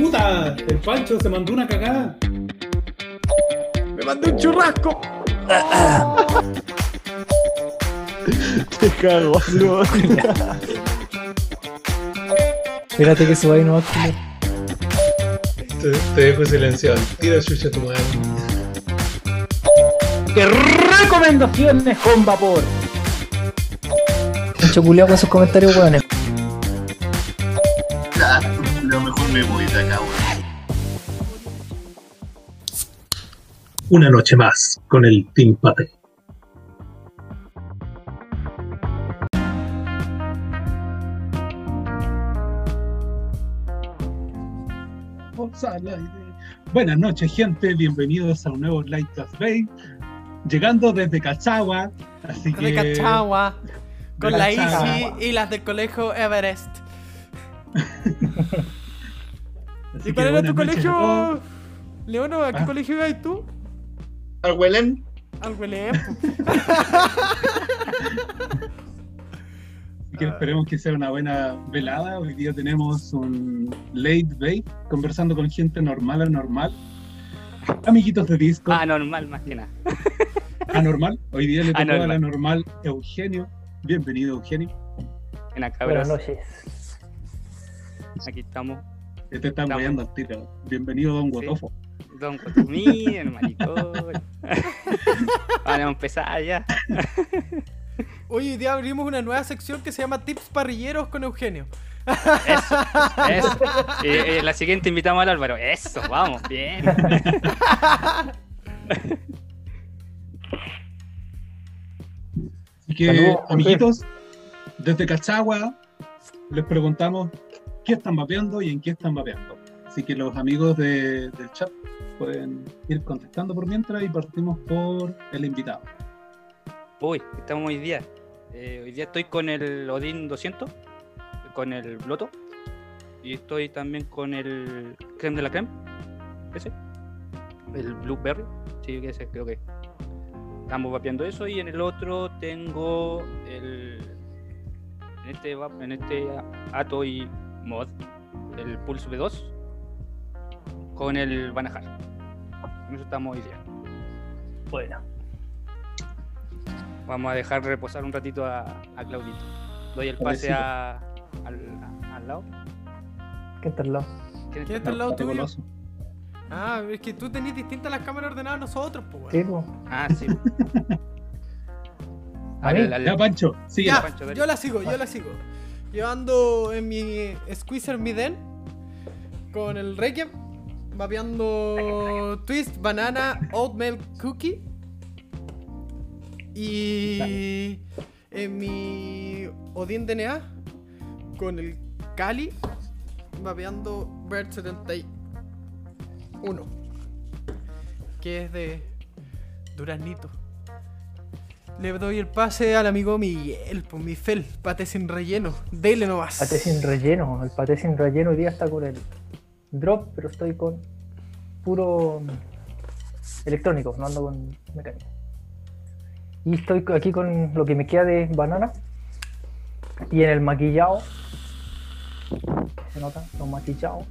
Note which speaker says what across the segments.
Speaker 1: puta! El Pancho se mandó una cagada.
Speaker 2: ¡Me mandé un churrasco!
Speaker 3: Te cago, boludo.
Speaker 4: Espérate que suba ahí no.
Speaker 1: Te, te dejo silenciado. Tira chucha tu madre.
Speaker 2: ¡Qué recomendaciones con vapor!
Speaker 4: Pancho culiao con sus comentarios weones.
Speaker 1: Una noche más con el Team aire. Buenas noches, gente. Bienvenidos a un nuevo Lightcast Bay. Llegando desde Cachagua. Así que.
Speaker 5: de Cachagua, con la. Isi y las del colegio Everest. ¿Y
Speaker 1: que
Speaker 5: cuál era tu
Speaker 1: noches
Speaker 5: colegio? Leono, ¿a qué
Speaker 1: Ah.
Speaker 5: colegio ibas tú?
Speaker 6: ¿Argüelen?
Speaker 5: Al Huelén.
Speaker 1: Así que esperemos que sea una buena velada. Hoy día tenemos un late bay conversando con gente normal a normal. Amiguitos de disco,
Speaker 2: Anormal, más que nada.
Speaker 1: anormal. Hoy día le tocó a
Speaker 2: Anormal.
Speaker 1: la normal Eugenio. Bienvenido, Eugenio.
Speaker 2: Buenas cabros.
Speaker 4: Buenas noches.
Speaker 2: Aquí estamos.
Speaker 1: Que te están
Speaker 2: Estamos.
Speaker 1: guayando al tiro. Bienvenido, Don
Speaker 2: Sí.
Speaker 1: Gotofo.
Speaker 2: Don Cotumí, el maricón. Vamos a empezar ya.
Speaker 5: Hoy hoy día abrimos una nueva sección que se llama Tips Parrilleros con Eugenio.
Speaker 2: Eso, eso. La siguiente invitamos al Álvaro. Eso, vamos, bien.
Speaker 1: Así que,
Speaker 4: Saludos,
Speaker 1: amiguitos, desde Cachagua les preguntamos qué están mapeando y en qué están mapeando. Así que los amigos de- del chat pueden ir contestando por mientras y partimos por el invitado.
Speaker 2: Uy, estamos hoy día. Eh, hoy día estoy con el Odin 200, con el Bloto. Y estoy también con el Creme de la Creme. Ese. El Blueberry. Sí, ese creo que. Estamos vapeando eso. Y en el otro tengo el. En este, en este Ato y Mod. El Pulse V2. Con el Banajar. En eso estamos hoy día.
Speaker 4: Bueno.
Speaker 2: Vamos a dejar reposar un ratito a, a Claudito. Doy el pase a, al, al lado.
Speaker 4: ¿Qué está al lado?
Speaker 2: ¿Quién
Speaker 5: ¿Quién
Speaker 2: está?
Speaker 5: al lado tuyo? Ah, es que tú tenés distintas las cámaras ordenadas a nosotros, pues,
Speaker 4: Sí, po.
Speaker 2: Ah, sí.
Speaker 4: ¿A mí?
Speaker 2: Al- al-
Speaker 1: Ya, Pancho, sigue.
Speaker 5: Ya,
Speaker 2: Pancho,
Speaker 5: yo la sigo, yo la sigo. Llevando en mi Squeezer mi den con el Requiem, vapeando Twist, Banana, Oatmeal Cookie. Y en mi Odin DNA con el Cali, vapeando Bird 71, que es de Duraznito. Le doy el pase al amigo Miguel, pues mi fel, pate sin relleno. Dele nomás.
Speaker 4: Pate sin relleno. El pate sin relleno hoy día está con el drop, pero estoy con puro electrónico, no ando con mecánico. Y estoy aquí con lo que me queda de banana. Y en el maquillado. ¿Se nota? Lo maquillado.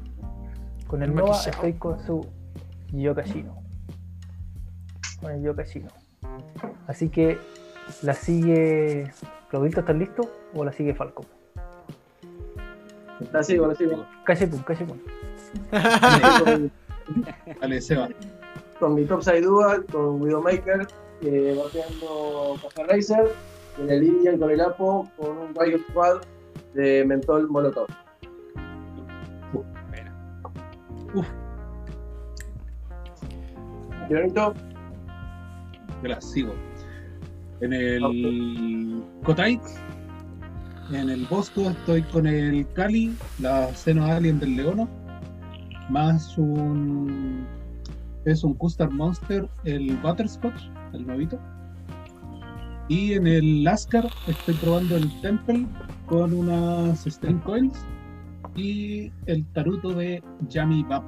Speaker 4: Con el
Speaker 5: El
Speaker 4: Nova estoy con su Yo Casino. Con el Yo Casino. Así que la sigue. ¿Claudito estás listo? ¿O la sigue Falco?
Speaker 7: La sigo, la sigo.
Speaker 4: Casi pum, casi pum.
Speaker 7: Con,
Speaker 1: Dale, Seba.
Speaker 7: con mi Topside Dual, con Widowmaker, eh, vapeando Caja Racer, en el Indian con el Apo, con un Wild Squad de Mentol Molotov.
Speaker 2: Bueno,
Speaker 7: Leonito,
Speaker 1: Yo la sigo. En el Kotai, en el Bosco estoy con el Cali, la Seno Alien del Leono, más un. Es un Custard Monster, el Butterscotch, el novito. Y en el Lascar estoy probando el Temple con unas String Coils y el Taruto de Yami Bap.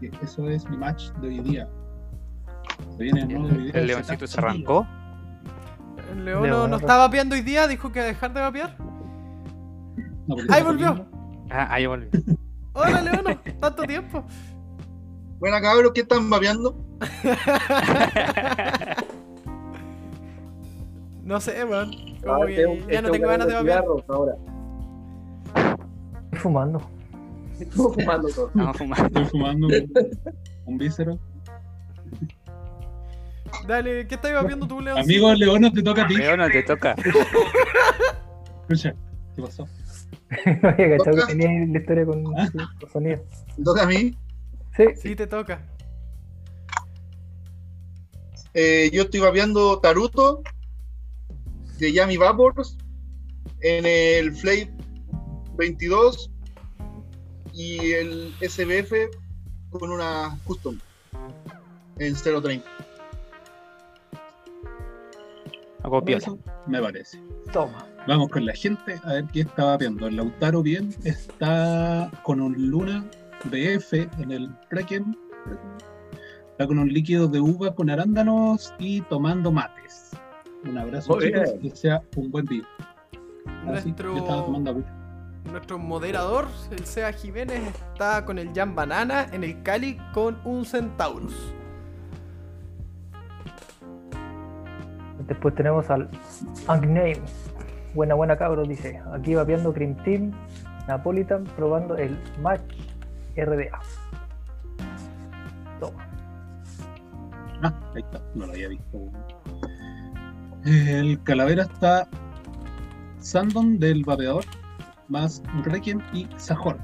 Speaker 1: Que Eso es mi match de hoy día. Se viene el nuevo video.
Speaker 2: el leoncito se arrancó.
Speaker 5: El León no, no está vapeando hoy día, dijo que a dejar de vapear.
Speaker 1: No,
Speaker 5: ¡Ahí volvió!
Speaker 2: Ah, ahí volví.
Speaker 5: Hola, Leono. Tanto tiempo.
Speaker 6: Buena cabros, ¿qué están babeando?
Speaker 5: No sé, weón. Como
Speaker 7: Ah,
Speaker 5: que
Speaker 7: tengo-
Speaker 5: ya no
Speaker 7: tengo
Speaker 5: ganas de babear.
Speaker 7: ahora.
Speaker 4: Estoy fumando.
Speaker 7: Estuvo fumando todo.
Speaker 2: Vamos a fumar.
Speaker 1: Estoy fumando un, un víscero.
Speaker 5: Dale, ¿qué estás babeando tú, León?
Speaker 1: Amigo Leono, te toca a ti.
Speaker 2: Leo, no te toca.
Speaker 1: Escucha, ¿qué pasó?
Speaker 4: No había cachado que
Speaker 6: Toca.
Speaker 4: tenía la historia con,
Speaker 1: Ah.
Speaker 4: con sonido.
Speaker 6: ¿Me toca a mí?
Speaker 4: Sí,
Speaker 5: Sí, te toca.
Speaker 6: Eh, yo estoy babeando Taruto de Yami Vapors en el Flame 22 y el SBF con una custom en 0.30.
Speaker 2: Hago
Speaker 1: me parece.
Speaker 4: toma.
Speaker 1: Vamos con la gente a ver qué estaba viendo. El Lautaro bien está con un Luna BF en el Prekem. Está con un líquido de uva con arándanos y tomando mates. Un abrazo, chicos. Que sea un buen día. Así,
Speaker 5: Nuestro-
Speaker 1: yo estaba tomando agua.
Speaker 5: Nuestro moderador, el Seba Jiménez, está con el Jam Banana en el Cali con un Centaurus.
Speaker 4: Después tenemos al Ungname. Buena, buena cabros, dice. Aquí va viendo Cream Team, Napolitan, probando el Match RDA. Toma.
Speaker 1: Ah, ahí está, no lo había visto. El Calavera está Sandon del Vapeador, más Requiem y Sajor.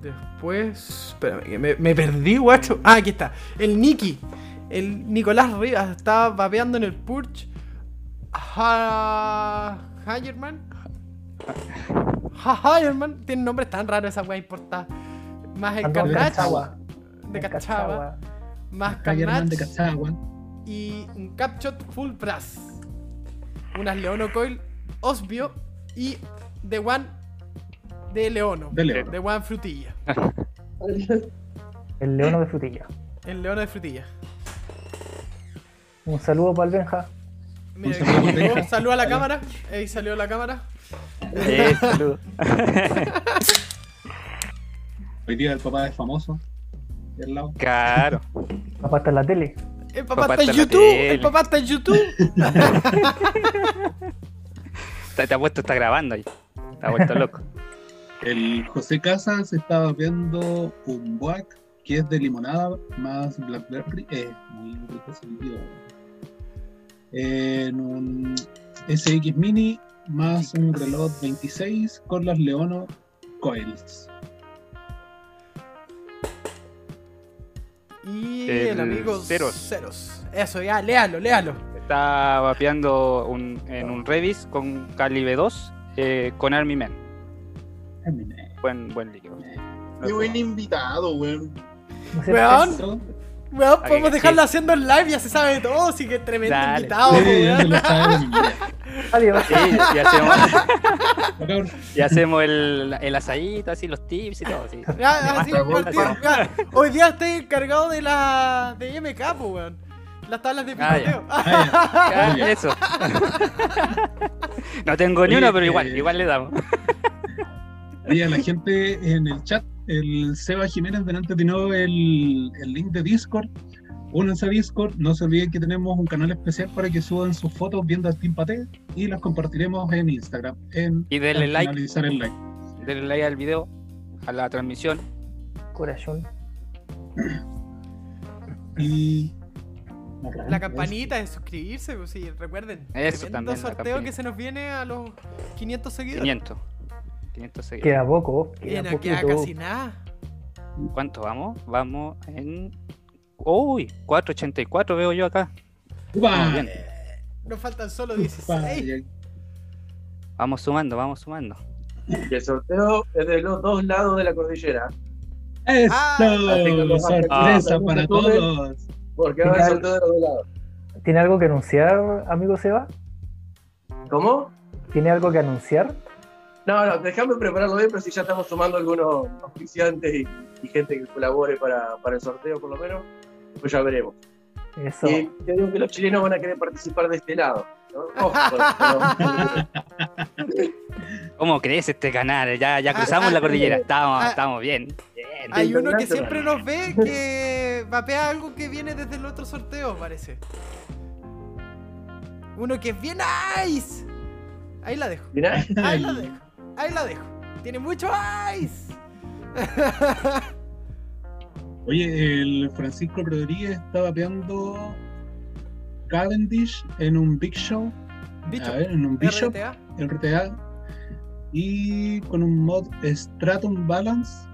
Speaker 5: Después. Espérame, que me, me perdí, guacho. Ah, aquí está. El Nicky. El Nicolás Rivas está vapeando en el Purge. Ha... Hayerman. Ha Hayerman. Tiene nombres tan raros esa wea importa. Más el Carnage.
Speaker 4: Cachagua.
Speaker 5: De Cachagua. Más
Speaker 1: Hayerman de
Speaker 5: Carnage.
Speaker 1: Cachagua.
Speaker 5: y un Capshot Full Brass. Unas Leono Coil Osbio y The One de Leono.
Speaker 1: De Leono.
Speaker 5: The One Frutilla.
Speaker 4: El leono de frutilla.
Speaker 5: El Leono de Frutilla.
Speaker 4: Un saludo para el Benja.
Speaker 5: Mira,
Speaker 1: Un saludo,
Speaker 5: a la cámara. Ahí salió la cámara.
Speaker 2: Eh, saludos.
Speaker 1: Hoy día el papá es famoso. Lado.
Speaker 2: Claro.
Speaker 4: Papá está en la tele.
Speaker 5: El papá,
Speaker 2: Papá
Speaker 5: está en
Speaker 2: está en la
Speaker 5: YouTube.
Speaker 2: tele.
Speaker 5: El papá está en YouTube.
Speaker 2: Te, te ha puesto, está grabando ahí. Está vuelto loco.
Speaker 1: El José Casas estaba viendo un Boac que es de limonada más Blackberry. Es muy rico ese líquido. En un SX Mini más un reloj 26 con las Leono Coils.
Speaker 5: Y
Speaker 2: El
Speaker 5: el, amigo
Speaker 2: Ceros.
Speaker 5: Ceros. Eso, ya, léalo, léalo.
Speaker 2: Está vapeando un- en un Revis con Cali B2 eh, con Army Men. Buen, buen líquido.
Speaker 6: Qué buen invitado, weón.
Speaker 5: Weón. Podemos dejarlo haciendo en live, ya se sabe todo, sí que tremendo
Speaker 2: Dale.
Speaker 5: invitado,
Speaker 1: sí, de.
Speaker 4: Adiós.
Speaker 2: Sí, y hacemos, y hacemos el, el asadito, así, los tips y todo.
Speaker 5: Ya, así, ya. Hoy día estoy encargado de la de MK, pues, weón. Las tablas de
Speaker 2: Ah, ya.
Speaker 5: picoteo.
Speaker 1: Ah,
Speaker 2: eso. No tengo ni uno, pero igual,
Speaker 1: eh,
Speaker 2: igual le damos.
Speaker 1: Oye, a la gente en el chat, el Seba Jiménez delante tiene el, el link de Discord. Únanse a Discord, no se olviden que tenemos un canal especial para que suban sus fotos viendo a Team Pate y las compartiremos en Instagram. En,
Speaker 2: Y denle
Speaker 1: al
Speaker 2: like.
Speaker 1: finalizar el like.
Speaker 2: Denle like al video, a la transmisión.
Speaker 4: Corazón.
Speaker 1: Y.
Speaker 5: La campanita de suscribirse, pues sí, recuerden.
Speaker 2: Eso también,
Speaker 5: sorteo que se nos viene a los 500 seguidores.
Speaker 2: 500. 500 seguidores.
Speaker 4: Queda poco. Queda
Speaker 5: Queda, casi nada.
Speaker 2: ¿Cuánto vamos? Vamos en. Uy, 484 veo yo acá. Bien.
Speaker 5: Nos faltan solo
Speaker 1: ¡Upa!
Speaker 5: 16.
Speaker 2: Vamos sumando, vamos sumando.
Speaker 7: Y el sorteo es de los dos lados de la cordillera.
Speaker 1: ¡Eso!
Speaker 5: Ah,
Speaker 1: ¡Sorpresa para todos!
Speaker 7: Porque va el sorteo de los dos lados.
Speaker 4: ¿Tiene algo que anunciar, amigo Seba?
Speaker 7: ¿Cómo?
Speaker 4: ¿Tiene algo que anunciar?
Speaker 7: No, no, déjame prepararlo bien, pero si ya estamos sumando algunos auspiciantes y, y gente que colabore para, para el sorteo, por lo menos, pues ya veremos.
Speaker 4: Eso.
Speaker 7: Y yo digo que los chilenos van a querer participar de este lado.
Speaker 2: ¿Cómo crece este canal? Ya, ya
Speaker 5: Ah,
Speaker 2: cruzamos
Speaker 5: ah,
Speaker 2: la cordillera. Estamos,
Speaker 5: ah.
Speaker 2: estamos bien. bien.
Speaker 5: Hay uno que siempre nos ve que vapea algo que viene desde el otro sorteo, parece. Uno que es bien nice. Ahí la dejo. Ahí la dejo. Ahí la dejo. Tiene mucho ice.
Speaker 1: Oye, el Francisco Rodríguez está vapeando Cavendish en un Big Show. A ver, en un Bishop,
Speaker 5: RTA.
Speaker 1: RTA. Y con un mod Stratum Balance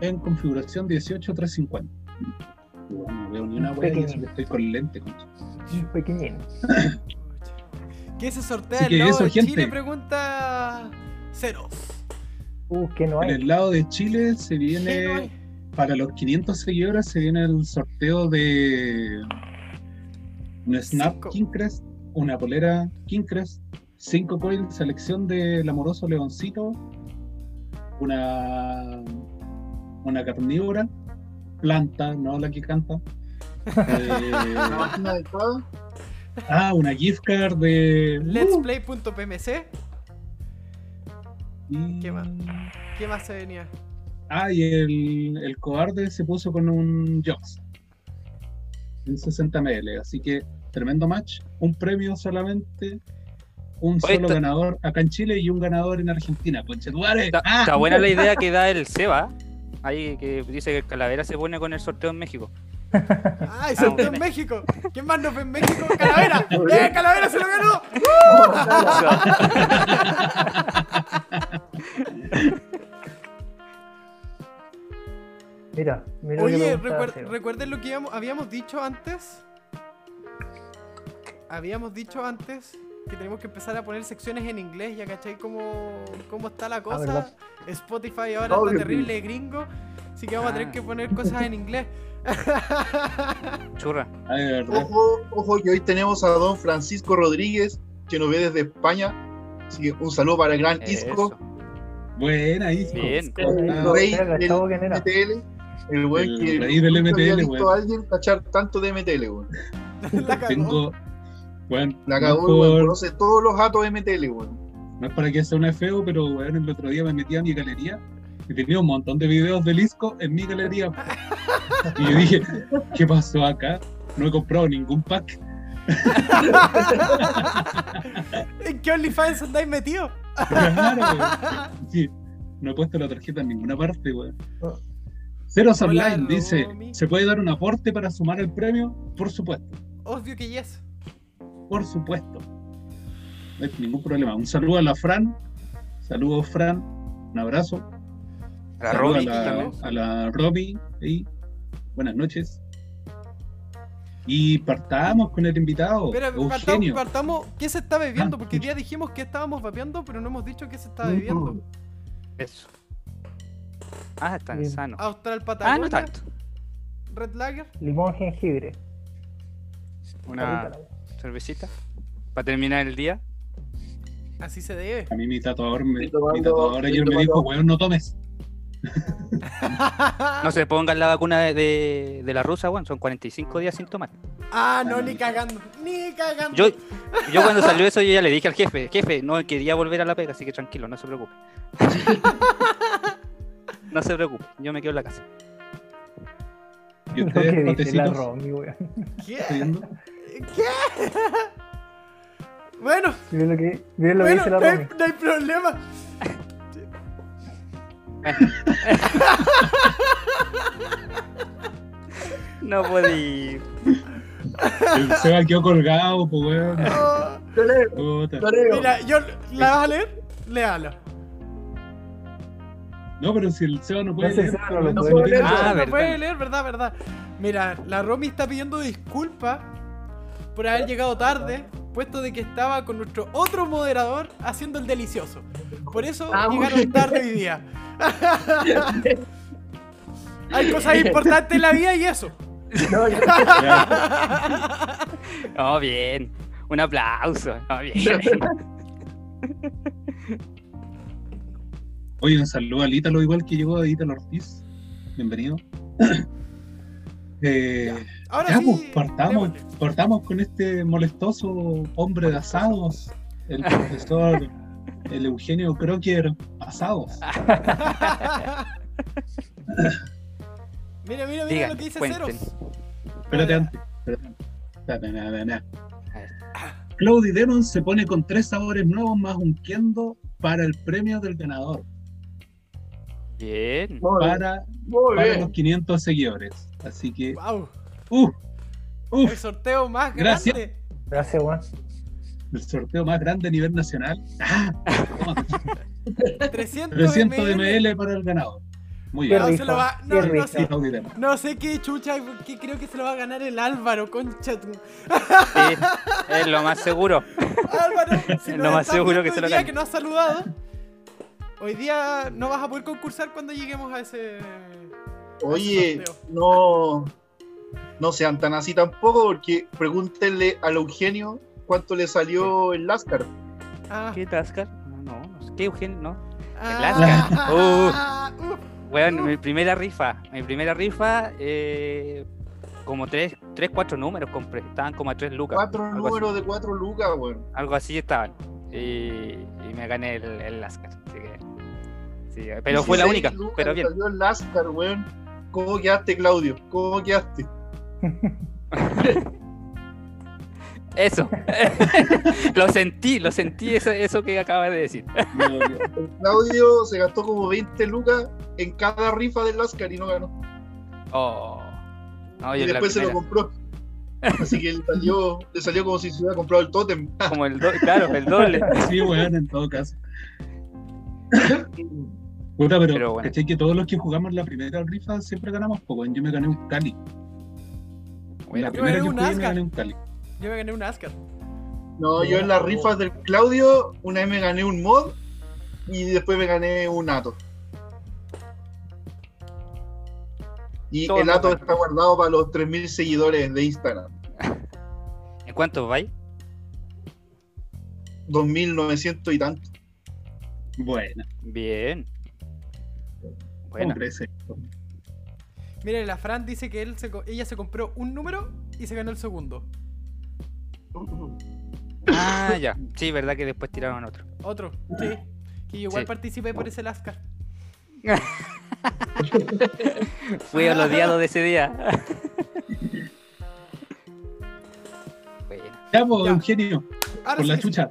Speaker 1: en configuración 18350. Bueno, no veo ni una wea y eso que estoy con lente, concha.
Speaker 4: Pequeñín.
Speaker 5: ¿Qué se sortea el. Chile? Pregunta Ceros.
Speaker 4: Uh, que no
Speaker 1: En
Speaker 4: hay.
Speaker 1: el lado de Chile se
Speaker 5: ¿Qué no
Speaker 1: viene, para los 500 seguidores, se viene el sorteo de un Snap
Speaker 5: Cinco.
Speaker 1: King Crest, una polera King Crest, 5 coils, selección del amoroso Leoncito, una, una carnívora, planta, no la que canta. Eh,
Speaker 6: de
Speaker 1: ah, una gift card de.
Speaker 5: Let's
Speaker 1: Uh,
Speaker 5: Play.pmc.
Speaker 1: y-
Speaker 5: ¿Qué más? ¿Qué más se venía?
Speaker 1: Ah, y el, el cobarde se puso con un Jox. En 60 ml. Así que tremendo match. Un premio solamente. Un
Speaker 2: Oye,
Speaker 1: solo ganador acá en Chile y un ganador en Argentina. Conchetumare.
Speaker 2: Está,
Speaker 1: ¡Ah!
Speaker 2: está buena la idea que da el Seba. Ahí que dice que Calavera se pone con el sorteo en México.
Speaker 5: ¡Ah, sorteo en. México! ¿Quién más nos ve en México? ¡Calavera! ¡Bien, Calavera se lo ganó!
Speaker 4: Mira, mira lo que
Speaker 5: Oye, recuer- recuerden lo que íbamos- habíamos dicho antes. Habíamos dicho antes que tenemos que empezar a poner secciones en inglés, ya cachai cómo, cómo está la cosa.
Speaker 4: verdad.
Speaker 5: Spotify ahora está terrible gringo, así que vamos a tener
Speaker 2: Ah.
Speaker 5: que poner cosas en inglés.
Speaker 2: Churra.
Speaker 6: Ojo, ojo, que hoy tenemos a don Francisco Rodríguez, que nos ve desde España. Así que un saludo para el gran Isco,
Speaker 2: Eso.
Speaker 1: Buena, Isco.
Speaker 2: Bien.
Speaker 1: ¿Cómo
Speaker 6: el rey del. MTL. El buen
Speaker 1: El
Speaker 6: que
Speaker 1: rey del MTL,
Speaker 6: visto
Speaker 1: weón.
Speaker 6: a alguien cachar tanto de MTL, weón.
Speaker 5: la cagó.
Speaker 1: Tengo. Bueno,
Speaker 6: La cagó, weón. Conoce todos los atos de MTL, weón.
Speaker 1: no es para que sea una feo, pero bueno, el otro día me metí a mi galería y tenía un montón de videos del Isco en mi galería. Y yo dije, ¿qué pasó acá? No he comprado ningún pack.
Speaker 5: ¿En qué OnlyFans andáis metido?
Speaker 1: Claro. Sí, no he puesto la tarjeta en ninguna parte. Ceros
Speaker 5: Hola,
Speaker 1: Online dice. ¿se puede dar un aporte para sumar el premio? Por supuesto,
Speaker 5: Obvio que yes.
Speaker 1: por supuesto. No hay ningún problema. Un saludo a la Fran. Saludos, Fran. Un abrazo.
Speaker 2: A la Romy
Speaker 1: a la, a la Romy. y buenas noches. Y partamos con el invitado,
Speaker 5: Pero partamos,
Speaker 1: Eugenio.
Speaker 5: partamos, ¿qué se está bebiendo?
Speaker 1: Ah,
Speaker 5: Porque día dijimos que estábamos vapeando, pero no hemos dicho qué se está bebiendo.
Speaker 2: Eso. Ah, tan
Speaker 4: Bien.
Speaker 2: sano.
Speaker 5: Austral
Speaker 2: Ah,
Speaker 5: Patagonia,
Speaker 2: no tanto.
Speaker 5: Red Lager.
Speaker 4: Limón, jengibre.
Speaker 2: Una cervecita. Para terminar el día.
Speaker 5: Así se debe.
Speaker 1: A mí mi tatuador, me, mi tatuador ayer me dijo, weón, no tomes.
Speaker 2: No se pongan la vacuna de, de, de la rusa, weón. Son 45 días sin tomar.
Speaker 5: Ah, no, ni cagando. Ni cagando.
Speaker 2: Yo, yo cuando salió eso, yo ya le dije al jefe, jefe, no quería volver a la pega, así que tranquilo, no se preocupe. no se preocupe, yo me quedo en la casa.
Speaker 1: Y ustedes,
Speaker 4: la Romy, weón.
Speaker 5: ¿Qué? ¿Qué? bueno,
Speaker 4: lo que, mira lo que
Speaker 5: bueno,
Speaker 4: dice la
Speaker 5: no hay,
Speaker 4: Romy.
Speaker 5: no hay problema.
Speaker 2: No podí.
Speaker 1: El Seba quedó colgado, pues weón.
Speaker 6: Yo leo,
Speaker 1: Puta.
Speaker 6: yo leo.
Speaker 5: mira, yo, ¿la vas a leer? Léala.
Speaker 1: No, pero si el Seba no puede
Speaker 4: No
Speaker 1: leer,
Speaker 4: Seba no lo
Speaker 1: weón,
Speaker 4: puede
Speaker 1: no
Speaker 6: leer.
Speaker 2: Ah,
Speaker 5: no puede leer, verdad, verdad. Mira, la Romy está pidiendo disculpas por haber llegado tarde, puesto de que estaba con nuestro otro moderador haciendo el delicioso. Por eso
Speaker 6: Ah,
Speaker 5: llegaron tarde hoy día. Hay cosas importantes en la vida y eso.
Speaker 6: No, yo-
Speaker 2: Oh, bien. Un aplauso. Oh, bien.
Speaker 1: Oye, un saludo al Ítalo, igual que llegó a Ítalo Ortiz. Bienvenido. Eh,
Speaker 5: Ahora
Speaker 1: ya,
Speaker 5: sí.
Speaker 1: pues, partamos,
Speaker 5: démosle.
Speaker 1: partamos con este molestoso hombre de asados, el profesor el Eugenio Crocker asados.
Speaker 5: mira, mira, mira
Speaker 2: Digan,
Speaker 5: lo que dice
Speaker 2: cuenten.
Speaker 5: Ceros.
Speaker 1: Espérate antes. Espérate antes. Espérate, nada, nada, nada. Cloudy Demon se pone con tres sabores nuevos más un kendo para el premio del ganador.
Speaker 2: Bien.
Speaker 1: Para,
Speaker 7: Muy
Speaker 1: para
Speaker 7: bien.
Speaker 1: los 500 seguidores. Así que,
Speaker 5: Wow.
Speaker 1: Uh,
Speaker 5: El sorteo más
Speaker 1: Gracias.
Speaker 5: grande.
Speaker 4: Gracias, weón.
Speaker 1: el sorteo más grande a nivel nacional. Ah, toma,
Speaker 5: 300,
Speaker 1: 300
Speaker 5: ml.
Speaker 1: ml para el ganador. Muy bien.
Speaker 5: No, se lo va- no,
Speaker 4: Qué
Speaker 5: no
Speaker 4: rico.
Speaker 5: sé. No qué chucha, que creo que se lo va a ganar el Álvaro, concha. tu-
Speaker 2: Sí, es lo más seguro.
Speaker 5: Álvaro, si
Speaker 2: Lo
Speaker 5: nos
Speaker 2: más seguro que se
Speaker 5: hoy
Speaker 2: lo
Speaker 5: día
Speaker 2: gane.
Speaker 5: que no has saludado, hoy día no vas a poder concursar cuando lleguemos a ese.
Speaker 6: Oye, no, no sean tan así tampoco, porque pregúntenle al Eugenio cuánto le salió el Lascar.
Speaker 5: Ah,
Speaker 2: ¿Qué Tascar? No, no. ¿Qué Eugenio? No.
Speaker 5: ah, uh,
Speaker 2: Weón, mi primera rifa. Mi primera rifa, eh, como 3, tres, 4 números compré. Estaban como a 3 lucas.
Speaker 6: Cuatro números de cuatro lucas, weón.
Speaker 2: Algo así estaban. Y, y me gané el, el Lascar. Así que. Sí, pero fue la
Speaker 6: 16
Speaker 2: única.
Speaker 6: lucas
Speaker 2: Pero
Speaker 6: le
Speaker 2: bien.
Speaker 6: Salió el Lascar, weón. ¿Cómo quedaste, Claudio? ¿Cómo quedaste?
Speaker 2: Eso. lo sentí, lo sentí eso, eso que acabas de decir.
Speaker 6: El Claudio se gastó como 20 lucas en cada rifa del Lascar y no ganó.
Speaker 2: Oh. No,
Speaker 6: y después se lo compró. Así que le salió, le salió como si se hubiera comprado el tótem.
Speaker 2: como el doble, claro, el doble.
Speaker 1: Sí, weón, en todo caso. Puta, pero,
Speaker 2: Pero bueno.
Speaker 1: ¿cachai? Que todos los que jugamos la primera rifa siempre ganamos, pues. Yo me gané un Cali.
Speaker 2: Bueno,
Speaker 1: la primera que me
Speaker 5: Ascar.
Speaker 1: gané un Cali.
Speaker 5: yo me gané un Ascar.
Speaker 6: No, yo en las rifas del Claudio, una vez me gané un mod y después me gané un Ato. Y
Speaker 2: Todo
Speaker 6: el Ato está guardado para los 3.000 seguidores de Instagram.
Speaker 2: ¿En cuánto vais?
Speaker 6: 2.900 y tanto.
Speaker 1: Buena.
Speaker 2: Bien.
Speaker 1: ¿Cómo
Speaker 2: Bueno?
Speaker 5: Mire, la Fran dice que él se co- ella se compró un número y se ganó el segundo.
Speaker 2: ah, ya. Sí, verdad que después tiraron otro.
Speaker 5: Otro, sí. Que yo igual
Speaker 2: Sí.
Speaker 5: participé por ese Lascar.
Speaker 2: Fui al odiado de ese día. bueno,
Speaker 1: Ya, pues. Eugenio,
Speaker 5: Ahora
Speaker 1: por
Speaker 5: sí
Speaker 1: la
Speaker 5: sí.
Speaker 1: chucha.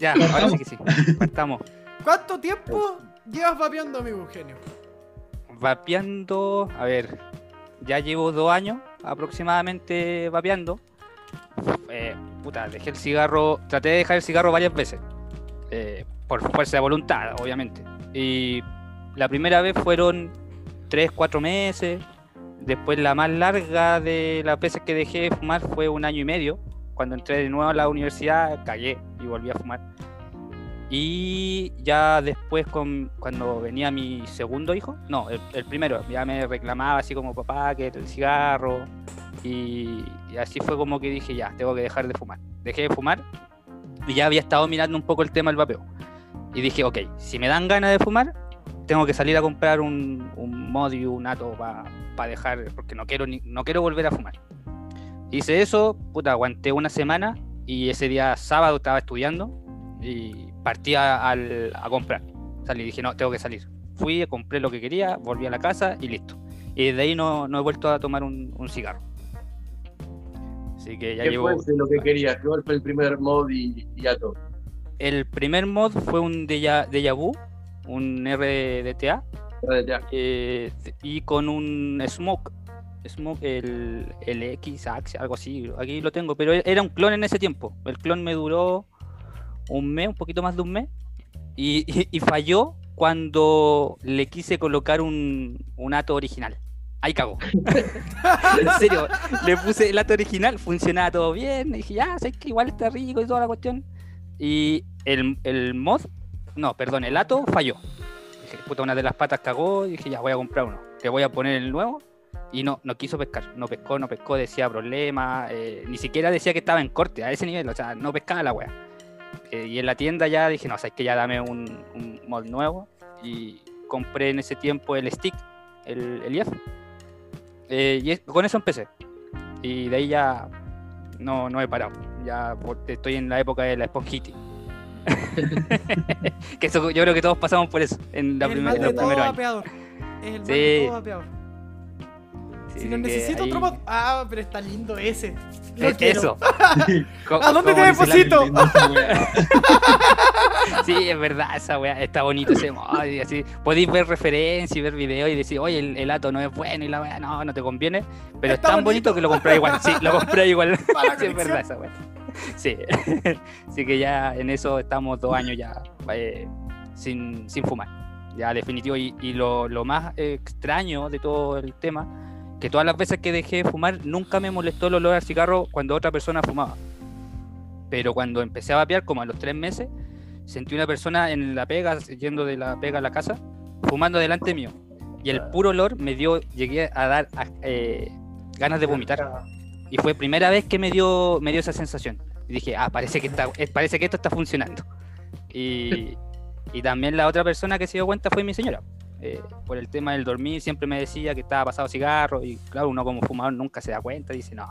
Speaker 2: ya, ahora sí que sí. Partamos.
Speaker 5: ¿Cuánto tiempo llevas vapeando, amigo Eugenio?
Speaker 2: Vapeando, a ver, ya llevo dos años aproximadamente vapeando. Eh, puta, dejé el cigarro, traté de dejar el cigarro varias veces. eh, por fuerza de voluntad, obviamente. Y la primera vez fueron tres, cuatro meses. Después la más larga de las veces que dejé de fumar fue un año y medio. Cuando entré de nuevo a la universidad, cagué y volví a fumar. Y ya después, con, cuando venía mi segundo hijo, no, el, primero, ya me reclamaba así como papá, que el cigarro. Y, así fue como que dije, ya, tengo que dejar de fumar. Dejé de fumar y ya había estado mirando un poco el tema del vapeo. Y dije, ok, si me dan ganas de fumar, tengo que salir a comprar un, un mod y un ato para dejar, porque no quiero, ni- no quiero volver a fumar. Hice eso, puta, aguanté una semana y ese día sábado estaba estudiando y partí a, al- a comprar. Salí, dije, no, tengo que salir. Fui, compré lo que quería, volví a la casa y listo. Y desde ahí no, no he vuelto a tomar un, un cigarro. Así que ya
Speaker 7: ¿Qué
Speaker 2: llevo...
Speaker 7: fue lo que querías? ¿Cuál fue el primer mod y, y ya todo?
Speaker 2: El primer mod fue un Deja, Deja Vu, un RDTA,
Speaker 7: Ya.
Speaker 2: eh, y con un Smoke. Smoke, el, el X, Axe, algo así. Aquí lo tengo, pero era un clon en ese tiempo. El clon me duró un mes, un poquito más de un mes, y, y- y falló cuando le quise colocar un, un ato original. Ahí cagó. en serio, le puse el ato original, funcionaba todo bien. y dije, ya, sé que igual está rico y toda la cuestión. Y el, el mod, no, perdón, el ato falló. Dije, puta, una de las patas cagó y dije, ya voy a comprar uno. Le voy a poner el nuevo. Y no, no quiso pescar. No pescó, no pescó, decía problema. eh, ni siquiera decía que estaba en corte a ese nivel. O sea, no pescaba la wea. Eh, y en la tienda ya dije, no, sabes que ya dame un, un mod nuevo. Y compré en ese tiempo el stick, el, el IF. Eh, y es- con eso empecé. Y de ahí ya no, no he parado. Ya estoy en la época de la esponjiti. que eso, yo creo que todos pasamos por eso en la
Speaker 5: Es el
Speaker 2: primera,
Speaker 5: mal
Speaker 2: en
Speaker 5: de
Speaker 2: los
Speaker 5: todo
Speaker 2: primeros años.
Speaker 5: Es el mal
Speaker 2: Sí.
Speaker 5: de todo vapeador.
Speaker 2: Sí,
Speaker 5: Si necesito
Speaker 2: ahí-
Speaker 5: otro mod. Ah, pero está lindo ese. Lo quiero.
Speaker 2: Eso.
Speaker 5: ¿A dónde te deposito?
Speaker 2: Sí, es verdad, esa weá, está bonito ese mod, y así, podéis ver referencias y ver videos y decir, oye, el, el ato no es bueno y la weá, no, no te conviene, pero
Speaker 5: Está
Speaker 2: es tan
Speaker 5: bonito.
Speaker 2: bonito que lo compré igual, sí, lo compré igual, sí, es verdad esa weá. Sí, así que ya en eso estamos dos años ya eh, sin, sin fumar, ya definitivo, y, y lo, lo más eh, extraño de todo el tema, que todas las veces que dejé de fumar, nunca me molestó el olor al cigarro cuando otra persona fumaba. Pero cuando empecé a vapear, como a los tres meses, sentí una persona en la pega, yendo de la pega a la casa, fumando delante mío. Y el puro olor me dio, llegué a dar eh, ganas de vomitar. Y fue primera vez que me dio, me dio esa sensación. Y dije, ah, parece que, está, eh, parece que esto está funcionando. Y, y también la otra persona que se dio cuenta fue mi señora. Eh, por el tema del dormir, siempre me decía que estaba pasado cigarro. Y claro, uno como fumador nunca se da cuenta. Dice, no,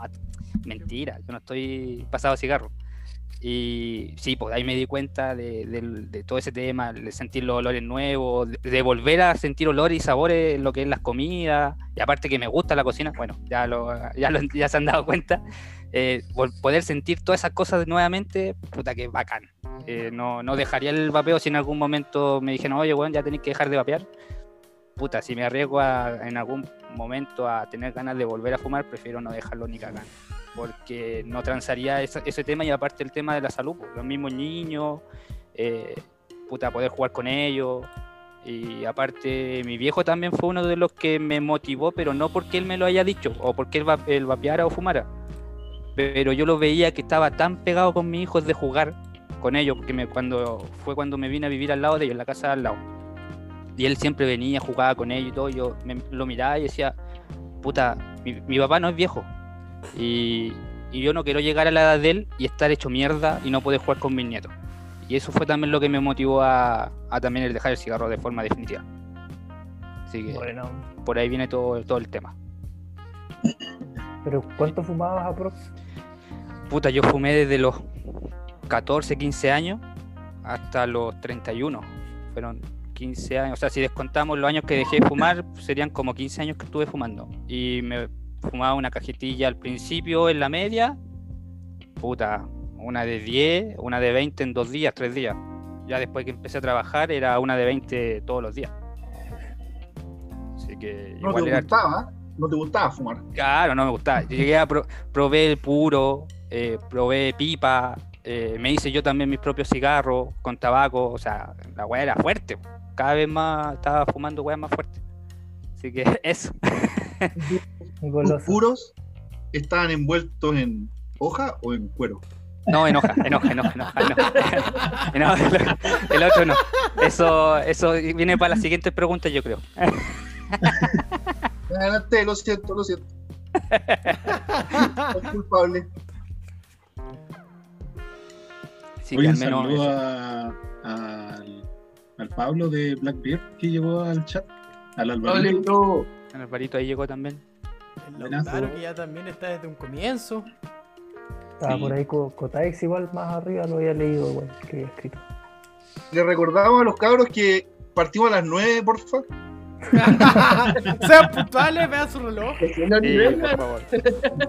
Speaker 2: mentira, yo no estoy pasado cigarro. Y sí, pues ahí me di cuenta de, del- de todo ese tema, de sentir los olores nuevos, de, de volver a sentir olores y sabores en lo que es las comidas, y aparte que me gusta la cocina, bueno, ya, lo, ya, lo- ya se han dado cuenta, eh, poder sentir todas esas cosas nuevamente, puta que bacán. Eh, no, no dejaría el vapeo si en algún momento me dijeron, oye, bueno, ya tenéis que dejar de vapear. Puta, si me arriesgo a- en algún momento a tener ganas de volver a fumar, prefiero no dejarlo ni cagando porque no transaría ese, tema y aparte el tema de la salud, pues, los mismos niños, eh, puta, poder jugar con ellos. Y aparte, mi viejo también fue uno de los que me motivó, pero no porque él me lo haya dicho o porque él, va- él vapeara o fumara. Pero yo lo veía que estaba tan pegado con mis hijos de jugar con ellos, porque cuando fue cuando me vine a vivir al lado de ellos, en la casa al lado. Y él siempre venía, jugaba con ellos y todo. Yo me- lo miraba y decía, puta, mi, mi papá no es viejo, y, y yo no quiero llegar a la edad de él y estar hecho mierda y no poder jugar con mis nietos. Y eso fue también lo que me motivó a, a también el dejar el cigarro de forma definitiva. Así que
Speaker 4: Bueno,
Speaker 2: por ahí viene todo, todo el tema.
Speaker 4: pero ¿cuánto fumabas aprox?
Speaker 2: Puta, yo fumé desde los 14, 15 años hasta los 31. Fueron 15 años. O sea, si descontamos los años que dejé de fumar, serían como 15 años que estuve fumando. Y me fumaba una cajetilla al principio en la media. Puta, una de 10, una de 20 en dos días, tres días. Ya después que empecé a trabajar era una de 20 todos los días. Así que
Speaker 6: No
Speaker 2: igual
Speaker 6: te
Speaker 2: era
Speaker 6: gustaba, no te gustaba fumar.
Speaker 2: Claro, no me gustaba. Yo Llegué a pro- probé el puro, eh, probé pipa, eh, me hice yo también mis propios cigarros con tabaco, o sea, la weá era fuerte. Cada vez más estaba fumando weá más fuerte. Así que eso.
Speaker 4: Un
Speaker 6: ¿Tus
Speaker 4: goloso.
Speaker 6: puros estaban envueltos en hoja o en cuero?
Speaker 2: No, enoja, enoja, enoja, enoja. enoja. No, el, el otro no. Eso, eso viene para la siguiente pregunta, yo creo.
Speaker 6: Adelante, lo siento, lo siento. Es culpable.
Speaker 2: Sí,
Speaker 1: Oye,
Speaker 2: al menos
Speaker 1: saludo a- al, al Pablo de Blackbeard que llegó al chat. Al Alvarito.
Speaker 2: El Alvarito ahí llegó también.
Speaker 5: El. Lautaro que ya también está desde un comienzo.
Speaker 4: Estaba
Speaker 1: Sí.
Speaker 4: por ahí Co- Cotaex igual más arriba, lo había leído igual que había escrito.
Speaker 6: Le recordamos a los cabros que partimos a las 9, porfa.
Speaker 5: Sean puntuales, vean su reloj.
Speaker 2: Sí,
Speaker 7: nivel,
Speaker 2: por favor.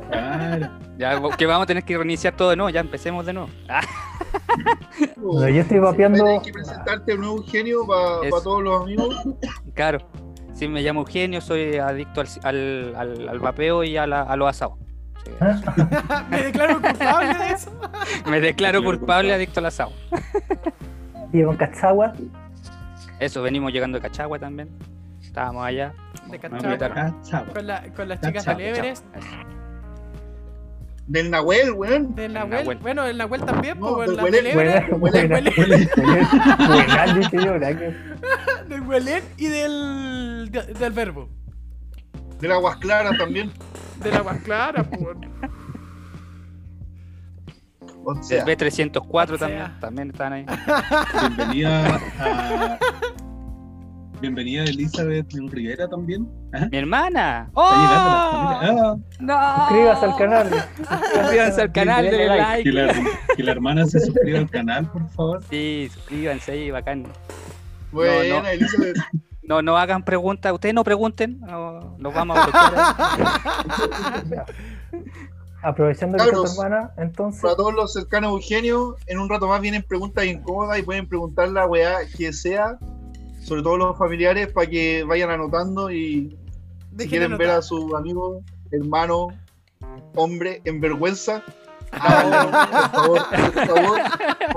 Speaker 1: Claro.
Speaker 2: Ya, que vamos a tener que reiniciar todo de nuevo, ya empecemos de nuevo. Ah,
Speaker 4: yo estoy vapeando.
Speaker 6: Tienes que presentarte un nuevo genio para
Speaker 2: Eso.
Speaker 6: todos los amigos.
Speaker 2: claro. Sí, me llamo Eugenio, soy adicto al, al, al- al vapeo y a, la- a los asados. Sí.
Speaker 5: Me declaro culpable de eso.
Speaker 2: Me declaro
Speaker 1: Claro,
Speaker 2: culpable adicto al asado.
Speaker 4: Vivo en Cachagua.
Speaker 2: Eso, venimos llegando de Cachagua también. Estábamos allá.
Speaker 5: De Cachagua.
Speaker 1: Ah.
Speaker 5: Con, la, con las chicas
Speaker 1: Chao,
Speaker 5: del Everest.
Speaker 6: Del Nahuel, weón.
Speaker 5: Del
Speaker 2: El
Speaker 5: Nahuel.
Speaker 2: Nahuel.
Speaker 5: Bueno, el Nahuel también,
Speaker 6: No,
Speaker 5: pues,
Speaker 6: del
Speaker 5: la
Speaker 6: Huelén.
Speaker 5: del del Huelén y del, de- del Verbo.
Speaker 6: Del Aguas Claras también.
Speaker 5: Del Aguas Claras, pues.
Speaker 6: O
Speaker 2: Del
Speaker 6: sea,
Speaker 2: B304
Speaker 5: O sea.
Speaker 2: también, también están ahí.
Speaker 1: Bienvenida a, bienvenida Elizabeth Rivera también. Ajá,
Speaker 2: Mi hermana.
Speaker 1: La
Speaker 2: ¡Oh!
Speaker 1: Ah,
Speaker 2: ¡No!
Speaker 4: Suscríbase al canal.
Speaker 2: Suscríbanse al canal,
Speaker 4: denle like.
Speaker 1: que, la, que la hermana se suscriba al canal, por favor.
Speaker 2: Sí, suscríbanse ahí, bacán.
Speaker 6: Buena,
Speaker 2: no.
Speaker 6: Elizabeth.
Speaker 2: No, no hagan preguntas, ustedes no pregunten, no, nos vamos a.
Speaker 4: Aprovechando que está tu
Speaker 6: Cabros.
Speaker 4: hermana, entonces.
Speaker 6: Para todos los cercanos a Eugenio, en un rato más vienen preguntas incómodas y pueden preguntar la weá que sea, sobre todo los familiares, para que vayan anotando y si quieren ver
Speaker 5: anotar.
Speaker 6: a su amigo, hermano, hombre en vergüenza, háganlo, por favor, por favor,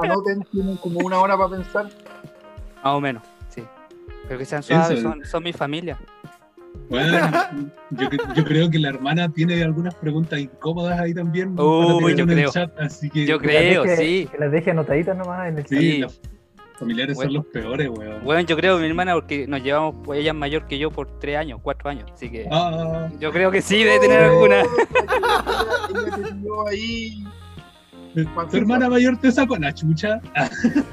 Speaker 6: anoten, tienen como una hora para pensar.
Speaker 2: Más o menos, sí. Pero que sean suaves, son, son mi familia.
Speaker 1: Bueno, yo, yo creo que la hermana tiene algunas preguntas incómodas ahí también.
Speaker 2: Uy, yo
Speaker 1: el
Speaker 2: creo.
Speaker 1: chat, así que
Speaker 2: Yo
Speaker 4: que las
Speaker 2: creo,
Speaker 4: deje-
Speaker 2: sí.
Speaker 4: Que las deje anotaditas nomás en el
Speaker 1: sí,
Speaker 2: Sí.
Speaker 1: Familiares
Speaker 2: Bueno.
Speaker 1: son los peores, weón.
Speaker 2: Bueno, yo creo mi hermana porque nos llevamos, pues ella es mayor que yo por tres años, cuatro años, así que
Speaker 1: Ah,
Speaker 2: yo creo que sí debe tener alguna.
Speaker 6: Ahí.
Speaker 1: tu hermana mayor te sacó la chucha.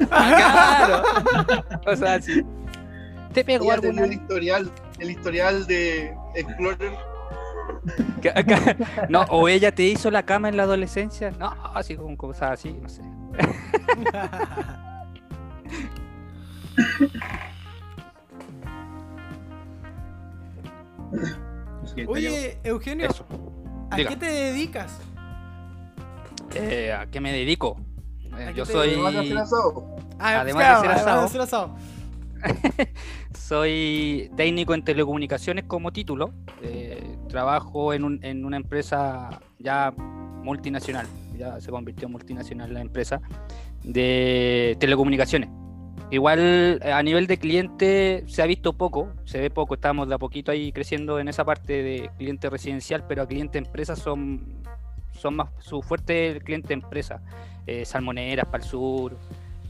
Speaker 2: claro. O sea, sí. ¿Te pegó alguna
Speaker 6: el historial, el historial de Explorer.
Speaker 2: No, o ella te hizo la cama en la adolescencia. No, así como cosas así, no sé.
Speaker 5: Oye, Eugenio,
Speaker 2: Eso.
Speaker 5: ¿a
Speaker 2: diga.
Speaker 5: qué te dedicas?
Speaker 2: Eh, ¿A qué me dedico? Eh,
Speaker 5: ¿A qué
Speaker 2: yo soy.
Speaker 6: ¿Te vas a hacer asado?
Speaker 5: Ah,
Speaker 2: Además
Speaker 5: claro,
Speaker 2: de ser
Speaker 5: además de
Speaker 2: asado.
Speaker 5: ser asado.
Speaker 2: Soy técnico en telecomunicaciones como título. Eh, trabajo en, un- en una empresa ya multinacional. Ya se convirtió en multinacional la empresa de telecomunicaciones. Igual eh, a nivel de cliente se ha visto poco, se ve poco, estamos de a poquito ahí creciendo en esa parte de cliente residencial, pero a cliente empresa son, son más su fuerte el cliente empresa, eh, salmoneras para el sur,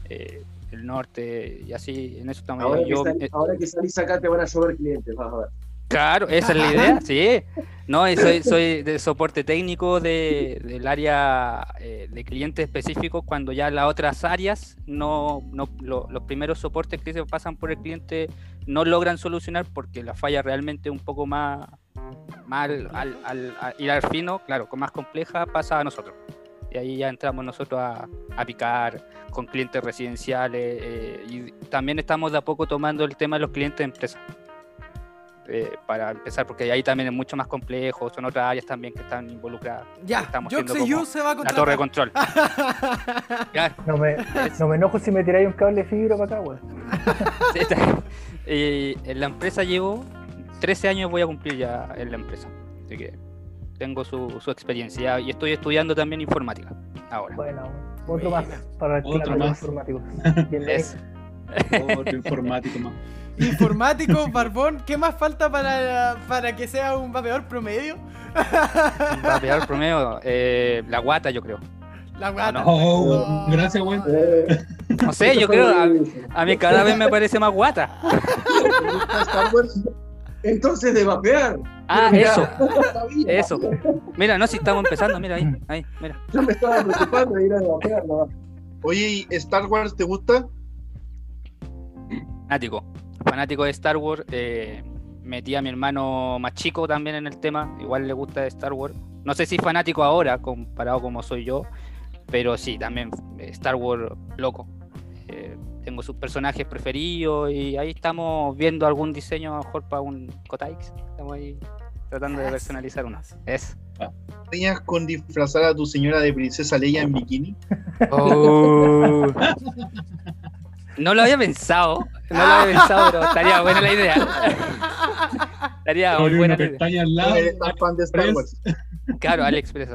Speaker 2: eh, el norte y así, en eso estamos.
Speaker 7: Ahora que,
Speaker 2: Yo,
Speaker 7: sal- ahora que salís acá te van a llover clientes, vas a ver.
Speaker 2: Claro, esa es la idea, sí. No, y soy, soy de soporte técnico de, del área eh, de clientes específicos cuando ya las otras áreas, no, no lo- los primeros soportes que se pasan por el cliente no logran solucionar porque la falla realmente un poco más, más al, al, ir al fino, claro, con más compleja, pasa a nosotros. Y ahí ya entramos nosotros a, a picar con clientes residenciales eh, y también estamos de a poco tomando el tema de los clientes de empresa eh, para empezar, porque ahí también es mucho más complejo, son otras áreas también que están involucradas.
Speaker 5: Ya,
Speaker 2: Estamos
Speaker 5: Joxy
Speaker 2: como
Speaker 5: You se va a
Speaker 2: La torre de control. Claro,
Speaker 4: No me, no me enojo si me tiráis un cable de fibra para acá, weón.
Speaker 2: Y en la empresa llevo 13 años voy a cumplir ya en la empresa. Así que tengo su, su experiencia y estoy estudiando también informática ahora.
Speaker 4: Bueno, otro más para el
Speaker 1: Otro más.
Speaker 4: informático. Bien,
Speaker 2: Es-
Speaker 1: Otro informático más.
Speaker 5: Informático, Barbón, ¿qué más falta para, para que sea un vapeador promedio?
Speaker 2: Va a pegar promedio eh, la guata, yo creo.
Speaker 5: La guata.
Speaker 2: no.
Speaker 1: Oh,
Speaker 5: No.
Speaker 1: gracias, weón.
Speaker 7: Eh,
Speaker 2: No sé, yo creo, a, a mí cada vez me parece más guata.
Speaker 6: ¿Te gusta Star Wars?
Speaker 7: Entonces de vapear.
Speaker 2: Ah,
Speaker 7: Mira,
Speaker 2: eso, eso. Mira, no, si estamos empezando, mira ahí, ahí, mira.
Speaker 7: Yo me estaba preocupando de ir a vapear, no.
Speaker 6: Oye, ¿y Star Wars te gusta?
Speaker 2: Fanático, fanático de Star Wars. eh, metí a mi hermano más chico también en el tema, igual le gusta Star Wars. No sé si fanático ahora, comparado como soy yo, pero sí, también Star Wars loco. Eh, tengo sus personajes preferidos y ahí estamos viendo algún diseño a lo mejor para un Kotaix. Estamos ahí tratando de personalizar uno. Es.
Speaker 6: ¿Sueñas con disfrazar a tu señora de princesa Leia en bikini?
Speaker 2: Oh. No lo había pensado, no lo había pensado, pero estaría buena la idea. Estaría muy buena la idea.
Speaker 1: al lado.
Speaker 6: ¿Eres tan fan de Star. Wars?
Speaker 2: Claro, AliExpress,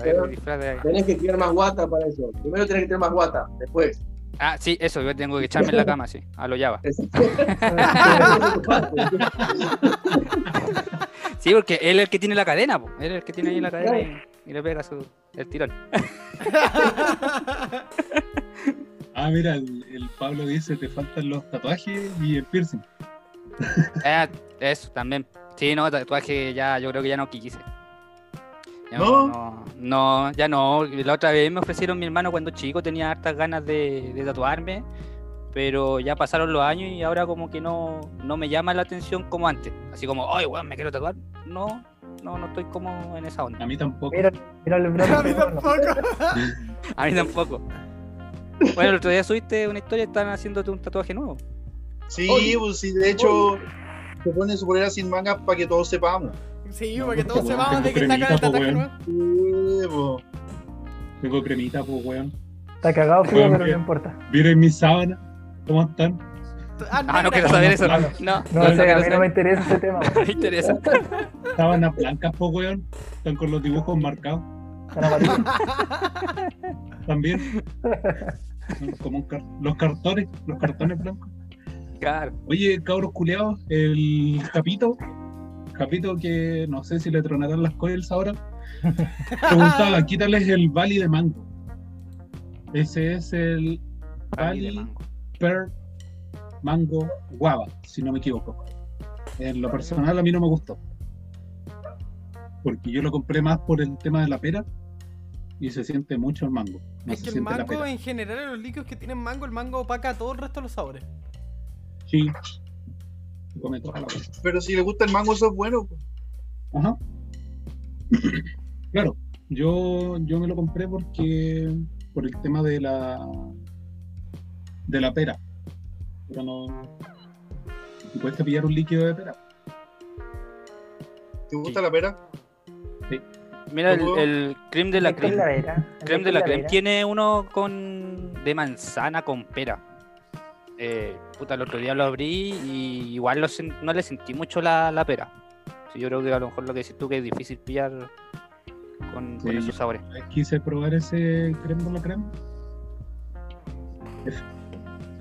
Speaker 7: Tenés que tener más guata para eso. Primero tenés que tener más guata, después.
Speaker 2: Ah, sí, eso, yo tengo que echarme en la cama, sí, a lo Java. Sí, porque él es el que tiene la cadena, po. él es el que tiene ahí la cadena y, y le pega su, el tirón.
Speaker 1: Ah, mira, el, el Pablo dice, te faltan los tatuajes y el piercing.
Speaker 2: Ah, eso también. Sí, no, tatuaje ya, yo creo que ya no quise. Ya
Speaker 6: ¿No?
Speaker 2: no, no, ya no. La otra vez me ofrecieron mi hermano cuando chico, tenía hartas ganas de, de tatuarme. pero ya pasaron los años y ahora como que no, no me llama la atención como antes. Así como, ay, weón, me quiero tatuar. No, no, no estoy como en esa onda.
Speaker 1: A mí tampoco.
Speaker 4: Mira, mira el
Speaker 5: A
Speaker 4: brazo.
Speaker 5: mí tampoco.
Speaker 2: A mí tampoco. Bueno, el otro día subiste una historia, están haciéndote un tatuaje nuevo.
Speaker 6: Sí,
Speaker 7: Oye.
Speaker 6: pues sí, de hecho, se pone su polera sin mangas para que todos sepamos.
Speaker 5: Sí,
Speaker 1: No,
Speaker 5: porque
Speaker 1: pues,
Speaker 5: todos
Speaker 1: weón,
Speaker 5: sepan de que está acá el
Speaker 1: po,
Speaker 5: tatuaje nuevo.
Speaker 6: Sí, pues.
Speaker 1: Tengo cremita, pues, weón.
Speaker 4: Está cagado, frío, pero no importa.
Speaker 1: Miren mis sábanas. ¿Cómo están?
Speaker 2: Ah, no
Speaker 5: negra.
Speaker 2: quiero saber eso.
Speaker 1: Claro.
Speaker 2: No,
Speaker 4: No,
Speaker 2: no,
Speaker 4: sé, a mí no me interesa ese tema.
Speaker 2: No me interesa.
Speaker 1: Sábanas blancas, pues, weón. Están con los dibujos marcados.
Speaker 4: Están
Speaker 1: Como un car- los cartones, los cartones blancos.
Speaker 2: Claro.
Speaker 1: Oye, cabros culeados, el Capito, Capito que no sé si le tronarán las coils ahora, preguntaba, quítales el Valley de Mango. Ese es el
Speaker 2: Valley mango.
Speaker 1: Per Mango Guava, si no me equivoco. En lo personal a mí no me gustó. Porque yo lo compré más por el tema de la pera y se siente mucho el mango. No
Speaker 5: Es que el mango, en general, en los líquidos que tienen mango, el mango opaca todo el resto de los sabores.
Speaker 1: Sí. Se come toda la pera.
Speaker 6: Pero si le gusta el mango, eso es bueno. pues.
Speaker 1: Ajá. Claro, yo, yo me lo compré porque por el tema de la de la pera. Pero no. Y cuesta pillar un líquido de pera.
Speaker 6: ¿Te gusta la pera?
Speaker 2: Mira, el, el creme de la creme. Creme de la creme tiene uno con de manzana con pera. Eh, puta, el otro día lo abrí y igual lo sen- no le sentí mucho la, la pera. Sí, yo creo que a lo mejor lo que decís tú que es difícil pillar con, con
Speaker 1: Sí.
Speaker 2: esos sabores.
Speaker 1: Quise probar ese creme de la crema.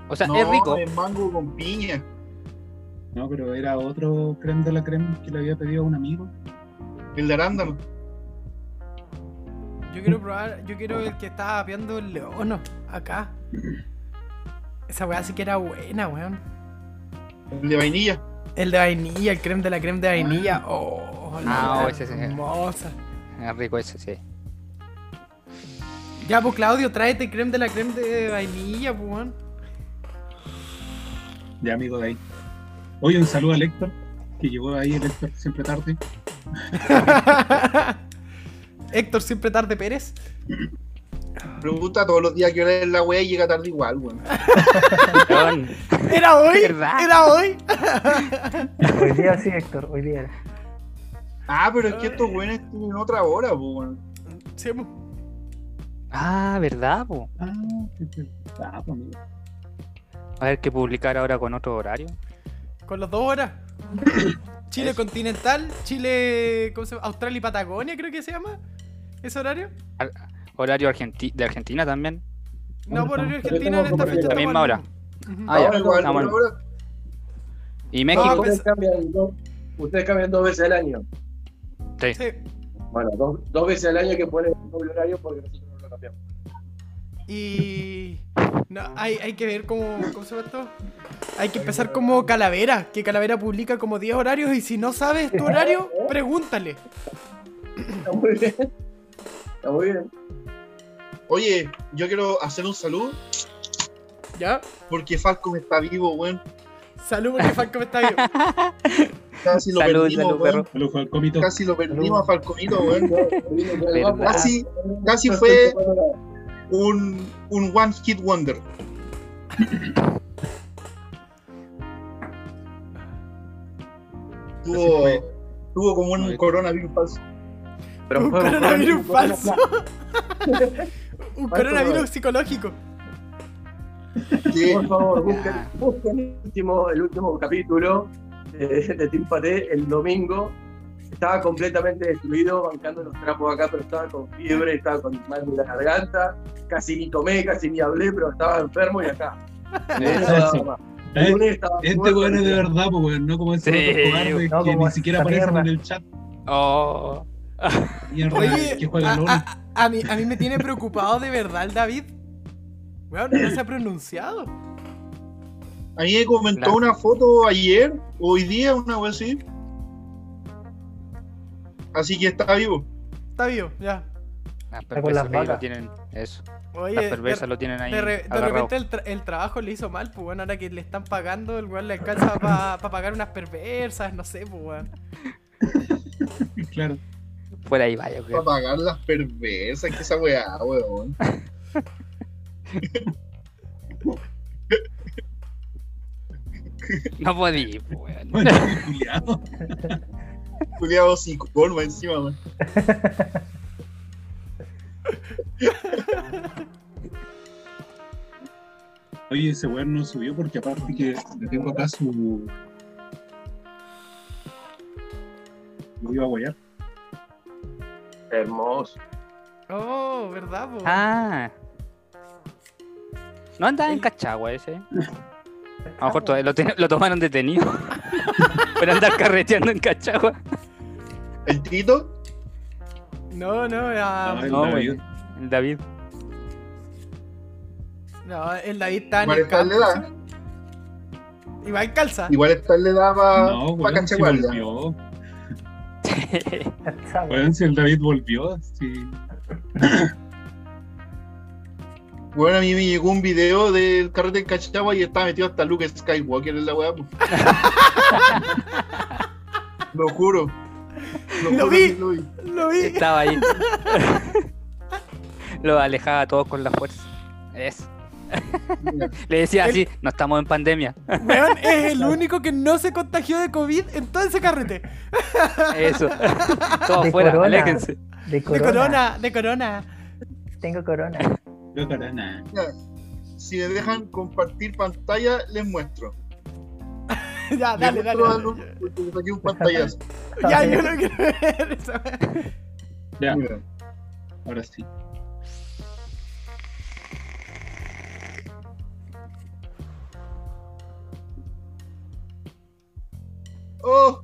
Speaker 2: O sea,
Speaker 6: no,
Speaker 2: es rico.
Speaker 6: es mango con piña.
Speaker 1: No, pero era otro creme de la crema que le había pedido a un amigo.
Speaker 6: El de arándano.
Speaker 5: Yo quiero probar, yo quiero el que estaba apiando el leono, acá. Esa weá sí que era buena, weón.
Speaker 6: El de vainilla.
Speaker 5: El de vainilla, el creme de la creme de vainilla. Oh, la
Speaker 2: Ah, oh, ese sí.
Speaker 5: hermosa.
Speaker 2: Es rico ese, sí.
Speaker 5: Ya, pues Claudio, tráete creme de la creme de vainilla, pues, weón.
Speaker 1: Ya amigo de ahí. Oye, un saludo al Héctor, que llegó ahí, el Héctor siempre tarde.
Speaker 5: Héctor siempre tarde Pérez.
Speaker 6: Pregunta todos los días que hora es la wea y llega tarde igual, weón.
Speaker 5: Era hoy,
Speaker 2: ¿Verdad?
Speaker 5: era hoy.
Speaker 4: Hoy día sí, Héctor, hoy día.
Speaker 6: Ah, pero es que estos weones tienen otra hora, pues, weón.
Speaker 5: Sí.
Speaker 2: Ah, ¿verdad? po?
Speaker 1: Ah, pues, amigo.
Speaker 2: A ver qué publicar ahora con otro horario.
Speaker 5: Con las dos horas. Chile continental, Chile, ¿cómo se llama? Australia y Patagonia, creo que se llama. ¿Ese horario?
Speaker 2: Ar- Horario argenti- de Argentina también.
Speaker 5: No, por horario Argentina en esta fecha.
Speaker 2: la misma hora. Ah, ya.
Speaker 6: Igual,
Speaker 2: Ah, bueno.
Speaker 6: ahora.
Speaker 2: ¿Y México?
Speaker 5: No,
Speaker 7: Ustedes cambian, dos, ustedes cambian dos veces al año.
Speaker 2: Sí.
Speaker 5: Sí.
Speaker 7: Bueno, dos, dos veces al año que ponen doble horario porque nosotros no lo cambiamos.
Speaker 5: Y. No, hay, hay que ver cómo, cómo se llama esto. Hay que empezar como Calavera, que Calavera publica como 10 horarios y si no sabes tu horario, pregúntale.
Speaker 7: Está muy bien. Está muy bien.
Speaker 6: Oye, yo quiero hacer un saludo
Speaker 5: ¿Ya?
Speaker 6: porque Falcom está vivo, weón.
Speaker 5: Salud porque Falcom está vivo.
Speaker 6: Casi lo
Speaker 2: Salud,
Speaker 6: perdimos,
Speaker 2: salud,
Speaker 6: weón.
Speaker 1: comito.
Speaker 6: Casi lo perdimos a Falcomito, weón.
Speaker 2: Verdad.
Speaker 6: Casi, casi fue un, un one hit wonder. Tuvo, tuvo como un coronavirus falso.
Speaker 7: Pero
Speaker 5: Un coronavirus falso. Un coronavirus psicológico.
Speaker 6: Sí,
Speaker 7: Por favor, busquen, busquen el, último, el último capítulo de, de Team Paté el domingo. Estaba completamente destruido, bancando los trapos acá, pero estaba con fiebre, estaba con mal de la garganta. Casi ni tomé, casi ni hablé, pero estaba enfermo y acá.
Speaker 1: Eso, Eh, Este weón es de verdad, pues, weón, no como ese
Speaker 2: Sí,
Speaker 1: otro cobarde
Speaker 4: no,
Speaker 1: que
Speaker 4: como
Speaker 1: ni siquiera aparecen en el chat.
Speaker 2: Oh.
Speaker 1: Mierda,
Speaker 5: Oye,
Speaker 1: que juega
Speaker 5: a,
Speaker 1: LOL.
Speaker 5: a- a mí, a mí me tiene preocupado de verdad el David. Weón, no se ha pronunciado.
Speaker 6: A mí me comentó
Speaker 2: Claro.
Speaker 6: una foto ayer, hoy día, una wea así. Así que está vivo.
Speaker 5: Está vivo, ya.
Speaker 4: Las
Speaker 2: ahí lo tienen, Eso.
Speaker 5: Oye,
Speaker 2: Las
Speaker 5: de,
Speaker 2: perversas lo tienen ahí.
Speaker 5: de re- de
Speaker 2: agarrado.
Speaker 5: repente el, tra- el trabajo le hizo mal, pues bueno, ahora que le están pagando, el weón le alcanza para pagar unas perversas, no sé, pues weón.
Speaker 1: Claro.
Speaker 2: Por ahí vaya,
Speaker 6: Para
Speaker 2: creo.
Speaker 6: pagar las perversas, que esa weá, weón.
Speaker 2: No podí, weón.
Speaker 1: Culiao.
Speaker 6: Juliado psicón, más encima, weón.
Speaker 1: Oye, ese weón no subió porque aparte que le tengo acá su. Lo iba a guayar.
Speaker 7: Hermoso.
Speaker 5: Oh, ¿verdad, po?
Speaker 2: Ah. No andaba en Cachagua ese. A lo mejor todavía lo, ten- lo tomaron detenido. Por andar carreteando en Cachagua.
Speaker 6: El Tito,
Speaker 5: No, no, era...
Speaker 1: Ah, el
Speaker 2: No,
Speaker 1: David.
Speaker 2: güey. El David.
Speaker 5: No, el David está en
Speaker 6: igual
Speaker 5: el
Speaker 6: está
Speaker 5: campo.
Speaker 6: edad.
Speaker 5: Igual calza.
Speaker 6: Igual está la edad para
Speaker 1: No, weón, volvió. Weón, si el David volvió, sí.
Speaker 6: Bueno, a mí me llegó un video del carrete en Cachagua y estaba metido hasta Luke Skywalker en la weá. pues. Lo juro.
Speaker 5: Lo
Speaker 6: juro
Speaker 5: vi.
Speaker 6: lo vi.
Speaker 5: Lo vi.
Speaker 2: Estaba ahí. lo alejaba a todos con la fuerza. Eso. Le decía
Speaker 5: El-
Speaker 2: así, no estamos en pandemia.
Speaker 5: Weón, es el único que no se contagió de COVID en todo ese carrete.
Speaker 2: Eso. Todos
Speaker 4: De
Speaker 2: fuera,
Speaker 4: corona.
Speaker 2: aléjense.
Speaker 4: De
Speaker 5: De
Speaker 4: corona.
Speaker 5: corona, de corona.
Speaker 4: Tengo corona.
Speaker 1: Nada.
Speaker 6: mira. Si me dejan compartir pantalla, les muestro.
Speaker 5: ya,
Speaker 6: Les
Speaker 5: dale, dale. dale.
Speaker 6: algo saqué un pantallazo.
Speaker 5: Ya, yo no quiero ver.
Speaker 1: Ya, ahora sí.
Speaker 6: ¡Oh!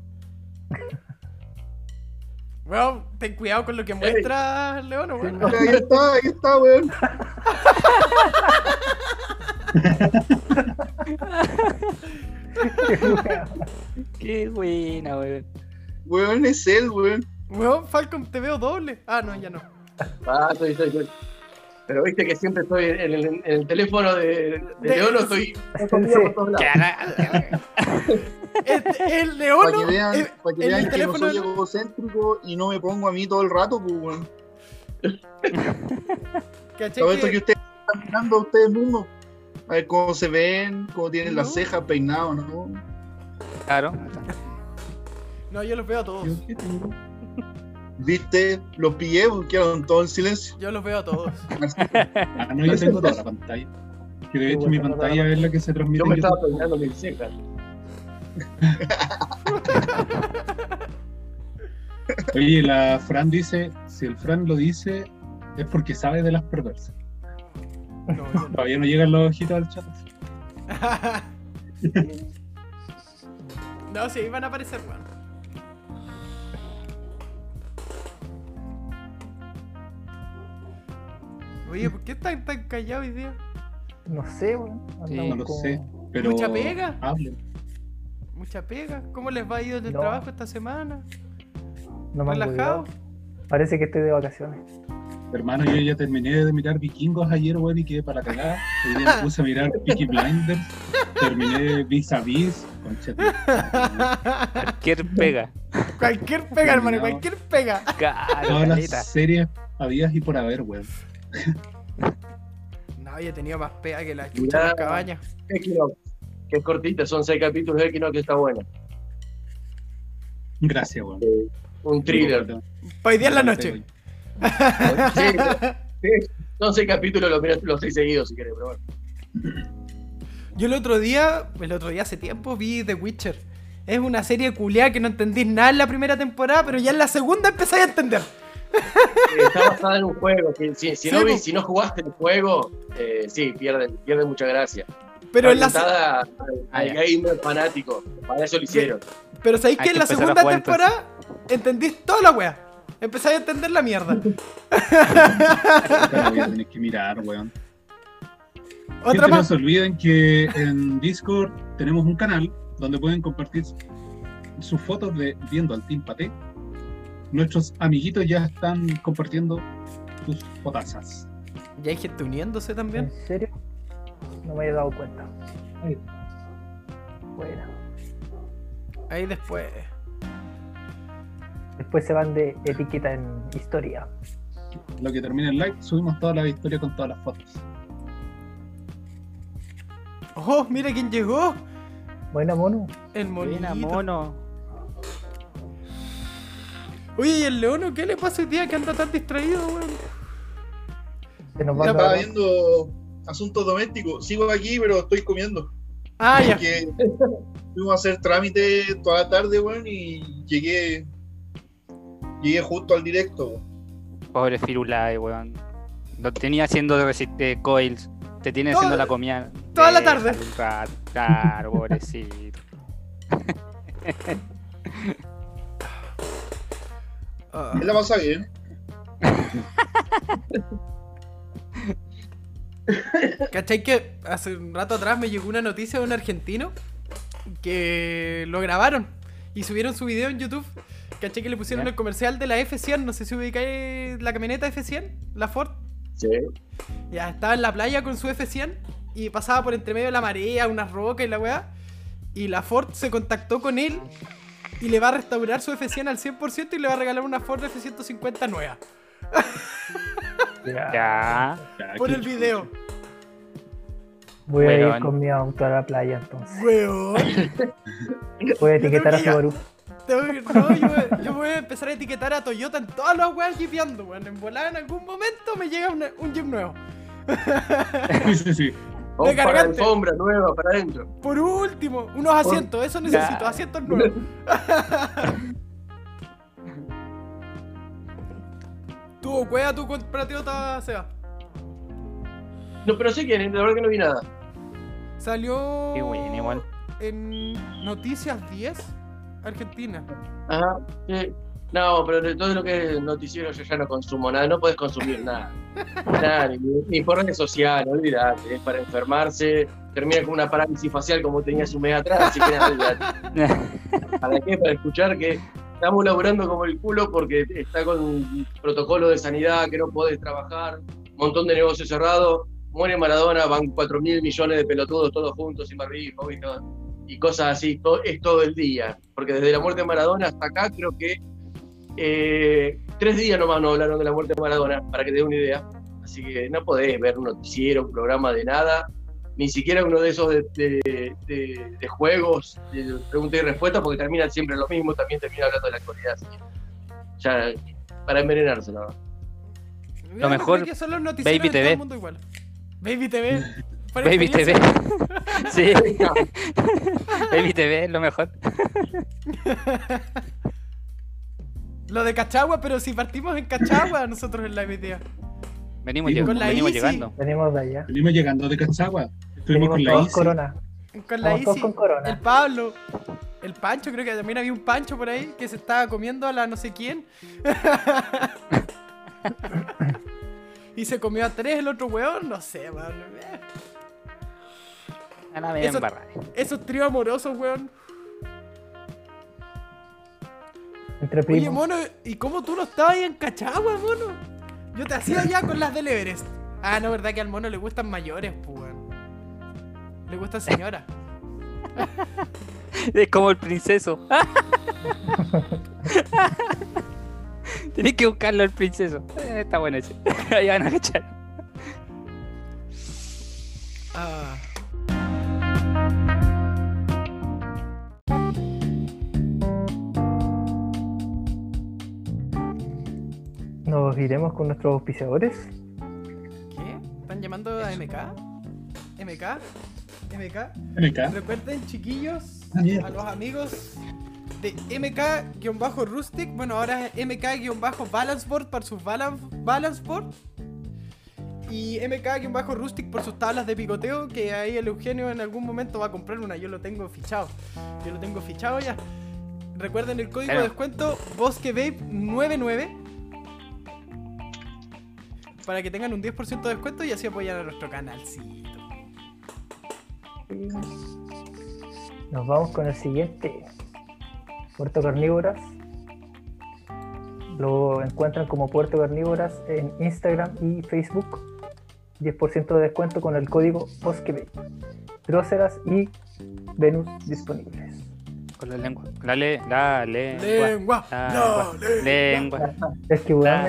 Speaker 5: Weón, ten cuidado con lo que muestra León, weón.
Speaker 6: Ahí está, ahí está, weón.
Speaker 2: Qué buena, weón.
Speaker 6: Weón es él, weón.
Speaker 5: Weón, Falcon, te veo doble. Ah, no, ya no.
Speaker 7: Ah, estoy, estoy, estoy. Pero viste que siempre estoy en el, en el teléfono de, de
Speaker 5: De-
Speaker 7: Leono, estoy
Speaker 4: Sí.
Speaker 5: El
Speaker 6: Para
Speaker 5: Leono.
Speaker 6: que vean,
Speaker 5: eh,
Speaker 6: pa' que vean
Speaker 5: el
Speaker 6: que no soy egocéntrico y no me pongo a mí todo el rato, pues, weón.
Speaker 5: ¿cachai
Speaker 6: Todo esto
Speaker 5: que-
Speaker 6: ustedes están mirando a ustedes mismos. A ver cómo se ven, cómo tienen las
Speaker 5: No.
Speaker 6: cejas peinados, ¿no?
Speaker 2: Claro.
Speaker 5: No, yo los veo a todos.
Speaker 6: ¿Viste? Los pillé, pues, quedaron todos en silencio.
Speaker 5: Yo los veo a todos.
Speaker 1: Ah, no, yo tengo toda la pantalla. Que de hecho mi pantalla es la que se transmite
Speaker 7: Yo me estaba peinando mis cejas.
Speaker 1: Oye, la Fran dice, si el Fran lo dice, es porque sabe de las perversas.
Speaker 5: No, no.
Speaker 1: Todavía no llegan los ojitos al chat.
Speaker 5: no, sí, van a aparecer, weón. Oye, ¿por qué están tan callados hoy día?
Speaker 4: No sé, weón.
Speaker 2: Sí,
Speaker 1: No lo
Speaker 4: como-
Speaker 1: sé, pero
Speaker 5: ¿Mucha pega?
Speaker 1: hablen.
Speaker 5: Mucha pega. ¿Cómo les va a ir en el
Speaker 4: No.
Speaker 5: trabajo esta semana?
Speaker 4: No me han
Speaker 5: ¿Relajado?
Speaker 4: Parece que estoy de vacaciones.
Speaker 1: Hermano, yo ya terminé de mirar vikingos ayer, weón, y quedé para cagar. Hoy día me puse a mirar Peaky Blinders. Terminé vis a vis.
Speaker 2: Cualquier pega.
Speaker 5: cualquier pega, hermano,
Speaker 1: No.
Speaker 5: cualquier pega.
Speaker 1: Todas las series habidas y por haber, weón.
Speaker 5: No, yo he tenido más pega que la chucha de las cabañas.
Speaker 7: Que es cortita, son seis capítulos de Equinox que está bueno.
Speaker 1: Gracias, weón.
Speaker 7: Un thriller.
Speaker 5: Hoy día en la noche.
Speaker 7: Sí, son seis capítulos, los, miras los seis seguidos si querés, pero bueno.
Speaker 5: Yo el otro día, el otro día hace tiempo vi The Witcher. Es una serie culiada que no entendís nada en la primera temporada, pero ya en la segunda empezáis a entender.
Speaker 7: Eh, Está basada en un juego. que si, si
Speaker 5: Sí,
Speaker 7: no, vi-
Speaker 5: po.
Speaker 7: si no jugaste el juego, eh, sí, pierde, pierde mucha gracia.
Speaker 5: Pero en la
Speaker 7: al,
Speaker 2: Ah,
Speaker 7: al
Speaker 2: ya.
Speaker 7: gamer fanático. Para eso lo hicieron.
Speaker 5: pero sabéis que en la segunda temporada entendís toda la wea. Empezáis a entender la mierda.
Speaker 1: Tener que mirar, weón.
Speaker 5: Otra
Speaker 1: no se olviden que en Discord tenemos un canal donde pueden compartir sus fotos de viendo al Team Pate. Nuestros amiguitos ya están compartiendo sus fotazas.
Speaker 5: Y hay gente uniéndose también.
Speaker 4: ¿En serio? No me había dado cuenta.
Speaker 1: Ahí.
Speaker 4: Bueno.
Speaker 5: Ahí después.
Speaker 4: Después se van de etiqueta en historia.
Speaker 1: Lo que termine el like, subimos toda la historia con todas las fotos.
Speaker 5: ¡Oh, mira quién llegó!
Speaker 4: Buena, mono.
Speaker 5: El
Speaker 2: Buena,
Speaker 5: monito.
Speaker 2: mono.
Speaker 5: Oye, ¿y el leono qué le pasa hoy día que anda tan distraído, weón?
Speaker 4: Se nos va
Speaker 6: Ya
Speaker 4: a
Speaker 6: estaba viendo asuntos domésticos. Sigo aquí, pero estoy comiendo.
Speaker 5: Ah, ya.
Speaker 6: Porque fuimos a hacer trámite toda la tarde, weón, y llegué. Llegué justo al directo. weón.
Speaker 2: Pobre Firulai, weón. Lo tenía haciendo resiste coils. Te tiene haciendo la comida.
Speaker 5: toda la tarde.
Speaker 2: Claro, pobrecito.
Speaker 6: Él la pasa bien.
Speaker 5: ¿Cachai que hace un rato atrás me llegó una noticia de un argentino que lo grabaron y subieron su video en YouTube? ¿Cachai que le pusieron
Speaker 2: Ya.
Speaker 5: el comercial de la F100? No sé si ubicáis la camioneta F100, la Ford.
Speaker 7: Sí.
Speaker 5: Ya estaba en la playa con su F100 y pasaba por entre medio de la marea, unas rocas y la weá. Y la Ford se contactó con él y le va a restaurar su F100 al 100% y le va a regalar una Ford F150 nueva.
Speaker 4: Ya.
Speaker 2: Ya.
Speaker 1: Ya,
Speaker 5: Por el video.
Speaker 4: Voy a ir con mi auto a la playa entonces.
Speaker 5: Weón.
Speaker 4: Voy a etiquetar a Subaru.
Speaker 5: Tengo que- No, yo, yo voy a empezar a etiquetar a Toyota en todas las weas jeepeando, weón. En volar en algún momento me llega una- un jeep nuevo.
Speaker 1: Sí, sí, sí.
Speaker 7: Para alfombra nueva, para adentro.
Speaker 5: Por último, unos asientos, eso necesito, asientos nuevos. ¿Tú, cueva, tu compatriota, Seba?
Speaker 7: No, pero sé quién, es, la verdad que no vi nada.
Speaker 5: Salió
Speaker 2: Qué bueno, igual.
Speaker 5: en Noticias 10, Argentina.
Speaker 7: Ajá. sí. No, pero de todo lo que es noticiero yo ya no consumo nada, no puedes consumir nada. Nada, ni, ni por redes sociales, olvidate, es para enfermarse, termina con una parálisis facial como tenías un mes atrás, así que nada, olvidate. ¿Para qué? Para escuchar que estamos laburando como el culo porque está con protocolo de sanidad, que no podés trabajar, montón de negocios cerrados, muere Maradona, van 4 mil millones de pelotudos todos juntos sin barbijo y, cosas así, es todo el día. Porque desde la muerte de Maradona hasta acá creo que eh, tres días nomás no hablaron de la muerte de Maradona, para que te dé una idea. Así que no podés ver un noticiero, un programa de nada, ni siquiera uno de esos de, de- de- de juegos, de preguntas y respuestas, porque terminan siempre lo mismo, también termina hablando de la actualidad. así ya, para envenenarse,
Speaker 2: mejor,
Speaker 5: que son los noticieros
Speaker 2: Baby
Speaker 5: de todo
Speaker 2: TV.
Speaker 5: el mundo igual. Baby TV.
Speaker 2: Baby TV. Sí. Baby TV es lo mejor.
Speaker 5: Lo de Cachagua, pero si partimos en Cachagua, nosotros en la idea.
Speaker 2: Venimos, lleg-
Speaker 5: con la
Speaker 2: venimos llegando.
Speaker 4: Venimos de allá.
Speaker 1: Venimos llegando de Cachagua. Estuvimos con la
Speaker 4: todos
Speaker 1: Isi.
Speaker 4: corona.
Speaker 5: Con la
Speaker 4: todos
Speaker 5: Isi,
Speaker 4: con corona.
Speaker 5: el Pablo, el Pancho, creo que también había un Pancho por ahí que se estaba comiendo a la no sé quién. y se comió a tres el otro weón, no sé, man.
Speaker 2: A la media
Speaker 5: Eso-
Speaker 2: embarrada.
Speaker 5: Esos tríos amorosos, weón.
Speaker 4: Entre
Speaker 5: Oye,
Speaker 4: primos.
Speaker 5: mono, ¿y cómo tú no estabas ahí en Cachagua, mono? Yo te hacía ya con las del Everest. Ah, no, verdad que al mono le gustan mayores, pues, weón. Le gustan señoras.
Speaker 2: Es como el princeso. Tenés que buscarlo el princeso. Eh, está bueno ese. Ahí van a cachar.
Speaker 5: Ah.
Speaker 4: Nos iremos con nuestros auspiciadores.
Speaker 5: ¿Qué? ¿Están llamando a MK? ¿MK? ¿MK?
Speaker 1: MK.
Speaker 5: Recuerden, chiquillos,
Speaker 1: Ah,
Speaker 5: a los amigos de MK-Rustic. Bueno, ahora es MK-Balanceboard para sus balan Balanceboard. Y MK-Rustic por sus tablas de picoteo. Que ahí el Eugenio en algún momento va a comprar una. Yo lo tengo fichado. Yo lo tengo fichado ya. Recuerden el código
Speaker 2: Pero-
Speaker 5: de descuento BosqueVape99 para que tengan un 10% de descuento y así apoyan a nuestro canalcito.
Speaker 4: Nos vamos con el siguiente. Puerto Carnívoras. Lo encuentran como Puerto Carnívoras en Instagram y Facebook. 10% de descuento con el código OSKEBEI. Dróceras y Venus disponibles.
Speaker 2: Con la lengua. La, le, la lengua.
Speaker 5: Lengua.
Speaker 2: La
Speaker 5: No,
Speaker 2: lengua.
Speaker 5: lengua.
Speaker 4: Es que, weón,
Speaker 2: Ah.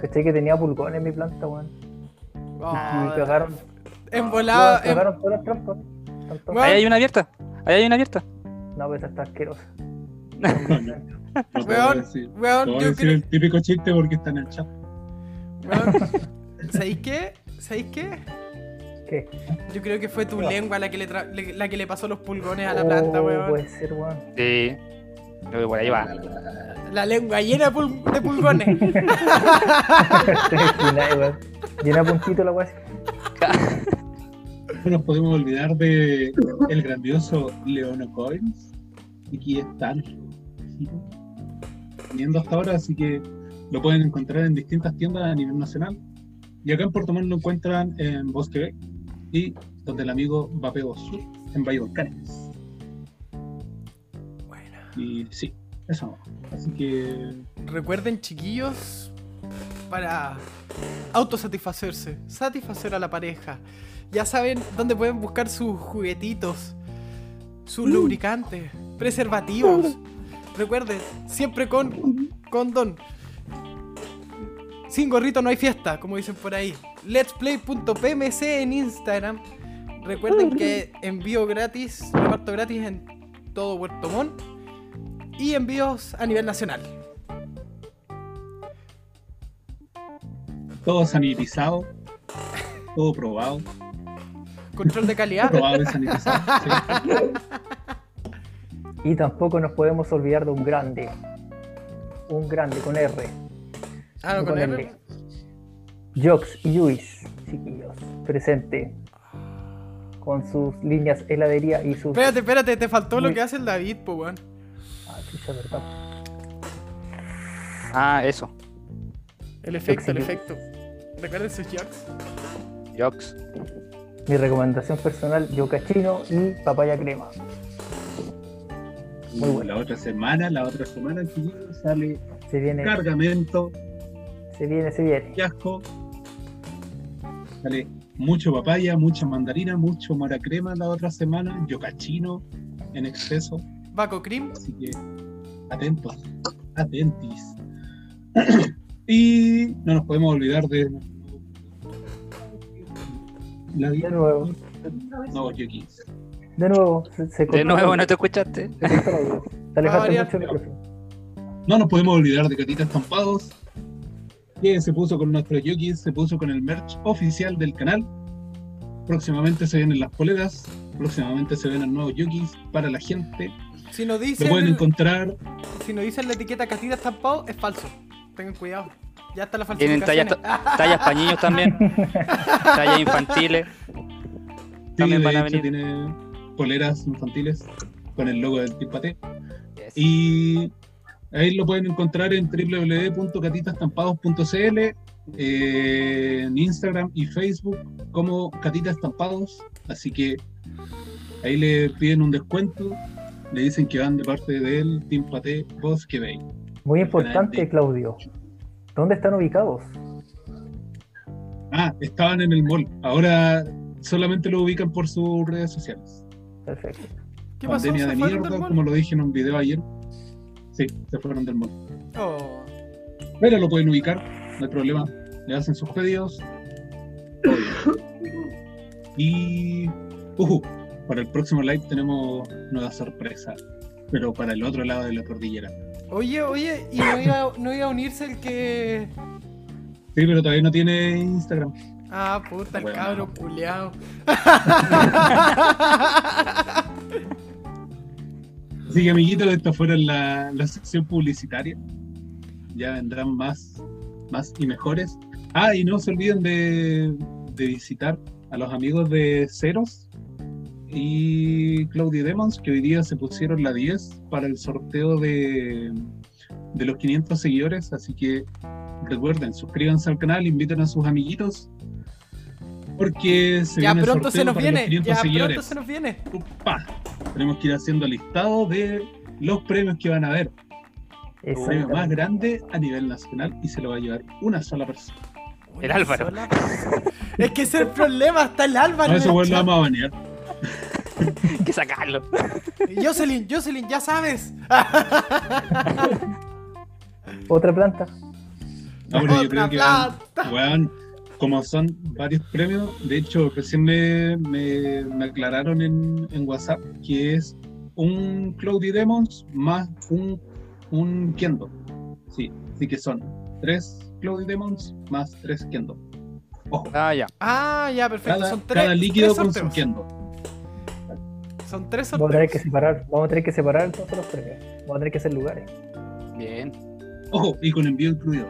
Speaker 4: Caché que tenía pulgones en mi planta, weón.
Speaker 5: Ah,
Speaker 4: Y cagaron,
Speaker 5: En volada.
Speaker 4: weón,
Speaker 5: Weón.
Speaker 2: Ahí hay una abierta. Ahí hay una abierta.
Speaker 4: No, pues está asquerosa.
Speaker 1: No,
Speaker 5: Weón, weón, yo
Speaker 1: decir
Speaker 5: creo.
Speaker 1: el típico chiste porque está en el chat.
Speaker 5: weón, ¿Sabéis qué? ¿Sabéis qué?
Speaker 4: ¿Qué?
Speaker 5: Yo creo que fue tu
Speaker 4: No.
Speaker 5: lengua la que le, tra- le- la que le pasó los pulgones a la planta,
Speaker 4: Oh,
Speaker 5: weón.
Speaker 4: Puede ser, weón.
Speaker 2: Sí. Creo que por ahí va.
Speaker 5: La lengua llena de, pul- de pulgones.
Speaker 4: Llena, weón. Llena puntito la weá.
Speaker 1: No nos podemos olvidar de el grandioso Leono Coins. Aquí están. Teniendo hasta ahora, así que lo pueden encontrar en distintas tiendas a nivel nacional. Y acá en Puerto Montt lo encuentran en Bosque y donde el amigo Vapeo Sur, en Valle Volcanes.
Speaker 5: Bueno.
Speaker 1: Y sí, eso. Así que
Speaker 5: Recuerden, chiquillos, para autosatisfacerse, satisfacer a la pareja. Ya saben dónde pueden buscar sus juguetitos, sus lubricantes, preservativos. Recuerden, siempre con condón. Sin gorrito no hay fiesta, como dicen por ahí. Let's Play.pmc en Instagram. Recuerden que envío gratis, reparto gratis en todo Puerto Montt. Y envíos a nivel nacional.
Speaker 1: Todo sanitizado, todo probado,
Speaker 5: Control de calidad.
Speaker 1: probado y sanitizado. sí.
Speaker 4: Y tampoco nos podemos olvidar de un grande. Un grande con R.
Speaker 5: Ah, no,
Speaker 4: no
Speaker 5: con
Speaker 4: con
Speaker 5: R.
Speaker 4: L. Jox y Luis, chiquillos, presente. Con sus líneas heladería y sus.
Speaker 5: Espérate, espérate, te faltó lo que hace el David, po, weón.
Speaker 4: Ah, chucha, verdad.
Speaker 2: Ah, eso.
Speaker 5: El efecto, el efecto. Recuerden sus jokes.
Speaker 2: Jox.
Speaker 4: Mi recomendación personal, yocachino y papaya crema. Muy bueno.
Speaker 1: La otra semana, la otra semana, sale
Speaker 4: Se viene,
Speaker 1: cargamento,
Speaker 4: se viene, se viene.
Speaker 1: fiasco. Sale mucho papaya, mucha mandarina, mucho mora crema la otra semana, yocachino en exceso.
Speaker 5: Baco Cream.
Speaker 1: Así que atentos, atentis. y no nos podemos olvidar de la
Speaker 4: De nuevo,
Speaker 1: nuevos yokis.
Speaker 4: de nuevo, se, se
Speaker 2: De nuevo, ¿no te escuchaste?
Speaker 4: se alejaste mucho micrófono.
Speaker 1: No nos podemos olvidar de Catita Estampados, que se puso con nuestros yokis, se puso con el merch oficial del canal. Próximamente se vienen las poleras, próximamente se vienen nuevos yokis para la gente.
Speaker 5: Si nos
Speaker 1: Lo
Speaker 5: dicen,
Speaker 1: pueden encontrar,
Speaker 5: si nos dicen la etiqueta catita estampado, es falso. Tengan cuidado. Ya está la
Speaker 2: Tienen tallas, tallas para niños también. tallas infantiles.
Speaker 1: sí,
Speaker 2: También van a
Speaker 1: hecho
Speaker 2: venir.
Speaker 1: tiene poleras infantiles con el logo del Tipate.
Speaker 2: Yes.
Speaker 1: Y ahí lo pueden encontrar en www.catitaestampados.cl, eh, en Instagram y Facebook como Catita Estampados. Así que ahí le piden un descuento, le dicen que van de parte del Team Pate Bosque Bay.
Speaker 4: Muy importante, Claudio. ¿Dónde están ubicados?
Speaker 1: Ah, estaban en el mall. Ahora solamente lo ubican por sus redes sociales.
Speaker 4: Perfecto.
Speaker 5: ¿Qué pasó?
Speaker 1: Pandemia
Speaker 5: ¿Se
Speaker 1: de
Speaker 5: fueron
Speaker 1: mierda,
Speaker 5: del mall?
Speaker 1: como lo dije en un video ayer. Sí, se fueron del mall.
Speaker 5: Oh.
Speaker 1: Pero lo pueden ubicar, no hay problema. Le hacen sus pedidos. Y ujú, para el próximo live tenemos nueva sorpresa. Pero para el otro lado de la cordillera.
Speaker 5: Oye, oye, ¿y no iba, no iba a unirse el que.
Speaker 1: Sí, pero todavía no tiene Instagram.
Speaker 5: Ah, puta, el
Speaker 1: Bueno.
Speaker 5: cabro culeado.
Speaker 1: Así que amiguitos, esta fuera la, la sección publicitaria. Ya vendrán más, más y mejores. Ah, y no se olviden de, de visitar a los amigos de Ceros y Claudia Demons, que hoy día se pusieron la 10 para el sorteo de, de los 500 seguidores. Así que recuerden, suscríbanse al canal, inviten a sus amiguitos. Porque se
Speaker 5: Ya
Speaker 1: viene el
Speaker 5: pronto se nos
Speaker 1: para los
Speaker 5: viene.
Speaker 1: 500
Speaker 5: Ya
Speaker 1: seguidores.
Speaker 5: pronto se nos viene.
Speaker 1: Upa. Tenemos que ir haciendo listado de los premios que van a haber. El premio más grande a nivel nacional y se lo va a llevar una sola persona.
Speaker 2: El Álvaro.
Speaker 5: Es que ese es el problema, está el Álvaro.
Speaker 1: No, ese
Speaker 5: el
Speaker 1: lo vamos a banear.
Speaker 2: Que sacarlo.
Speaker 5: Jocelyn, Jocelyn, ya sabes.
Speaker 4: Otra planta.
Speaker 1: No, pero yo
Speaker 5: Otra
Speaker 1: creo que,
Speaker 5: plata.
Speaker 1: weón, como son varios premios, de hecho, recién me, me, me aclararon en, en WhatsApp que es un Cloudy Demons más un, un Kendo. Sí, así que son tres Cloudy Demons más tres Kendo. Ojo,
Speaker 2: Ah, ya.
Speaker 5: Ah, ya, perfecto.
Speaker 1: cada,
Speaker 5: son tres,
Speaker 1: cada líquido
Speaker 5: tres
Speaker 1: con su. Kendo.
Speaker 5: Son tres
Speaker 4: Vamos a tener que
Speaker 5: sorteos.
Speaker 4: separar, vamos a tener que separar entonces los premios. Vamos a tener que hacer lugares.
Speaker 2: Bien.
Speaker 1: Ojo, y con envío incluido.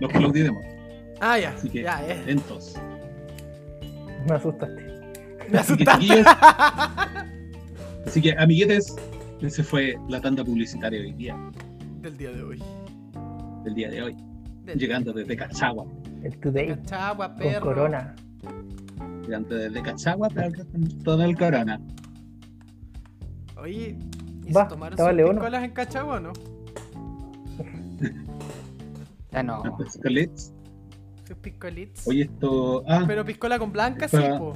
Speaker 1: Los Cloudy Demons.
Speaker 5: Ah, ya.
Speaker 1: Así que,
Speaker 5: Ya, eh.
Speaker 1: entonces.
Speaker 4: Me asustaste.
Speaker 5: Me
Speaker 1: Así que,
Speaker 5: asustaste.
Speaker 1: así que, amiguetes, ese fue la tanda publicitaria de hoy día,
Speaker 5: Del día de hoy.
Speaker 1: del día de hoy,
Speaker 5: Del
Speaker 1: llegando desde Cachagua.
Speaker 4: El today
Speaker 5: Cachagua,
Speaker 4: con
Speaker 5: perro.
Speaker 4: corona.
Speaker 1: Llegando desde Cachagua, con todo el corona.
Speaker 5: Oye, ¿y
Speaker 4: Va,
Speaker 5: se tomaron sus
Speaker 4: León.
Speaker 5: piscolas en Cachagua o no?
Speaker 2: Ya no.
Speaker 1: Antes Colets.
Speaker 5: Sus piscolitos.
Speaker 1: Oye, esto. Ah,
Speaker 5: Pero piscola con blanca, sí, po.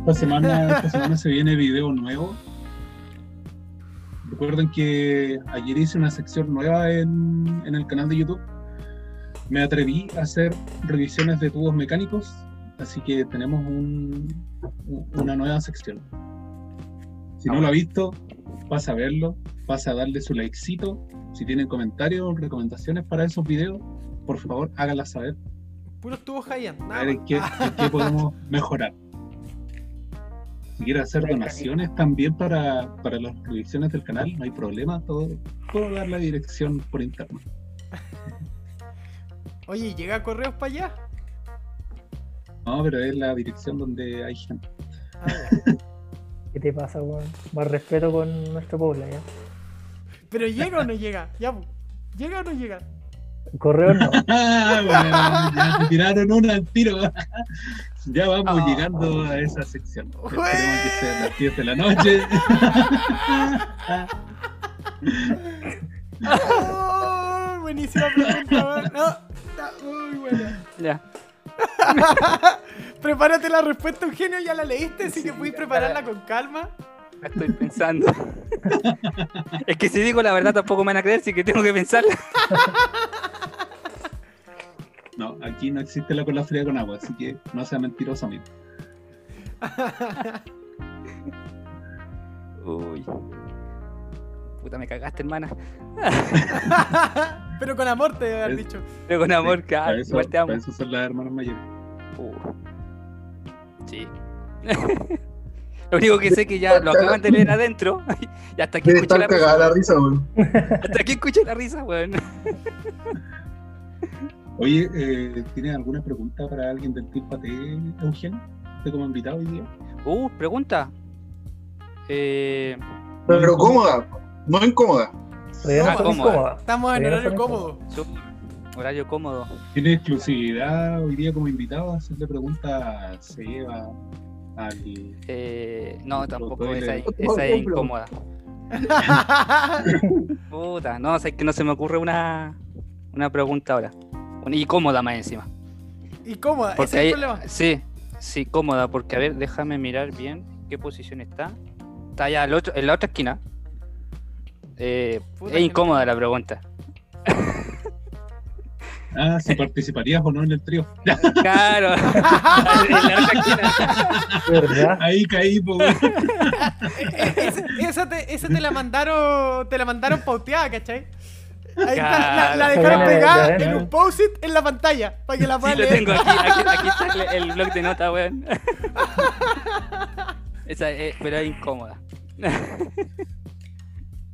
Speaker 1: esta semana, esta semana se viene video nuevo. Recuerden que ayer hice una sección nueva en, en el canal de YouTube. Me atreví a hacer revisiones de tubos mecánicos, así que tenemos un- una nueva sección. Si no lo ha visto, pasa a verlo, pasa a darle su likecito. Si tienen comentarios o recomendaciones para esos videos, por favor háganlas saber.
Speaker 5: Puros tubos high-end.
Speaker 1: A
Speaker 5: nada
Speaker 1: ver qué, qué podemos mejorar. Si quieren hacer donaciones también para, para las revisiones del canal, no hay problema, todo, puedo dar la dirección por internet.
Speaker 5: Oye, ¿llega correos para allá?
Speaker 1: No, pero es la dirección donde hay gente.
Speaker 5: Ah.
Speaker 4: ¿Qué te pasa, weón? Más respeto con nuestro pueblo, ¿ya?
Speaker 5: Pero llega o no llega, ya. ¿Llega o no llega?
Speaker 4: Correo no.
Speaker 1: Ah, bueno, ya te tiraron una al tiro. Ya vamos
Speaker 5: Ah.
Speaker 1: llegando a esa sección. Esperemos que sea a las 10 de la noche.
Speaker 5: Oh, buenísima pregunta. No, está muy buena.
Speaker 2: Ya.
Speaker 5: Prepárate la respuesta, Eugenio, ya la leíste, así que puedes prepararla con calma.
Speaker 2: La estoy pensando. es que si digo la verdad tampoco me van a creer, sí que tengo que pensarla.
Speaker 1: No, aquí no existe la cola fría con agua, así que no sea mentiroso, amigo.
Speaker 2: Uy. Puta, me cagaste, hermana.
Speaker 5: Pero con amor te debe haber dicho.
Speaker 2: Pero con amor,
Speaker 1: Para
Speaker 2: claro,
Speaker 1: eso,
Speaker 2: igual te amo.
Speaker 1: para eso son las hermanas mayores.
Speaker 2: Uh. Sí. Lo único que sé que ya lo acaban de leer adentro. Y hasta aquí escuché la risa.
Speaker 6: la risa, weón.
Speaker 2: Hasta aquí escuché la risa, weón.
Speaker 1: Oye, eh, ¿tienes alguna pregunta para alguien del Team Pate, Eugenio? ¿Usted como invitado hoy día?
Speaker 2: Uh, pregunta. Eh,
Speaker 6: Pero cómoda, no incómoda.
Speaker 2: Ah, cómoda.
Speaker 5: Estamos en horario cómodo.
Speaker 2: horario cómodo.
Speaker 1: ¿Tiene exclusividad hoy día como invitado? Hacerle preguntas a Seba, al...
Speaker 2: Eh, no, tampoco, esa, es incómoda. Puta, no, sé que no se me ocurre una, una pregunta ahora. Una- Y cómoda más encima.
Speaker 5: y cómoda, ese es el problema.
Speaker 2: sí, sí, cómoda, porque a ver, déjame mirar bien qué posición está. Está allá al otro- en la otra esquina. Eh, es incómoda
Speaker 5: no.
Speaker 2: la pregunta.
Speaker 1: Ah, si participarías o no en el trío.
Speaker 2: Claro.
Speaker 4: ¿Verdad?
Speaker 1: Ahí caí, po.
Speaker 5: Esa, te, esa te la mandaron, te la mandaron pauteada, ¿cachai? Ahí está, la, dejaron pegada en un post-it en la pantalla para que la
Speaker 2: Sí,
Speaker 5: puedan
Speaker 2: lo
Speaker 5: leer.
Speaker 2: tengo aquí, aquí, aquí está el, el blog de notas, weón. Esa es, pero es incómoda.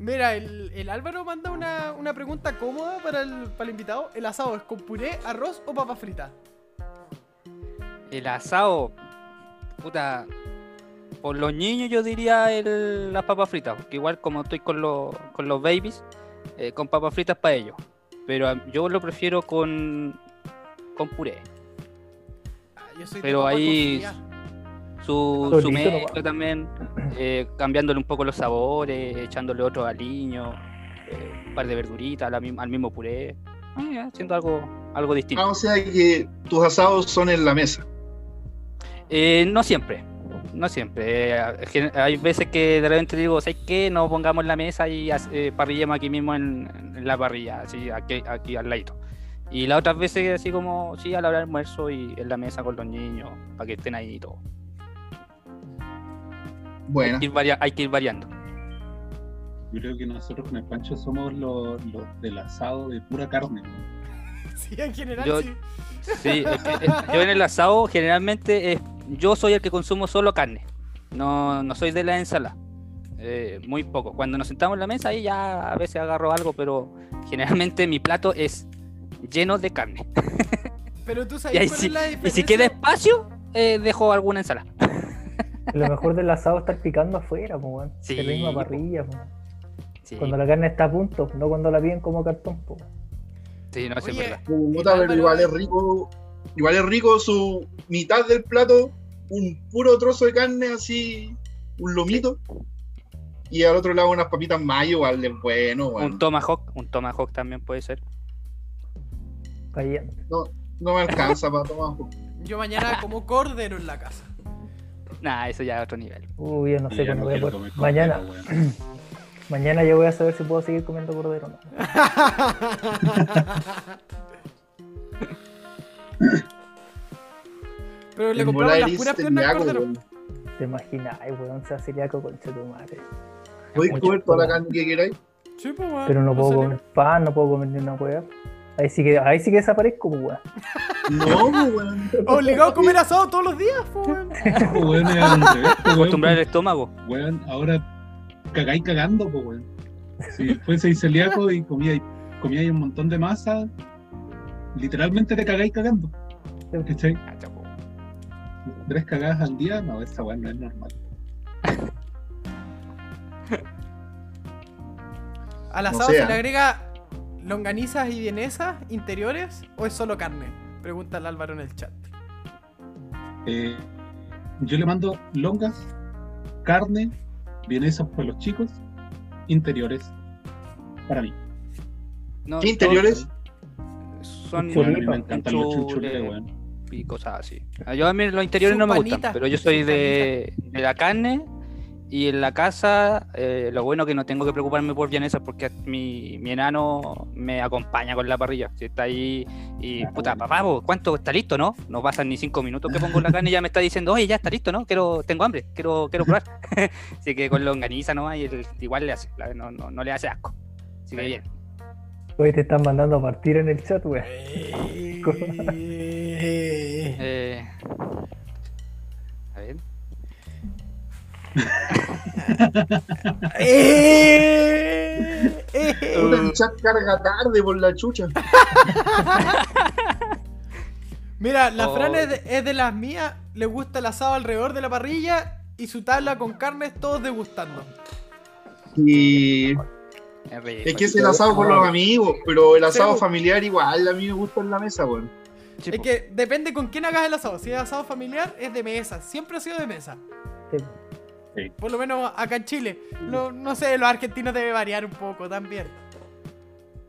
Speaker 5: Mira, el, el Álvaro manda una, una pregunta cómoda para el, para el invitado. ¿El asado es con puré, arroz o papa frita?
Speaker 2: El asado, puta, por los niños yo diría el, las papas fritas, porque igual como estoy con, los con los babies, eh, con papas fritas para ellos. Pero ah, yo lo prefiero con, con puré.
Speaker 5: Ah, yo soy
Speaker 2: Pero ahí-. Su,
Speaker 4: Solito
Speaker 2: su mezcla también, eh, cambiándole un poco los sabores, echándole otro aliño, eh, un par de verduritas al mismo puré, eh, haciendo algo, algo distinto.
Speaker 6: Ah, o sea que tus asados son en la mesa.
Speaker 2: Eh, no siempre, no siempre. eh, hay veces que de repente digo, ¿sabes qué? Nos pongamos en la mesa y eh, parrillemos aquí mismo en, en la parrilla, así aquí, aquí al ladito. Y las otras veces así como, sí, a la hora del almuerzo y en la mesa con los niños, para que estén ahí y todo.
Speaker 6: Bueno,
Speaker 2: Hay, que ir varia- hay que ir variando.
Speaker 1: Yo creo que nosotros con el Pancho somos los, los del asado de pura carne.
Speaker 5: Sí, en general
Speaker 2: Yo-
Speaker 5: sí.
Speaker 2: Sí, es que, yo en el asado generalmente eh, yo soy el que consumo solo carne. No, no soy de la ensalada. Eh, muy poco. Cuando nos sentamos en la mesa ahí ya a veces agarro algo, pero generalmente mi plato es lleno de carne.
Speaker 5: Pero tú
Speaker 2: Y,
Speaker 5: sabes
Speaker 2: ahí
Speaker 5: cuál
Speaker 2: si,
Speaker 5: es la
Speaker 2: y si
Speaker 5: diferencia.
Speaker 2: queda espacio, eh, dejo alguna ensalada.
Speaker 4: Lo mejor del asado es estar picando afuera, pues, weón.
Speaker 2: Sí,
Speaker 4: la misma
Speaker 2: po.
Speaker 4: parrilla.
Speaker 2: Sí,
Speaker 4: Cuando la carne está a punto, no cuando la piden como cartón, pues.
Speaker 2: sí, no, es verdad.
Speaker 6: pero igual es rico. Igual es rico su mitad del plato, un puro trozo de carne así, un lomito. Y al otro lado unas papitas mayo, igual es bueno,
Speaker 2: Un
Speaker 6: weón.
Speaker 2: tomahawk, un tomahawk también puede ser.
Speaker 4: Cayendo.
Speaker 6: No me alcanza para tomar.
Speaker 5: Yo mañana como cordero en la casa.
Speaker 2: Nah, eso ya es otro nivel.
Speaker 4: Uy, yo no sé cuándo
Speaker 1: no
Speaker 4: voy a poder. Mañana, mañana ya voy a saber si puedo seguir comiendo cordero o no.
Speaker 5: Pero le
Speaker 6: volar
Speaker 5: las puras piernas de
Speaker 6: celíaco,
Speaker 5: cordero.
Speaker 6: weón.
Speaker 4: Te imaginas, ay, weón, sea celíaco con tu madre. Mucho
Speaker 6: comer toda la carne que queráis.
Speaker 5: Sí, pues, weón.
Speaker 4: Pero no puedo
Speaker 5: salió.
Speaker 4: comer pan, no puedo comer ni una weá. Ahí sí que, ahí sí que desaparezco, pues, weón.
Speaker 6: No, pues, weón.
Speaker 5: Obligado a comer asado todos los días, pues, weón.
Speaker 1: Weón,
Speaker 2: Acostumbrar el estómago.
Speaker 1: Weón, ahora cagáis cagando, pues, weón. Si fueseis celíaco y comíais comíais un montón de masa, literalmente te cagáis cagando. ¿Cachai?
Speaker 2: Ah, chapo.
Speaker 1: Tres cagadas al día, no, esa weón no es normal.
Speaker 5: Al asado
Speaker 6: sea.
Speaker 5: se le agrega longanizas y vienesas interiores o es solo carne? Pregunta el Álvaro en el chat.
Speaker 1: Eh, yo le mando longas, carne, vienesas para los chicos, interiores para mí.
Speaker 2: No,
Speaker 6: ¿Qué interiores?
Speaker 2: Son.
Speaker 1: Bueno, mí me encantan los chinchules, weón.
Speaker 2: y cosas así. Yo a mí los interiores
Speaker 5: Sus
Speaker 2: no me
Speaker 5: panitas,
Speaker 2: gustan, pero yo soy de, de la carne y en la casa eh, lo bueno que no tengo que preocuparme por vienesas porque mi, mi enano me acompaña con la parrilla. Si está ahí y puta, papá, ¿cuánto está listo, no? No pasan ni cinco minutos que pongo la carne y ya me está diciendo, oye, ya está listo, ¿no? Quiero, tengo hambre, quiero, quiero probar. Así que con longaniza nomás y el- igual le hace, no, no, no le hace asco. Así que bien.
Speaker 4: Hoy te están mandando a partir en el chat, weón.
Speaker 2: Eh,
Speaker 5: Eh, eh,
Speaker 6: el chat carga tarde por la chucha.
Speaker 5: Mira, la
Speaker 2: Oh.
Speaker 5: Fran es de, es de las mías, le gusta el asado alrededor de la parrilla y su tabla con carnes todos degustando.
Speaker 6: Y
Speaker 2: Es,
Speaker 6: que es el asado con los amigos, pero el asado
Speaker 5: Sí,
Speaker 6: familiar igual a mí me gusta en la mesa, weón.
Speaker 2: Sí,
Speaker 5: Es que depende con quién hagas el asado. Si es asado familiar, es de mesa. Siempre ha sido de mesa.
Speaker 4: Sí.
Speaker 5: Por lo menos acá en Chile. No, no sé, los argentinos debe variar un poco también.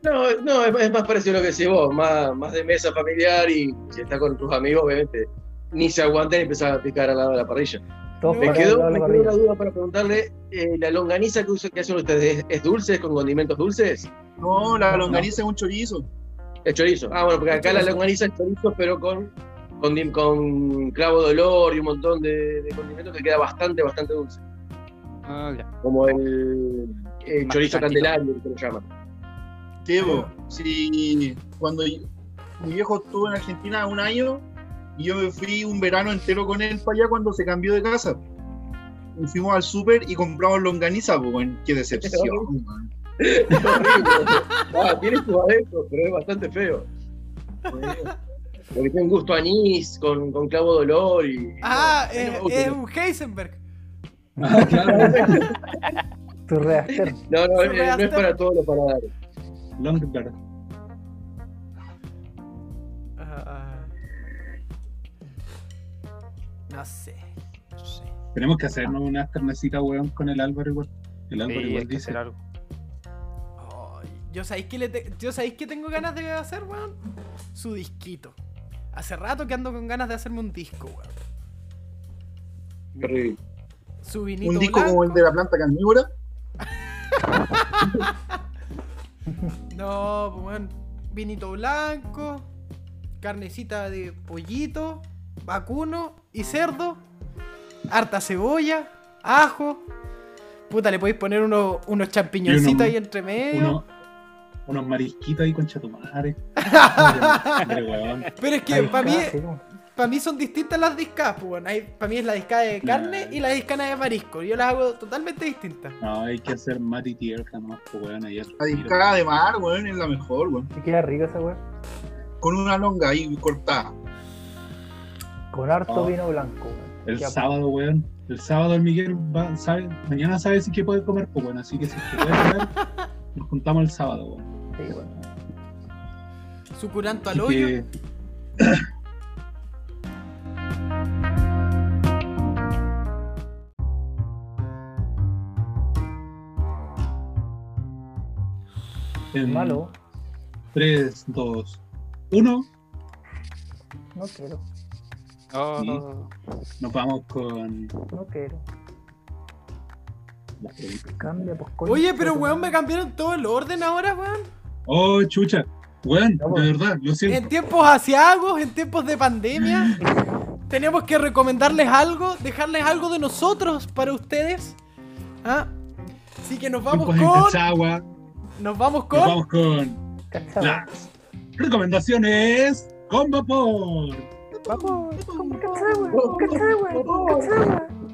Speaker 7: No, no, es, es más parecido a lo que decís vos, más, más de mesa familiar y si estás con tus amigos, obviamente, ni se aguantan y empezás a picar al lado de la parrilla.
Speaker 5: Me
Speaker 7: quedó, me una duda para preguntarle, eh, ¿la longaniza que, hacen ustedes es, dulce, es con condimentos dulces?
Speaker 6: No, la longaniza es un chorizo.
Speaker 7: Es chorizo. Ah, bueno, porque acá la longaniza es chorizo, pero con, con, con clavo de olor y un montón de, de condimentos que queda bastante, bastante dulce.
Speaker 2: Ah, ya.
Speaker 7: Como el, chorizo candelario, que lo llaman.
Speaker 6: Sí, po. Sí, cuando mi viejo estuvo en Argentina un año y yo me fui un verano entero con él para allá cuando se cambió de casa. Y fuimos al súper y compramos longaniza, pues. Qué decepción,
Speaker 7: horrible. Ah, tiene sus adentros, pero es bastante feo. Porque tiene un gusto a anís, con, con clavo de olor y...
Speaker 5: Ah,
Speaker 7: no, mí no
Speaker 5: es, un Heisenberg.
Speaker 1: Ah, claro,
Speaker 4: Tu reactor.
Speaker 7: No, no, eh, no es para todos los paladares.
Speaker 1: Longberg.
Speaker 5: Ah, ah. no sé.
Speaker 1: Tenemos que hacernos unas carnecitas, weón, con el Álvaro igual. El Álvaro
Speaker 2: Sí, hay
Speaker 1: igual
Speaker 2: que
Speaker 1: dice.
Speaker 2: hacer algo.
Speaker 5: Ay, ¿Yo sabéis que te- yo sabéis que tengo ganas de hacer, weón? Su disquito. Hace rato que ando con ganas de hacerme un disco, weón. Su vinito
Speaker 6: Un disco como el de la planta carnívora.
Speaker 5: No, pues weón. Vinito blanco, carnecita de pollito, vacuno y cerdo, harta cebolla, ajo. Puta, le podéis poner unos, unos champiñoncitos
Speaker 1: uno-
Speaker 5: ahí entre medio.
Speaker 1: Uno, unos marisquitos ahí con chatumares.
Speaker 5: Pero es que para mí, para mí son distintas las discas, pues bueno. Para mí es la disca de carne y la disca de marisco. Yo las hago totalmente distintas.
Speaker 1: No, hay que hacer mati tierra nomás, pues, weón.
Speaker 6: La discada de mar, weón, es la mejor, weón.
Speaker 4: Sí queda rica esa.
Speaker 6: Con una longa ahí cortada.
Speaker 4: Con harto
Speaker 1: Oh.
Speaker 4: vino blanco, weón.
Speaker 1: El sábado, weón. El sábado el Miguel va, sabe, mañana sabe si que puede comer, pues bueno, así que si que puede comer, nos juntamos el sábado, weón.
Speaker 4: Sí, weón.
Speaker 5: Sucuranto al hoyo.
Speaker 1: que- En
Speaker 4: Malo,
Speaker 1: 3, 2, 1,
Speaker 4: no quiero,
Speaker 2: Oh,
Speaker 1: nos vamos con
Speaker 4: no quiero. Cambia, pues.
Speaker 5: Oye, pero weón, me cambiaron todo el orden ahora, weón.
Speaker 1: Oh, chucha. Weón,
Speaker 4: pues.
Speaker 1: de verdad, lo siento.
Speaker 5: En tiempos asiagos, en tiempos de pandemia, tenemos que recomendarles algo, dejarles algo de nosotros para ustedes. ¿Ah? Así que nos vamos
Speaker 1: Tiempos
Speaker 5: con.
Speaker 1: Cachagua,
Speaker 5: Nos vamos
Speaker 1: nos
Speaker 5: con.
Speaker 1: vamos con
Speaker 4: Cachao.
Speaker 1: las recomendaciones con vapor.
Speaker 4: Cachagua, cachagua,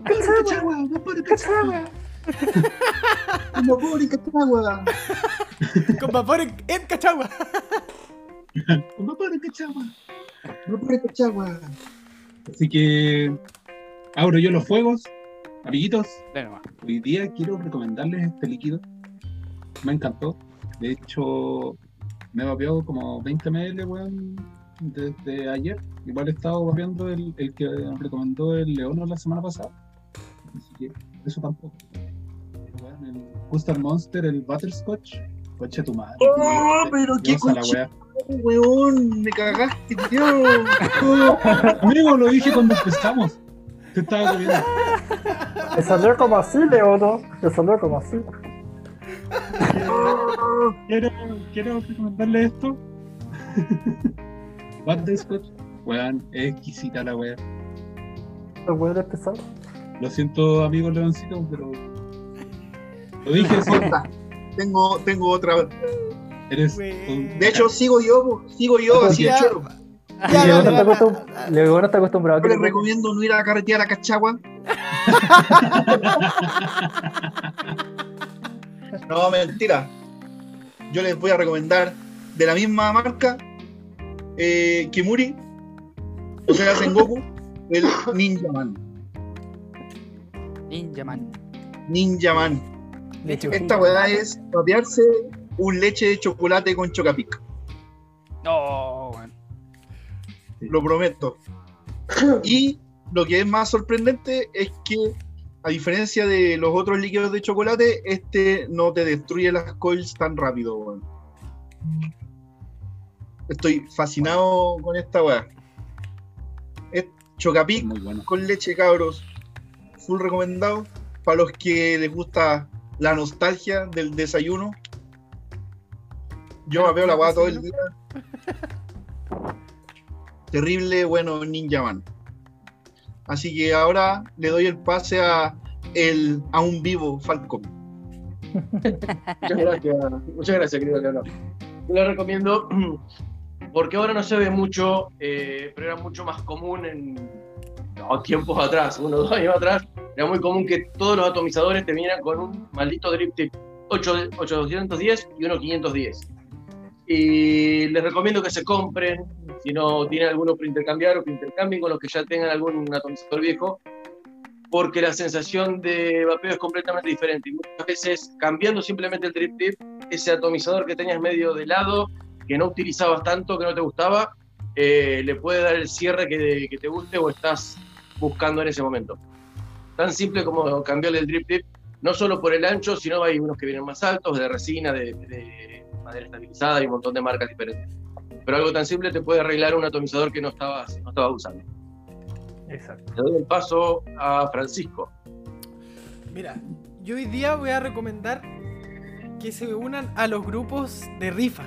Speaker 4: cachagua,
Speaker 1: vapor,
Speaker 4: cachagua.
Speaker 6: Como vapor y Cachagua.
Speaker 5: Con vapor en, en Cachagua.
Speaker 1: Con vapor en Cachagua.
Speaker 6: Vapor y Cachagua.
Speaker 1: Así que abro yo los fuegos. Amiguitos, hoy día quiero recomendarles este líquido. Me encantó. De hecho, me he vapeado como 20 ml, weón, desde ayer. Igual he estado vapeando el, el que recomendó el Leono la semana pasada. Así que eso tampoco. Custard Monster, el Butterscotch. Coche tu madre.
Speaker 6: Oh, pero qué
Speaker 1: la
Speaker 6: coche, weón. Me cagaste, tío.
Speaker 1: Amigo, lo dije cuando empezamos. Te estaba comiendo.
Speaker 4: Me salió como así, Leono. Me salió como así.
Speaker 1: Quiero, quiero recomendarle esto. Butterscotch. Weón, es exquisita la wea.
Speaker 4: Los huevos pesados.
Speaker 1: Lo siento, amigo Leoncito, pero. Lo dije, sí.
Speaker 6: Corta. Tengo, tengo otra.
Speaker 1: Eres.
Speaker 6: De hecho, sigo yo, sigo yo así de choro.
Speaker 4: Está acostum- acostumbrado
Speaker 6: Yo les
Speaker 4: le-
Speaker 6: recomiendo no ir a carretear a Cachagua. No, mentira. Yo les voy a recomendar de la misma marca eh, Kimuri, o sea, Sengoku, el Ninja Man.
Speaker 2: Ninja Man.
Speaker 6: Ninja Man. Esta weá es papearse un leche de chocolate con chocapic.
Speaker 2: No, weón.
Speaker 6: Lo prometo. Y lo que es más sorprendente es que, a diferencia de los otros líquidos de chocolate, este no te destruye las coils tan rápido, weón. Estoy fascinado con esta weá. Es chocapic
Speaker 1: bueno.
Speaker 6: con leche, cabros. Full recomendado. Para los que les gusta la nostalgia del desayuno. Yo me veo la weá todo el día. Terrible, bueno, Ninja Man. Así que ahora le doy el pase a el a un vivo Falcon.
Speaker 7: Muchas gracias, muchas gracias, querido Leonor. Yo lo recomiendo porque ahora no se ve mucho, eh, pero era mucho más común en no, tiempos atrás, unos dos años atrás. Era muy común que todos los atomizadores te vinieran con un maldito drip tip 8, 810 y uno 510. Y les recomiendo que se compren, si no tienen alguno para intercambiar o que intercambien con los que ya tengan algún atomizador viejo, porque la sensación de vapeo es completamente diferente. Y muchas veces, cambiando simplemente el drip tip, ese atomizador que tenías medio de lado, que no utilizabas tanto, que no te gustaba, eh, le puede dar el cierre que, que te guste o estás buscando en ese momento. Tan simple como cambiarle el drip tip, no solo por el ancho, sino hay unos que vienen más altos, de resina, de, de madera estabilizada y un montón de marcas diferentes. Pero algo tan simple te puede arreglar un atomizador que no estabas, no estabas usando.
Speaker 4: Exacto.
Speaker 7: Le doy el paso a Francisco.
Speaker 5: Mira, yo hoy día voy a recomendar que se unan a los grupos de rifa.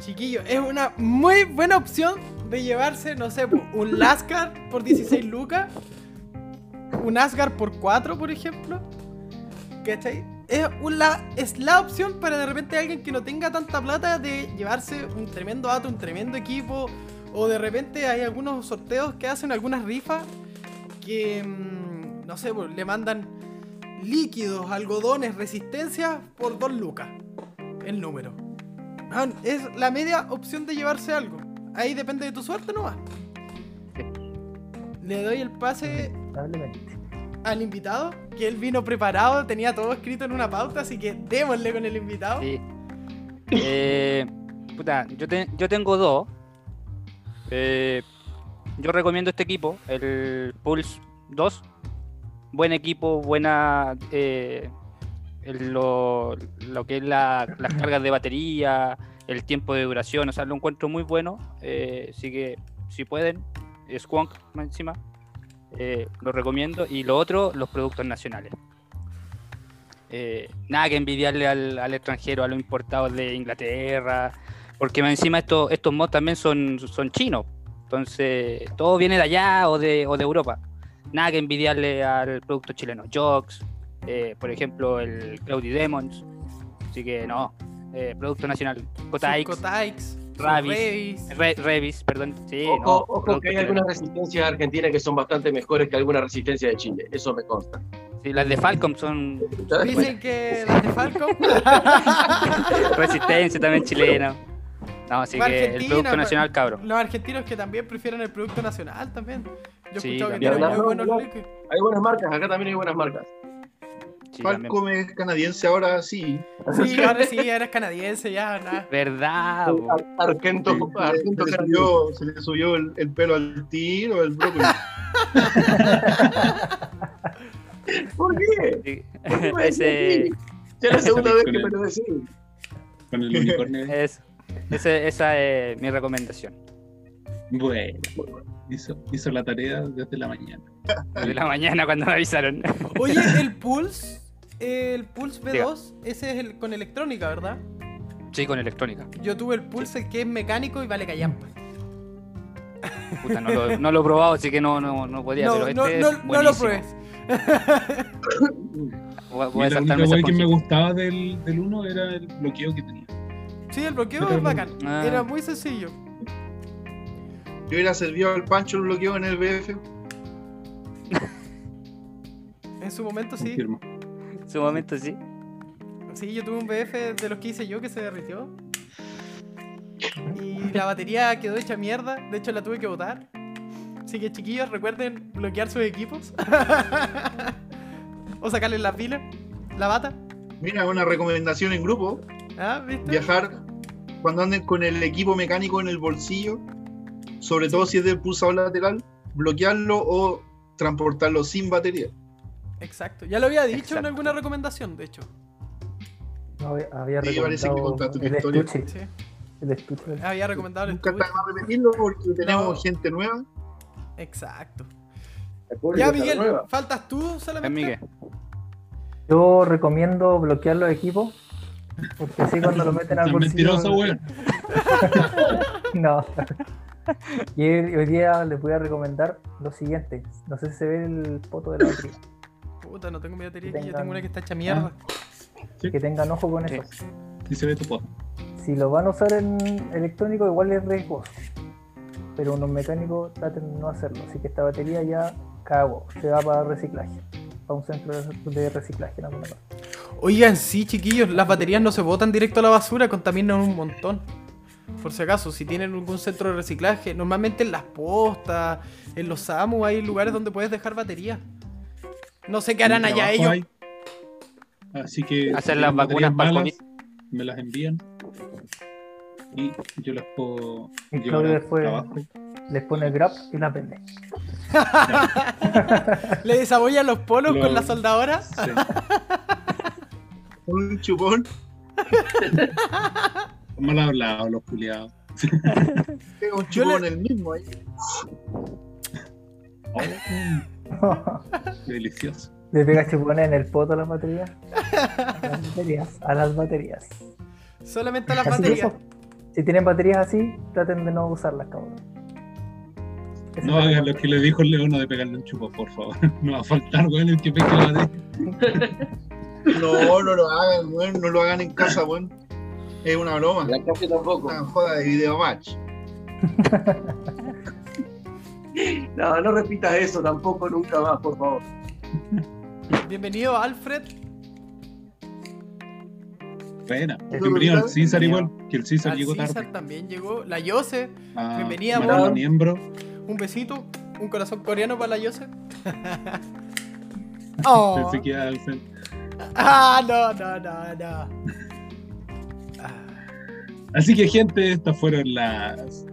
Speaker 5: Chiquillos, es una muy buena opción de llevarse, no sé, un Lascar por 16 lucas, un Asgard por 4, por ejemplo. ¿Cachai? Es, un la, es la opción para de repente alguien que no tenga tanta plata de llevarse un tremendo ato, un tremendo equipo. O de repente hay algunos sorteos que hacen algunas rifas que, mm, no sé, pues, le mandan líquidos, algodones, resistencia por 2 lucas. El número. Es la media opción de llevarse algo. Ahí depende de tu suerte nomás. Le doy el pase
Speaker 4: Lamentablemente.
Speaker 5: al invitado, que él vino preparado, tenía todo escrito en una pauta, así que démosle con el invitado.
Speaker 2: Sí. Eh, puta, yo, te- yo tengo dos. Eh, yo recomiendo este equipo, el Pulse 2. Buen equipo, buena. eh, lo, lo que es la- las cargas de batería, el tiempo de duración, o sea, lo encuentro muy bueno. eh, así que, si pueden, Squonk más encima, eh, lo recomiendo. Y lo otro, los productos nacionales. Eh, nada que envidiarle al, al extranjero, a los importados de Inglaterra, porque encima estos, estos mods también son, son chinos, entonces todo viene de allá o de, o de Europa. Nada que envidiarle al producto chileno. Jox, eh, por ejemplo, el Cloudy Demons, así que no, producto nacional. Cotaix,
Speaker 5: Cotaix,
Speaker 2: Ravis.
Speaker 5: Revis.
Speaker 2: Re- Revis, perdón, sí,
Speaker 7: Ojo,
Speaker 2: no,
Speaker 7: ojo
Speaker 2: producto
Speaker 7: que hay algunas resistencias argentinas que son bastante mejores que alguna resistencia de Chile, eso me consta.
Speaker 2: Sí, las de Falcom son
Speaker 5: Dicen que las de Falcon.
Speaker 2: resistencia también chilena. No, así que el producto nacional, cabro.
Speaker 5: Los argentinos que también prefieren el producto nacional también. Yo he
Speaker 2: Sí,
Speaker 5: escuchado que tienen muy
Speaker 7: No,
Speaker 5: buenos.
Speaker 7: Hay buenas marcas, acá también hay buenas marcas.
Speaker 2: Sí, también.
Speaker 6: Es canadiense ahora sí.
Speaker 5: Sí, ahora sí, eres canadiense, ya, nada.
Speaker 2: ¿Verdad?
Speaker 7: Ar- Argento,
Speaker 6: Se,
Speaker 7: Argento
Speaker 6: se le subió, se le subió el, el pelo al tiro, el brócoli.
Speaker 7: ¿Por qué?
Speaker 2: Sí.
Speaker 7: ¿Por qué me decís
Speaker 2: Ese,
Speaker 7: así? Ya es la segunda vez que me lo decís.
Speaker 1: Con el unicornio.
Speaker 2: es, ese- esa es mi recomendación.
Speaker 1: Bueno, hizo, hizo la tarea desde la mañana.
Speaker 2: De la mañana cuando me avisaron.
Speaker 5: Oye, el Pulse, el Pulse B2, ese es el con electrónica, ¿verdad?
Speaker 2: Sí, con electrónica.
Speaker 5: Yo tuve el Pulse que es mecánico y vale callampa.
Speaker 2: Puta, no, lo, no lo he probado, así que no, no, no podía.
Speaker 5: No,
Speaker 2: pero este
Speaker 5: no,
Speaker 2: es
Speaker 5: no, no lo pruebes.
Speaker 2: Voy, a
Speaker 1: la única que me gustaba del, del 1 era el bloqueo que tenía.
Speaker 5: Sí, el bloqueo
Speaker 1: Pero
Speaker 5: es bacán.
Speaker 2: Ah.
Speaker 5: Era muy sencillo.
Speaker 6: Yo hubiera servido al Pancho el bloqueo en el BF.
Speaker 5: En su momento sí.
Speaker 1: Confirmo.
Speaker 2: En su momento sí.
Speaker 5: Sí, yo tuve un BF de los que hice yo que se derritió. Y la batería quedó hecha mierda. De hecho, la tuve que botar. Así que, chiquillos, recuerden bloquear sus equipos. o sacarle la pila, la bata.
Speaker 6: Mira, una recomendación en grupo.
Speaker 5: ¿Ah, viste?
Speaker 6: Viajar cuando anden con el equipo mecánico en el bolsillo. Sobre todo si es del pulsador lateral. Bloquearlo o transportarlo sin batería.
Speaker 5: Exacto. Ya lo había dicho en alguna recomendación, de hecho.
Speaker 4: No, había-
Speaker 6: Sí, que
Speaker 4: recomendado
Speaker 6: tu
Speaker 4: el
Speaker 6: historia.
Speaker 4: estuche.
Speaker 5: Sí.
Speaker 4: El estuche.
Speaker 5: Había recomendado el
Speaker 6: Nunca
Speaker 5: estuche.
Speaker 6: repetirlo porque tenemos
Speaker 5: No.
Speaker 6: gente nueva.
Speaker 5: Exacto. Ya, Miguel, faltas tú
Speaker 2: Es
Speaker 5: solamente.
Speaker 2: Miguel.
Speaker 4: Yo recomiendo bloquear los equipos. Porque así cuando lo meten al
Speaker 1: Es
Speaker 4: bolsillo.
Speaker 1: mentiroso, weón.
Speaker 4: No. Y hoy hoy día les voy a recomendar lo siguiente. No sé si se ve el foto de la batería.
Speaker 5: Puta, no tengo mi batería aquí. Yo
Speaker 4: Tengan-
Speaker 5: tengo una que está hecha mierda.
Speaker 4: Que tengan ojo con
Speaker 2: Sí.
Speaker 4: eso.
Speaker 1: Y se ve tu pod.
Speaker 4: Si lo van a usar en electrónico, igual es riesgoso. Pero unos mecánicos traten de no hacerlo. Así que esta batería ya cago. Se va para reciclaje. Para un centro de- de reciclaje en alguna parte.
Speaker 5: Oigan, sí, chiquillos, las baterías no se botan directo a la basura, contaminan un montón. Por si acaso, si tienen algún centro de reciclaje, normalmente en las postas, en los SAMU, hay lugares donde puedes dejar baterías. No sé qué harán allá ellos.
Speaker 1: hay. Así que.
Speaker 2: Hacer las vacunas para el
Speaker 1: malas,
Speaker 2: COVID.
Speaker 1: Me las envían. Y yo las puedo
Speaker 4: Y Claudio después-
Speaker 1: trabajo.
Speaker 4: Les pone grab y las vende.
Speaker 5: Le desabollan los polos
Speaker 1: Lo-
Speaker 5: con la soldadora.
Speaker 1: Sí.
Speaker 6: Con un chupón.
Speaker 1: Mal hablado los culiados.
Speaker 6: Pega un chupón
Speaker 5: le-
Speaker 6: el mismo ahí.
Speaker 1: Delicioso.
Speaker 4: Le pega chupones en el poto a las baterías. A las baterías. A las baterías.
Speaker 5: Solamente a las
Speaker 4: Así
Speaker 5: baterías.
Speaker 4: eso, si tienen baterías así, traten de no usarlas, cabrón. Ese
Speaker 1: No hagan lo que le dijo el león de pegarle un chupo, por favor. No va a faltar, weón, el que pegue la de.
Speaker 6: No, no lo hagan, weón. No lo hagan en casa, weón. Es una broma.
Speaker 7: La calle tampoco.
Speaker 6: Una joda de video match.
Speaker 7: No, no repitas eso tampoco nunca más, por favor.
Speaker 5: Bienvenido, Alfred.
Speaker 1: Buena. Bienvenido al César igual, que el César
Speaker 5: Al
Speaker 1: llegó
Speaker 5: César
Speaker 1: tarde.
Speaker 5: también llegó. La Yose.
Speaker 1: Ah,
Speaker 5: Bienvenida,
Speaker 1: miembro.
Speaker 5: Un besito. Un corazón coreano para la Yose. oh.
Speaker 1: Pensé que iba a ser-
Speaker 5: Ah, no, no, no, no.
Speaker 1: Así que, gente, estas fueron las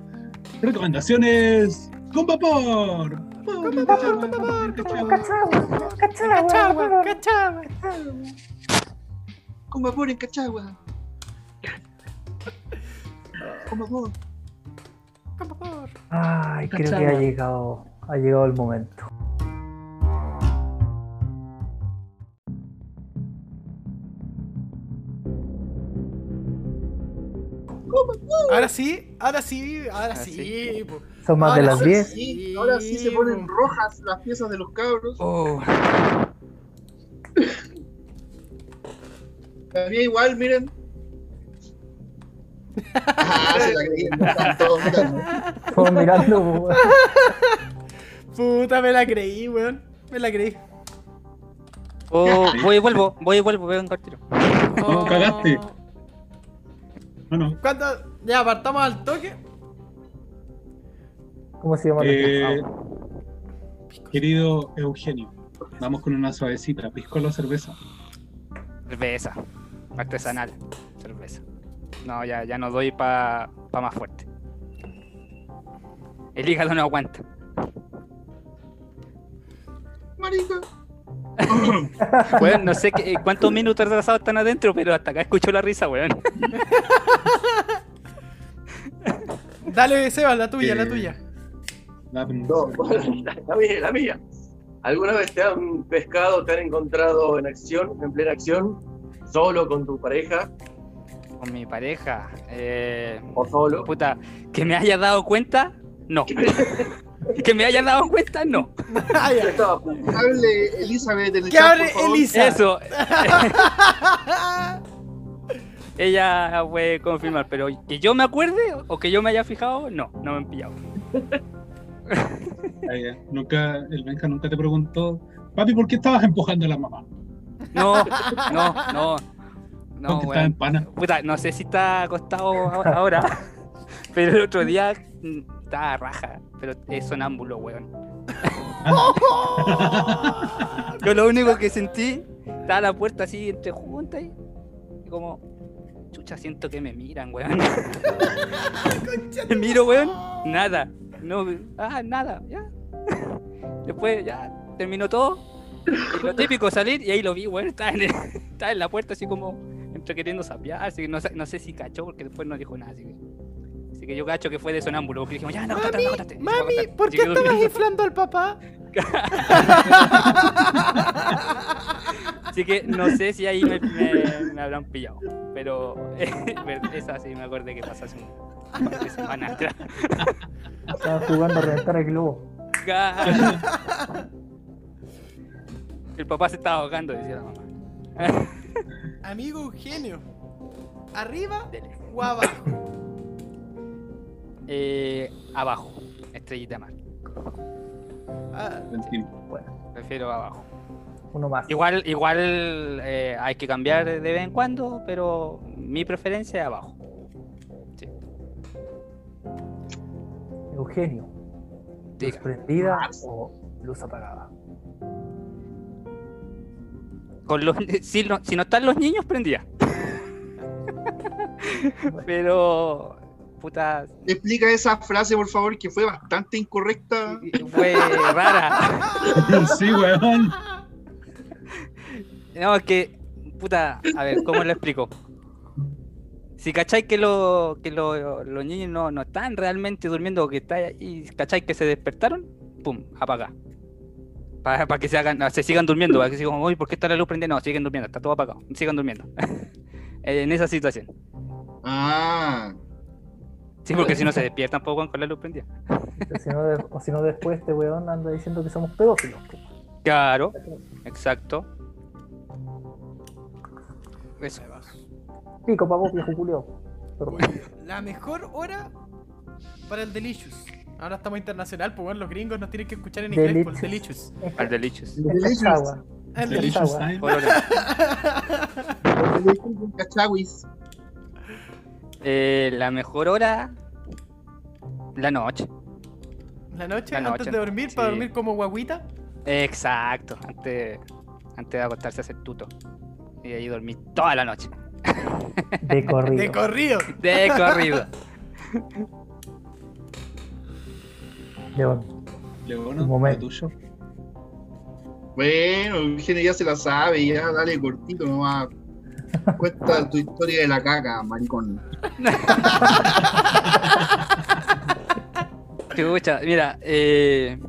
Speaker 1: recomendaciones con vapor. Con vapor,
Speaker 4: Cachagua,
Speaker 5: Cachagua, cachagua.
Speaker 6: Con vapor en Cachagua. Con vapor.
Speaker 5: Por favor.
Speaker 4: Ay, creo que ha llegado, ha llegado el momento.
Speaker 5: Ahora sí, ahora sí, ahora
Speaker 2: Ahora
Speaker 5: sí.
Speaker 4: Son más de
Speaker 5: Ahora
Speaker 4: las
Speaker 5: sí.
Speaker 4: 10.
Speaker 6: Sí, ahora sí se ponen rojas las piezas de los cabros.
Speaker 2: Oh,
Speaker 6: mía igual, miren. Ah, se la creían, están todos mirando.
Speaker 4: Todos mirando, weón.
Speaker 5: Puta, me la creí, weón. Me la creí.
Speaker 2: oh, voy y vuelvo, voy y vuelvo, veo un tiro.
Speaker 1: No, cagaste. No.
Speaker 5: ¿Cuánto? Ya, partamos al toque.
Speaker 4: ¿Cómo se llama?
Speaker 1: Eh, querido Eugenio, vamos con una suavecita. ¿Pisco o cerveza?
Speaker 2: Cerveza, artesanal, cerveza. No, ya, ya no doy para pa más fuerte. El hígado no aguanta.
Speaker 6: Marica.
Speaker 2: Weón, no sé qué, cuántos minutos retrasados están adentro, pero hasta acá escucho la risa, weón.
Speaker 5: Dale, Seba, la tuya, la
Speaker 1: Eh,
Speaker 5: tuya.
Speaker 7: No, la, mía, la mía. ¿Alguna vez te han pescado, te han encontrado en acción, en plena acción, solo con tu pareja
Speaker 2: Con mi pareja. Eh,
Speaker 7: o solo?
Speaker 2: puta, que me haya dado cuenta, no. que me haya dado cuenta, no.
Speaker 6: Hable Elizabeth en el
Speaker 5: Que
Speaker 6: chat,
Speaker 5: hable. Elisa.
Speaker 2: Eso. Ella puede confirmar, pero que yo me acuerde o que yo me haya fijado, no, no me han pillado.
Speaker 1: Ah, ya. Nunca, el Benja nunca te preguntó, papi, ¿por qué estabas empujando a la mamá?
Speaker 2: No, no, no. No, weón.
Speaker 1: en pana.
Speaker 2: Puta, no sé si está acostado ahora, pero el otro día mm, estaba raja, pero es sonámbulo, weón. Yo lo único que sentí, estaba la puerta así entre juntas y como, chucha, siento que me miran, weón. Me miro, weón, nada. No, ah, nada, ya. Después ya terminó todo. Y lo típico, salir y ahí lo vi, weón, estaba en, en la puerta así como entre queriendo sapear, así que no, no sé si cachó porque después no dijo nada, así que, que yo cacho que fue de sonámbulo, porque dijimos, ya, no, acostate, no.
Speaker 5: Mami. ¿por qué estabas
Speaker 2: durmiendo.
Speaker 5: inflando al papá?
Speaker 2: Así que no sé si ahí me, me- me habrán pillado, pero esa sí me acordé que pasó hace un par de semanas atrás.
Speaker 4: Estaban jugando a reventar el globo.
Speaker 2: El papá se estaba ahogando, decía la mamá.
Speaker 5: Amigo Eugenio. ¿Arriba
Speaker 2: Dele.
Speaker 5: o abajo?
Speaker 2: Eh, abajo, estrellita mar.
Speaker 5: Ah,
Speaker 1: Entiendo.
Speaker 2: Prefiero abajo.
Speaker 4: Uno más.
Speaker 2: Igual, igual eh, hay que cambiar de vez en cuando, pero mi preferencia es abajo.
Speaker 4: Eugenio. ¿Luz prendida o luz apagada?
Speaker 2: Con los, si, no, si no están los niños, prendía. pero puta,
Speaker 6: Explica esa frase, por favor, que fue bastante incorrecta.
Speaker 2: fue rara.
Speaker 1: sí, weón.
Speaker 2: No, es que, puta, a ver, ¿cómo lo explico? Si cacháis que, lo, que lo- los niños no, no están realmente durmiendo o que está ahí, cacháis que se despertaron, pum, apaga. Para que se hagan, se sigan durmiendo, para que sigan, uy, ¿por qué está la luz prendida? No, siguen durmiendo, está todo apagado, sigan durmiendo. en esa situación.
Speaker 6: Ah,
Speaker 2: Sí, porque si no se despiertan poco con la luz prendida.
Speaker 4: O si no, de- o si no después este weón anda diciendo que somos pedófilos.
Speaker 2: Claro, exacto. Eso.
Speaker 4: Pico, pavo, viejo culio.
Speaker 5: La mejor hora para el Delicious. Ahora estamos internacional, pues bueno, los gringos nos tienen que escuchar en inglés por el Delicious.
Speaker 4: Es
Speaker 2: Al delicious.
Speaker 4: es Cachagua.
Speaker 5: El
Speaker 1: Delicious
Speaker 4: agua.
Speaker 1: time.
Speaker 2: Eh, la mejor hora, la noche.
Speaker 5: La noche,
Speaker 2: La
Speaker 5: antes
Speaker 2: noche,
Speaker 5: de dormir, para
Speaker 2: sí.
Speaker 5: dormir como guaguita.
Speaker 2: Exacto, antes, antes de acostarse a hacer tuto. Y ahí dormí toda la noche.
Speaker 4: De corrido.
Speaker 5: De corrido.
Speaker 2: De corrido.
Speaker 4: León.
Speaker 1: Leono,
Speaker 4: Un momento.
Speaker 1: tuyo.
Speaker 6: Bueno, Eugenio ya se la sabe, ya dale cortito nomás. Cuenta tu historia de la caca, maricón.
Speaker 2: Chucha, mira, eh,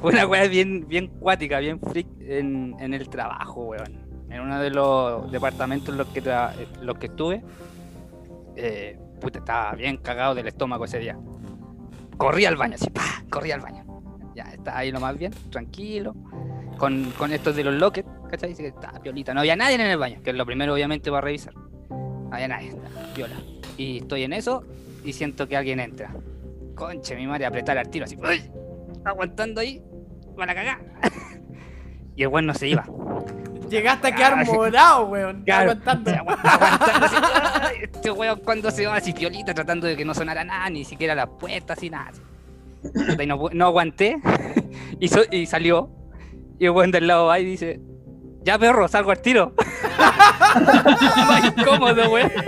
Speaker 2: fue una weá bien, bien cuática, bien freak en, el trabajo, weón. En uno de los departamentos en los que, tra- en los que estuve, eh, puta, estaba bien cagado del estómago ese día. Corrí al baño, así, pa, corrí al baño. Ya, está ahí lo más bien, tranquilo. Con, con estos de los lockets, ¿cachai? Así que estaba piolita. No había nadie en el baño, que es lo primero, obviamente, para revisar. No había nadie, estaba piola. Y estoy en eso y siento que alguien entra. Conche, mi madre, apretar al tiro así. ¡Uy! Aguantando ahí, van a cagar. y el weón no se iba.
Speaker 5: Llegaste a quedar
Speaker 2: Ah,
Speaker 5: morado, weón.
Speaker 2: Claro,
Speaker 5: Aguantando.
Speaker 2: aguantando así. ¡Ay! Este weón cuando se va así piolita tratando de que no sonara nada, ni siquiera las puertas y nada. Y no, no aguanté y, so- y salió. Y el weón del lado va y dice, ya perro, salgo al tiro. más incómodo, weón.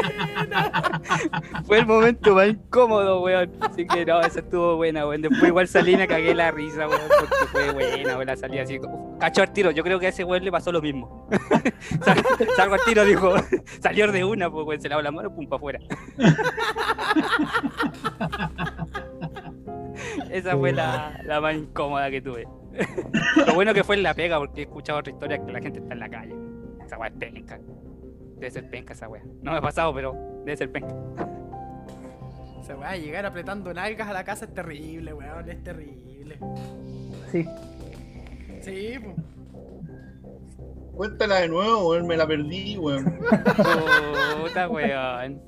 Speaker 2: Fue el momento más incómodo, weón. Así que no, esa estuvo buena, weón. Después igual salí y me cagué la risa, weón, porque fue buena, weón. La salí así, cacho al tiro. Yo creo que a ese weón le pasó lo mismo. Sal- Salgo al tiro, dijo. Salió de una, pues, weón. Se lavó la mano, pum, para afuera. Esa fue la, la más incómoda que tuve. Lo bueno que fue en la pega, porque he escuchado otra historia que la gente está en la calle. Esa weá es penca. Debe ser penca esa weá. No me ha pasado, pero debe ser penca.
Speaker 5: Se va a llegar apretando nalgas a la casa es terrible, weón. Es terrible.
Speaker 4: Sí.
Speaker 5: Sí, pues.
Speaker 6: Cuéntala de nuevo, weón, me la perdí, weón.
Speaker 2: Puta weón.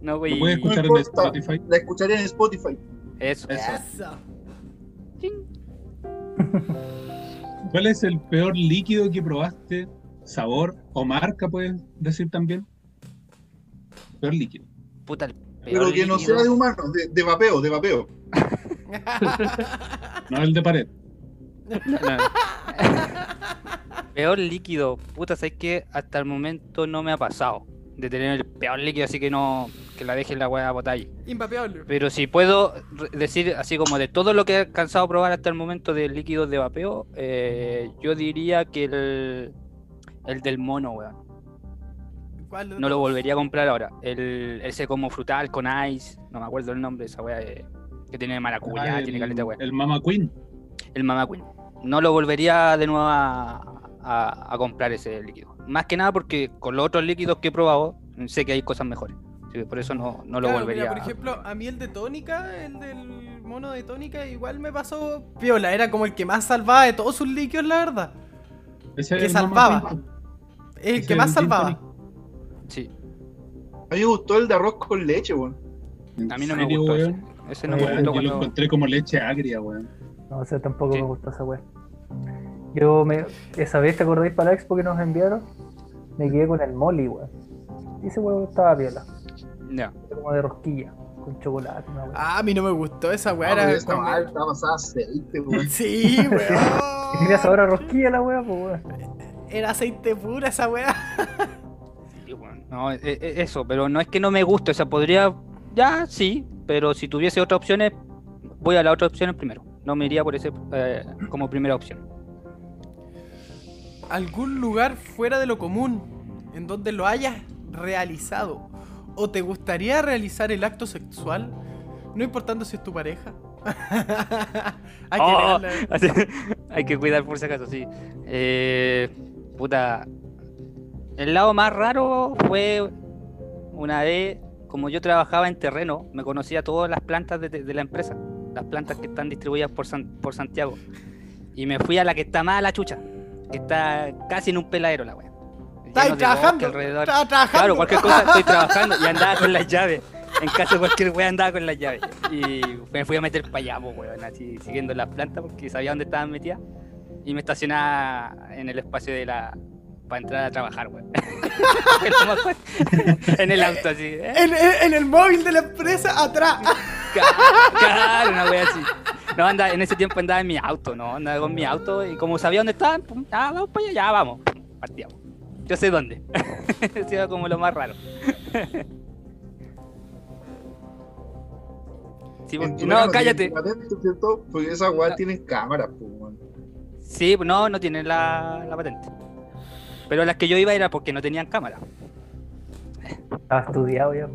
Speaker 2: No, güey.
Speaker 1: puedes escuchar en. Spotify.
Speaker 6: La escucharé en Spotify.
Speaker 2: Eso.
Speaker 1: Eso.
Speaker 5: Eso.
Speaker 1: ¿Cuál es el peor líquido que probaste? ¿Sabor o marca, puedes decir también? Peor líquido.
Speaker 2: Puta el
Speaker 6: Pero
Speaker 2: peor
Speaker 6: que no sea de humano, de, de vapeo, de vapeo.
Speaker 1: No el de pared.
Speaker 2: No. peor líquido. Puta, sabes que hasta el momento no me ha pasado de tener el peor líquido, así que no. Que la deje la weá botar ahí.
Speaker 5: Impapeable.
Speaker 2: Pero si puedo decir así como de todo lo que he alcanzado a probar hasta el momento de líquidos de vapeo, eh, yo diría que el, el del mono, weón.
Speaker 5: ¿Cuál
Speaker 2: No lo volvería a comprar ahora. El, ese como frutal con ice, no me acuerdo el nombre de esa weá eh, que tiene maracuyá,
Speaker 1: Ah,
Speaker 2: tiene caleta de weá.
Speaker 1: el Mama Queen.
Speaker 2: El Mama Queen. No lo volvería de nuevo a, a- a comprar ese líquido. Más que nada porque con los otros líquidos que he probado, sé que hay cosas mejores. Así que por eso no, no lo
Speaker 5: Claro,
Speaker 2: volvería
Speaker 5: mira, por ejemplo, a mí el de tónica, el del mono de tónica, igual me pasó piola. Era como el que más salvaba de todos sus líquidos, la verdad.
Speaker 1: Ese es
Speaker 5: Que salvaba. Es el que más salvaba.
Speaker 2: Sí,
Speaker 6: A mí me gustó el de arroz con leche, weón.
Speaker 1: ¿En
Speaker 2: a mí no me gustó ese.
Speaker 1: weón?
Speaker 2: Ese no
Speaker 4: Oye,
Speaker 2: me
Speaker 1: Weón,
Speaker 2: gustó
Speaker 1: yo lo encontré como leche agria, weón.
Speaker 4: No, ese tampoco
Speaker 2: Sí.
Speaker 4: me gustó esa wea. Yo me, esa vez, ¿te acordáis para la expo que nos enviaron? Me quedé con el molly, weón. Y ese weón estaba piola.
Speaker 2: Ya.
Speaker 4: Era como de rosquilla, con chocolate, una wea.
Speaker 5: Ah, a mí no me gustó esa weá.
Speaker 6: Ah,
Speaker 5: Era
Speaker 6: esta
Speaker 5: como-
Speaker 6: estaba pasada aceite, weón.
Speaker 5: Sí,
Speaker 4: Y tenía
Speaker 5: weón.
Speaker 4: sabor a rosquilla la wea, pues weón.
Speaker 5: Era aceite pura esa weá.
Speaker 2: Sí, bueno, no, e- e- eso, pero no es que no me guste, o sea, podría ya sí, pero si tuviese otras opciones, voy a las otras opciones primero. No me iría por ese eh, como primera opción.
Speaker 5: ¿Algún lugar fuera de lo común en donde lo hayas realizado? ¿O te gustaría realizar el acto sexual? No importando si es tu pareja. Hay que
Speaker 2: Oh, así- hay que cuidar por si acaso, sí. Eh, puta. El lado más raro fue una vez, como yo trabajaba en terreno, me conocía todas las plantas de, de la empresa, las plantas que están distribuidas por, San- por Santiago. Y me fui a la que está más a la chucha, que está casi en un peladero la Lleno de
Speaker 5: trabajando. Estás trabajando.
Speaker 2: Claro, cualquier cosa estoy trabajando y andaba con las llaves. En caso de cualquier wea andaba con las llaves. Y me fui a meter para allá, weón, así siguiendo las plantas porque sabía dónde estaban metidas. Y me estacionaba en el espacio de la. para entrar a trabajar, acuerdo. en el auto, así. ¿eh?
Speaker 5: En, en- en el móvil de la empresa, atrás.
Speaker 2: Claro, una wea así. No, anda, en ese tiempo andaba en mi auto, ¿no? Andaba con mi auto y como sabía dónde estaban, pum, ah, vamos para allá, ya vamos. Partíamos. Yo sé dónde. Eso era como lo más raro. Sí, no, cállate.
Speaker 6: ¿cierto? Porque esas weas tienen cámaras, pues, weón.
Speaker 2: Sí, no, no tienen la, la patente. Pero las que yo iba era porque no tenían cámara.
Speaker 4: Estaba estudiado ya.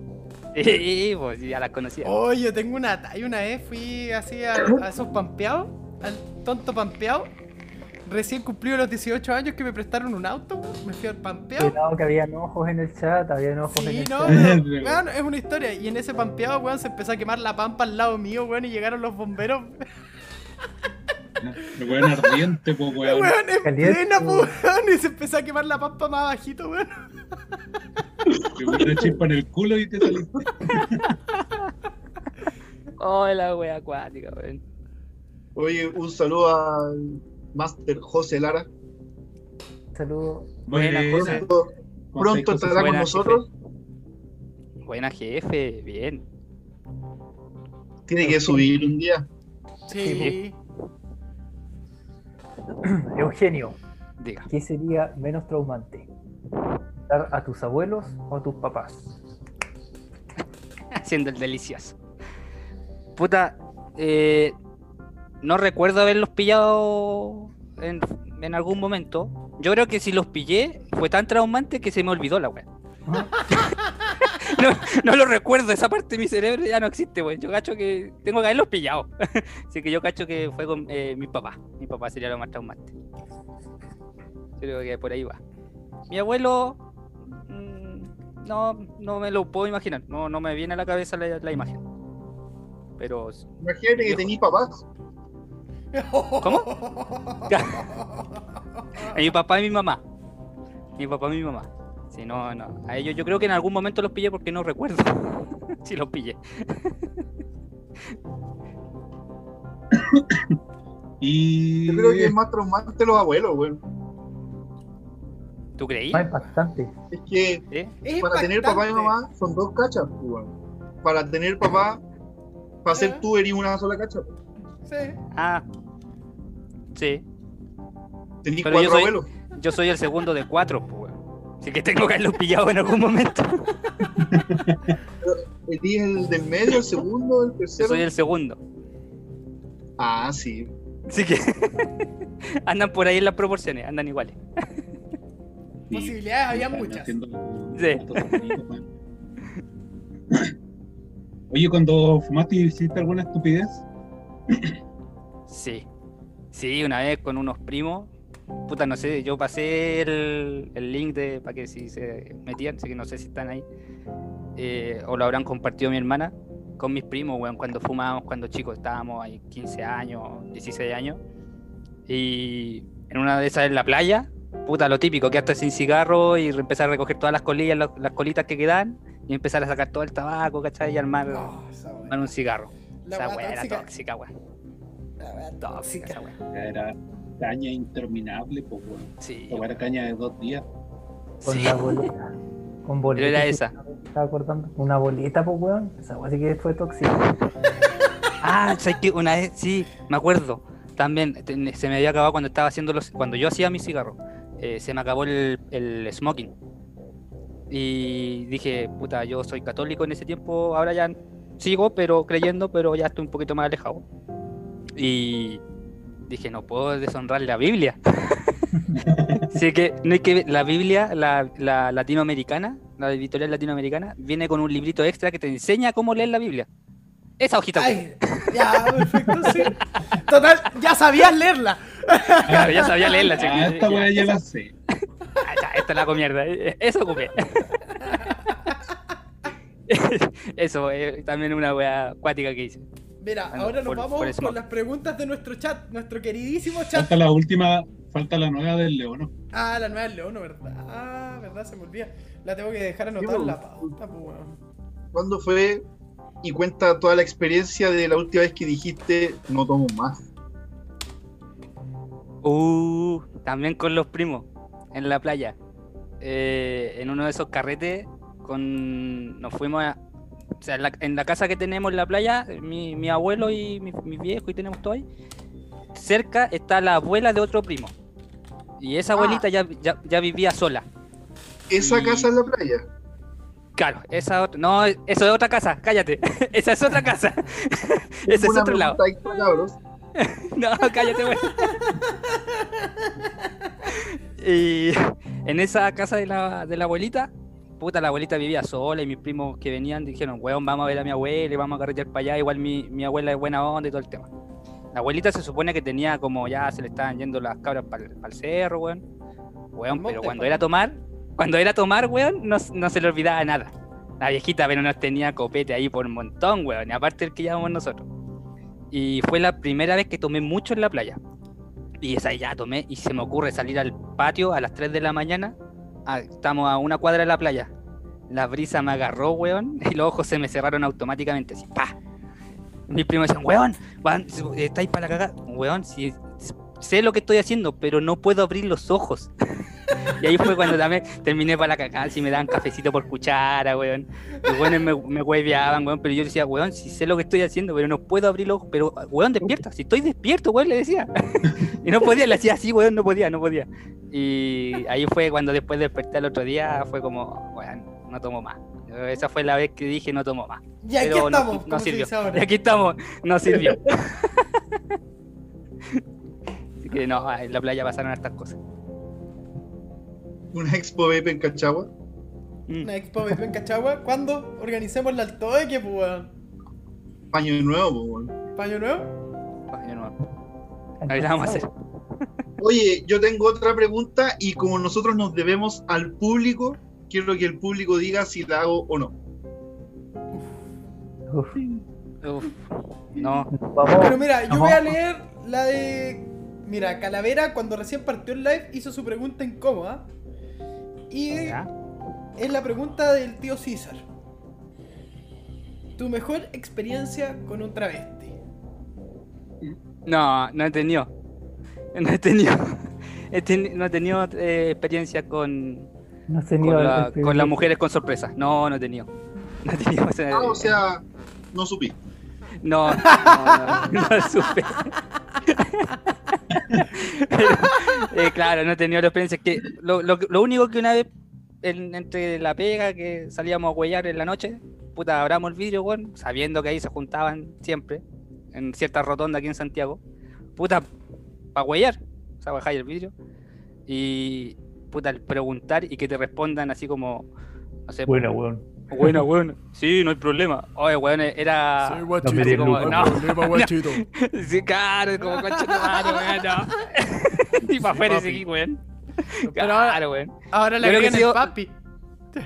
Speaker 2: Y pues ya las conocía.
Speaker 5: Oye, tengo una talla. Una vez fui así a, a esos pampeados, al tonto pampeado. Recién cumplido los 18 años que me prestaron un auto, weón. me fui al pampeado.
Speaker 4: Cuidado que habían ojos en el chat, habían ojos en
Speaker 5: Sí,
Speaker 4: el
Speaker 5: no,
Speaker 4: chat.
Speaker 5: pero, weón, es una historia. Y en ese pampeado, weón, se empezó a quemar la pampa al lado mío, weón, y llegaron los bomberos.
Speaker 1: El weón ardiente, pues, weón.
Speaker 5: Weón, en plena,
Speaker 4: weón,
Speaker 5: y se empezó a quemar la pampa más bajito, weón.
Speaker 1: Te una chispa en el culo y te saliste.
Speaker 2: Oh, la wea acuática, weón.
Speaker 6: Oye, un saludo al Master José Lara.
Speaker 4: Saludos.
Speaker 2: Buena, José.
Speaker 6: Pronto, estará con nosotros.
Speaker 2: Buena jefe, bien.
Speaker 6: Tiene que subir un día.
Speaker 5: Sí.
Speaker 4: Eugenio,
Speaker 2: Diga.
Speaker 4: ¿qué sería menos traumante? ¿Dar a tus abuelos o a tus papás?
Speaker 2: Haciendo el delicioso. Puta, eh, no recuerdo haberlos pillado en, en algún momento. Yo creo que si los pillé fue tan traumante que se me olvidó la wea. no, no lo recuerdo, esa parte de mi cerebro ya no existe, weón. Yo cacho que tengo que haberlos pillado. Así que yo cacho que fue con eh, mi papá. Mi papá sería lo más traumante. Yo creo que por ahí va. Mi abuelo. Mm, no, no me lo puedo imaginar. No, no me viene a la cabeza la, la imagen. Pero.
Speaker 6: Imagínate que tenís papás.
Speaker 2: ¿Cómo? A mi papá y mi mamá. Mi papá y mi mamá. Si no, no. A ellos yo creo que en algún momento los pillé porque no recuerdo. si los pillé.
Speaker 1: Y.
Speaker 6: Yo creo que es más traumante los abuelos, weón.
Speaker 2: ¿Tú creí?
Speaker 4: Más impactante.
Speaker 6: Es que
Speaker 2: ¿Eh?
Speaker 5: Es
Speaker 6: para tener papá y mamá son dos cachas, pues, weón. Para tener papá, para ser
Speaker 5: Ah.
Speaker 6: tú eres una sola cacha. pues.
Speaker 5: Sí.
Speaker 2: Ah. Sí.
Speaker 6: Tenís
Speaker 2: Pero yo
Speaker 6: cuatro
Speaker 2: soy-
Speaker 6: abuelos.
Speaker 2: Yo soy el segundo de cuatro, pues, weón. Así que tengo que haberlos pillado en algún momento.
Speaker 6: Eres el del medio, el segundo, el
Speaker 2: Yo
Speaker 6: tercero.
Speaker 2: soy el segundo.
Speaker 6: Ah, sí.
Speaker 2: Así que andan por ahí en las proporciones, andan iguales.
Speaker 1: Sí.
Speaker 5: Posibilidades había muchas.
Speaker 1: haciendo
Speaker 2: Sí.
Speaker 1: Oye, cuando fumaste hiciste alguna estupidez,
Speaker 2: Sí. Sí, una vez con unos primos. Puta, no sé, yo pasé el, el link de para que si se metían, así que no sé si están ahí. Eh, o lo habrán compartido mi hermana con mis primos, weón, cuando fumábamos cuando chicos, estábamos ahí 15 años, 16 años. Y en una de esas en la playa, puta, lo típico, quedaste sin cigarro y empezar a recoger todas las colillas, las, las colitas que quedan y empezar a sacar todo el tabaco, ¿cachai? Y armar,
Speaker 5: Oh, wea.
Speaker 2: un cigarro.
Speaker 5: La
Speaker 2: esa
Speaker 5: wea
Speaker 2: weá era
Speaker 5: tóxica. La wea
Speaker 2: Tóxica esa
Speaker 1: era caña interminable, pues, weón.
Speaker 2: Sí.
Speaker 1: O era caña de dos días.
Speaker 4: Con
Speaker 2: Sí.
Speaker 4: la boleta. Con boleta.
Speaker 2: era
Speaker 4: sí,
Speaker 2: esa.
Speaker 4: Estaba acordando. Una boleta, pues, weón. Esa weá sí que fue tóxica.
Speaker 2: Ah. Una vez, sí, me acuerdo. También se me había acabado cuando estaba haciendo los. Cuando yo hacía mi cigarro. Eh, se me acabó el, el smoking. Y dije, puta, yo soy católico en ese tiempo, ahora ya sigo, pero creyendo, pero ya estoy un poquito más alejado. Y dije, no puedo deshonrar la Biblia. Así que no hay que la Biblia, la, la latinoamericana, la editorial latinoamericana, viene con un librito extra que te enseña cómo leer la Biblia. Esa hojita.
Speaker 5: Ay, ya, perfecto, sí. Total, ya sabías leerla.
Speaker 2: Claro, ya sabía leerla.
Speaker 1: Ah, esta weá ya la sé.
Speaker 2: Ah, ya, esta la comierda. Eso ocupé. Eso, eh, también una wea acuática que hice.
Speaker 5: Mira,
Speaker 2: Bueno,
Speaker 5: ahora nos
Speaker 2: por-
Speaker 5: vamos
Speaker 2: por
Speaker 5: con las preguntas de nuestro chat, nuestro queridísimo chat.
Speaker 1: Falta la última, falta la nueva del Leono.
Speaker 5: Ah, la nueva del León, ¿verdad? Ah, ¿verdad? Se me olvida. La tengo que dejar anotada en la pauta, pues, weón.
Speaker 6: ¿Cuándo fue? Y cuenta toda la experiencia de la última vez que dijiste no tomo más.
Speaker 2: Uh, también con los primos, en la playa. Eh, en uno de esos carretes, con nos fuimos a. O sea, en la, en la casa que tenemos en la playa, mi, mi abuelo y mi, mi viejo y tenemos todo ahí. Cerca está la abuela de otro primo. Y esa abuelita ya, ya, ya vivía sola.
Speaker 6: Esa
Speaker 2: Y-
Speaker 6: casa en la playa.
Speaker 2: Claro, esa otra. No, eso es otra casa, cállate. esa es otra casa. Ese es otro lado. No, cállate, güey. y en esa casa de la, de la abuelita, puta, la abuelita vivía sola y mis primos que venían dijeron, weón, vamos a ver a mi abuela y vamos a carretear para allá. Igual mi, mi abuela es buena onda y todo el tema. La abuelita se supone que tenía como ya se le estaban yendo las cabras para el cerro, weón. Weón, pero cuando
Speaker 5: pa.
Speaker 2: era a tomar, cuando era a tomar, weón, no, no se le olvidaba nada. La viejita, pero nos tenía copete ahí por un montón, weón. Y aparte el que llevamos nosotros. Y fue la primera vez que tomé mucho en la playa. Y esa ya tomé y se me ocurre salir al patio a las 3 de la mañana. Ah, estamos a una cuadra de la playa. La brisa me agarró, weón, y los ojos se me cerraron automáticamente, así, pa. Mis primos decían, weón, van, estáis para la cagada. Weón, si, sé lo que estoy haciendo, pero no puedo abrir los ojos. y ahí fue cuando también terminé para la cagada, si me daban cafecito por cuchara, weón. Los weones me, me hueveaban, weón, pero yo decía, weón, si sé lo que estoy haciendo, pero no puedo abrir los ojos. Pero, weón, despierta, si estoy despierto, weón, le decía. y no podía, le hacía así, weón, no podía, no podía. Y ahí fue cuando después desperté el otro día, fue como, weón, no tomo más. Esa fue la vez que dije no tomo más.
Speaker 5: Y aquí
Speaker 2: Pero no-
Speaker 5: estamos,
Speaker 2: no
Speaker 5: se
Speaker 2: sirvió. Y aquí estamos, no sirvió. Que no, en la playa pasaron estas cosas.
Speaker 6: Una expo Vape en Cachagua.
Speaker 2: Mm.
Speaker 5: Una expo BP en Cachagua. ¿Cuándo organicemos la altoeque, pues, weón?
Speaker 6: Paño nuevo, weón.
Speaker 5: ¿Paño nuevo?
Speaker 2: Ay, no. Ahí la vamos a hacer.
Speaker 6: Oye, yo tengo otra pregunta y como nosotros nos debemos al público, quiero que el público diga si la hago o no.
Speaker 4: Uf,
Speaker 2: Uf, no.
Speaker 5: Pero mira, yo voy a leer la de. Mira, Calavera, cuando recién partió el live, hizo su pregunta incómoda. Y
Speaker 2: ¿Ya?
Speaker 5: es la pregunta del tío César. Tu mejor experiencia con un travesti.
Speaker 2: No, no he tenido. No he tenido. he teni- no he tenido eh, experiencia con,
Speaker 4: No
Speaker 2: con,
Speaker 4: tenido
Speaker 2: la-
Speaker 4: el
Speaker 2: con las mujeres con sorpresa. No, no he tenido. No he tenido. o sea,
Speaker 6: Ah, o sea, no supí.
Speaker 2: No, no, no, no supe. Eh, claro, no he tenido la experiencia. Que lo, lo- lo único que una vez en- entre la pega que salíamos a huellar en la noche, puta, abramos el vidrio, weón, sabiendo que ahí se juntaban siempre, en cierta rotonda aquí en Santiago, puta, para huellar, o sea, el vidrio y puta, al preguntar y que te respondan así como, no sé,
Speaker 4: Bueno, weón.
Speaker 2: Bueno, bueno, sí, no hay problema. Oye, weón, era.
Speaker 4: No me des
Speaker 2: como, no, Sí, claro, como de madre, weón, no. y para afuera
Speaker 5: papi.
Speaker 2: seguí, weón. Claro, weón.
Speaker 5: Ahora
Speaker 2: creo que
Speaker 5: agregan
Speaker 2: ha
Speaker 5: el
Speaker 2: sido-
Speaker 5: papi.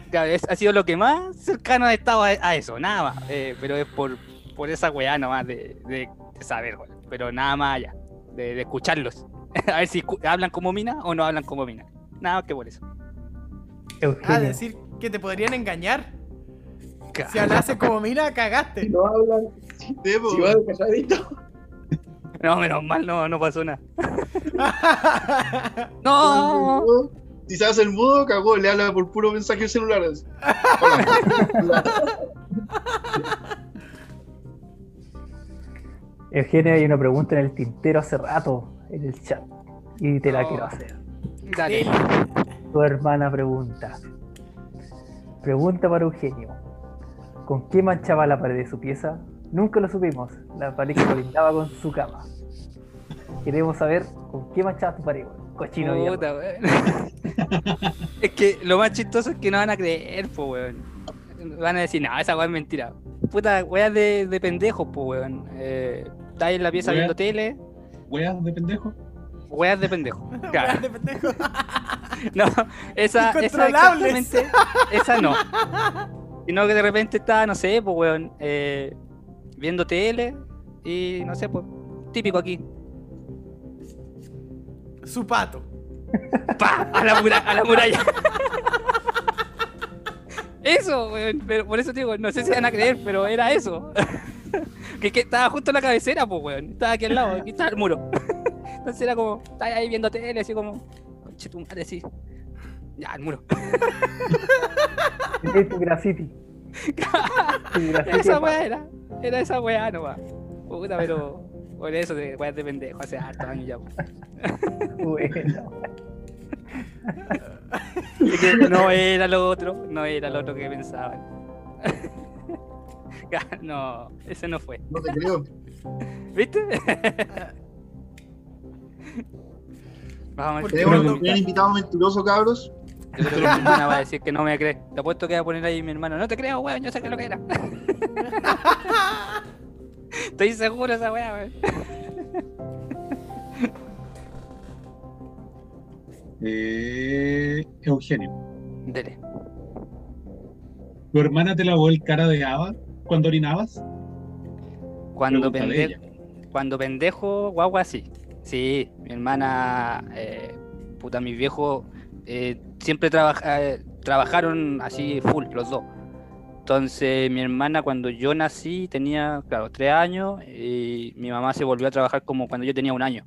Speaker 2: Claro, es- ha sido lo que más cercano he estado a, a eso, nada más. Eh, pero es por, por esa weá nomás de, de, de saber, weón. Pero nada más allá, de, de escucharlos. a ver si hablan como mina o no hablan como mina. Nada más que por eso.
Speaker 5: Ah,
Speaker 4: Eugenio.
Speaker 5: decir que te podrían engañar. Si
Speaker 2: Claro.
Speaker 5: hablases como mina,
Speaker 7: Si
Speaker 5: cagaste.
Speaker 7: no hablan,
Speaker 6: po.
Speaker 7: si van calladito.
Speaker 2: No, menos mal, no, no pasó nada. No.
Speaker 6: Si se hace el mudo, cagó, le habla por puro mensaje celular.
Speaker 4: Eugenio, hay una pregunta en el tintero hace rato en el chat. Y te la
Speaker 2: Oh.
Speaker 4: quiero hacer.
Speaker 2: Dale.
Speaker 4: Tu hermana pregunta: Pregunta para Eugenio. ¿Con qué manchaba la pared de su pieza? Nunca lo supimos. La pared que colindaba con su cama. Queremos saber con qué manchaba tu pared, weón. Cochino.
Speaker 2: Puta, weón. es que lo más chistoso es que no van a creer, po, weón. Van a decir, no, esa weá es mentira. Puta, weá de, de pendejos, po, weón. Eh, estás en la pieza viendo tele,
Speaker 1: ¿Weas de pendejo?
Speaker 2: weas de pendejo. Claro.
Speaker 5: Weón de pendejo.
Speaker 2: No, esa, esa exactamente, esa no. Sino que de repente está, no sé, pues, weón, eh, viendo tele y no sé, pues, típico aquí.
Speaker 5: Su pato.
Speaker 2: ¡Pa! A la, mura- a la muralla. Eso, weón, pero por eso te digo, no sé si van a creer, pero era eso. que, que estaba justo en la cabecera, pues, weón. Estaba aquí al lado, aquí estaba el muro. Entonces era como, estaba ahí viendo tele, así como, conche tu madre, sí. Ya, el muro.
Speaker 4: Es tu graffiti. Tu graffiti
Speaker 2: Esa weá era, era esa weá nomás. Puta, pero por eso de weá de pendejo, hace hartos años ya.
Speaker 4: Bueno.
Speaker 2: Es que no era lo otro, no era lo otro que pensaban. No, ese no fue.
Speaker 6: No te creo.
Speaker 2: ¿Viste? Vamos a ver.
Speaker 5: ¿Por
Speaker 2: si-
Speaker 5: qué
Speaker 6: Tenemos un invitado mentiroso, cabros.
Speaker 2: Yo creo que mi hermana va a decir que no me cree. Te apuesto que va a poner ahí mi hermano. No te creo, weón, yo sé que es lo que era. Estoy seguro esa weá, weón.
Speaker 1: Eh, Eugenio.
Speaker 2: Dele.
Speaker 1: ¿Tu hermana te lavó el cara de haba cuando orinabas?
Speaker 2: Cuando
Speaker 1: Pregunta de
Speaker 2: pendejo, cuando pendejo, guagua, sí. Sí, mi hermana, eh, puta, mis viejos eh, siempre trabaja- eh, trabajaron así full, los dos. Entonces, mi hermana, cuando yo nací, tenía, claro, tres años y mi mamá se volvió a trabajar como cuando yo tenía un año.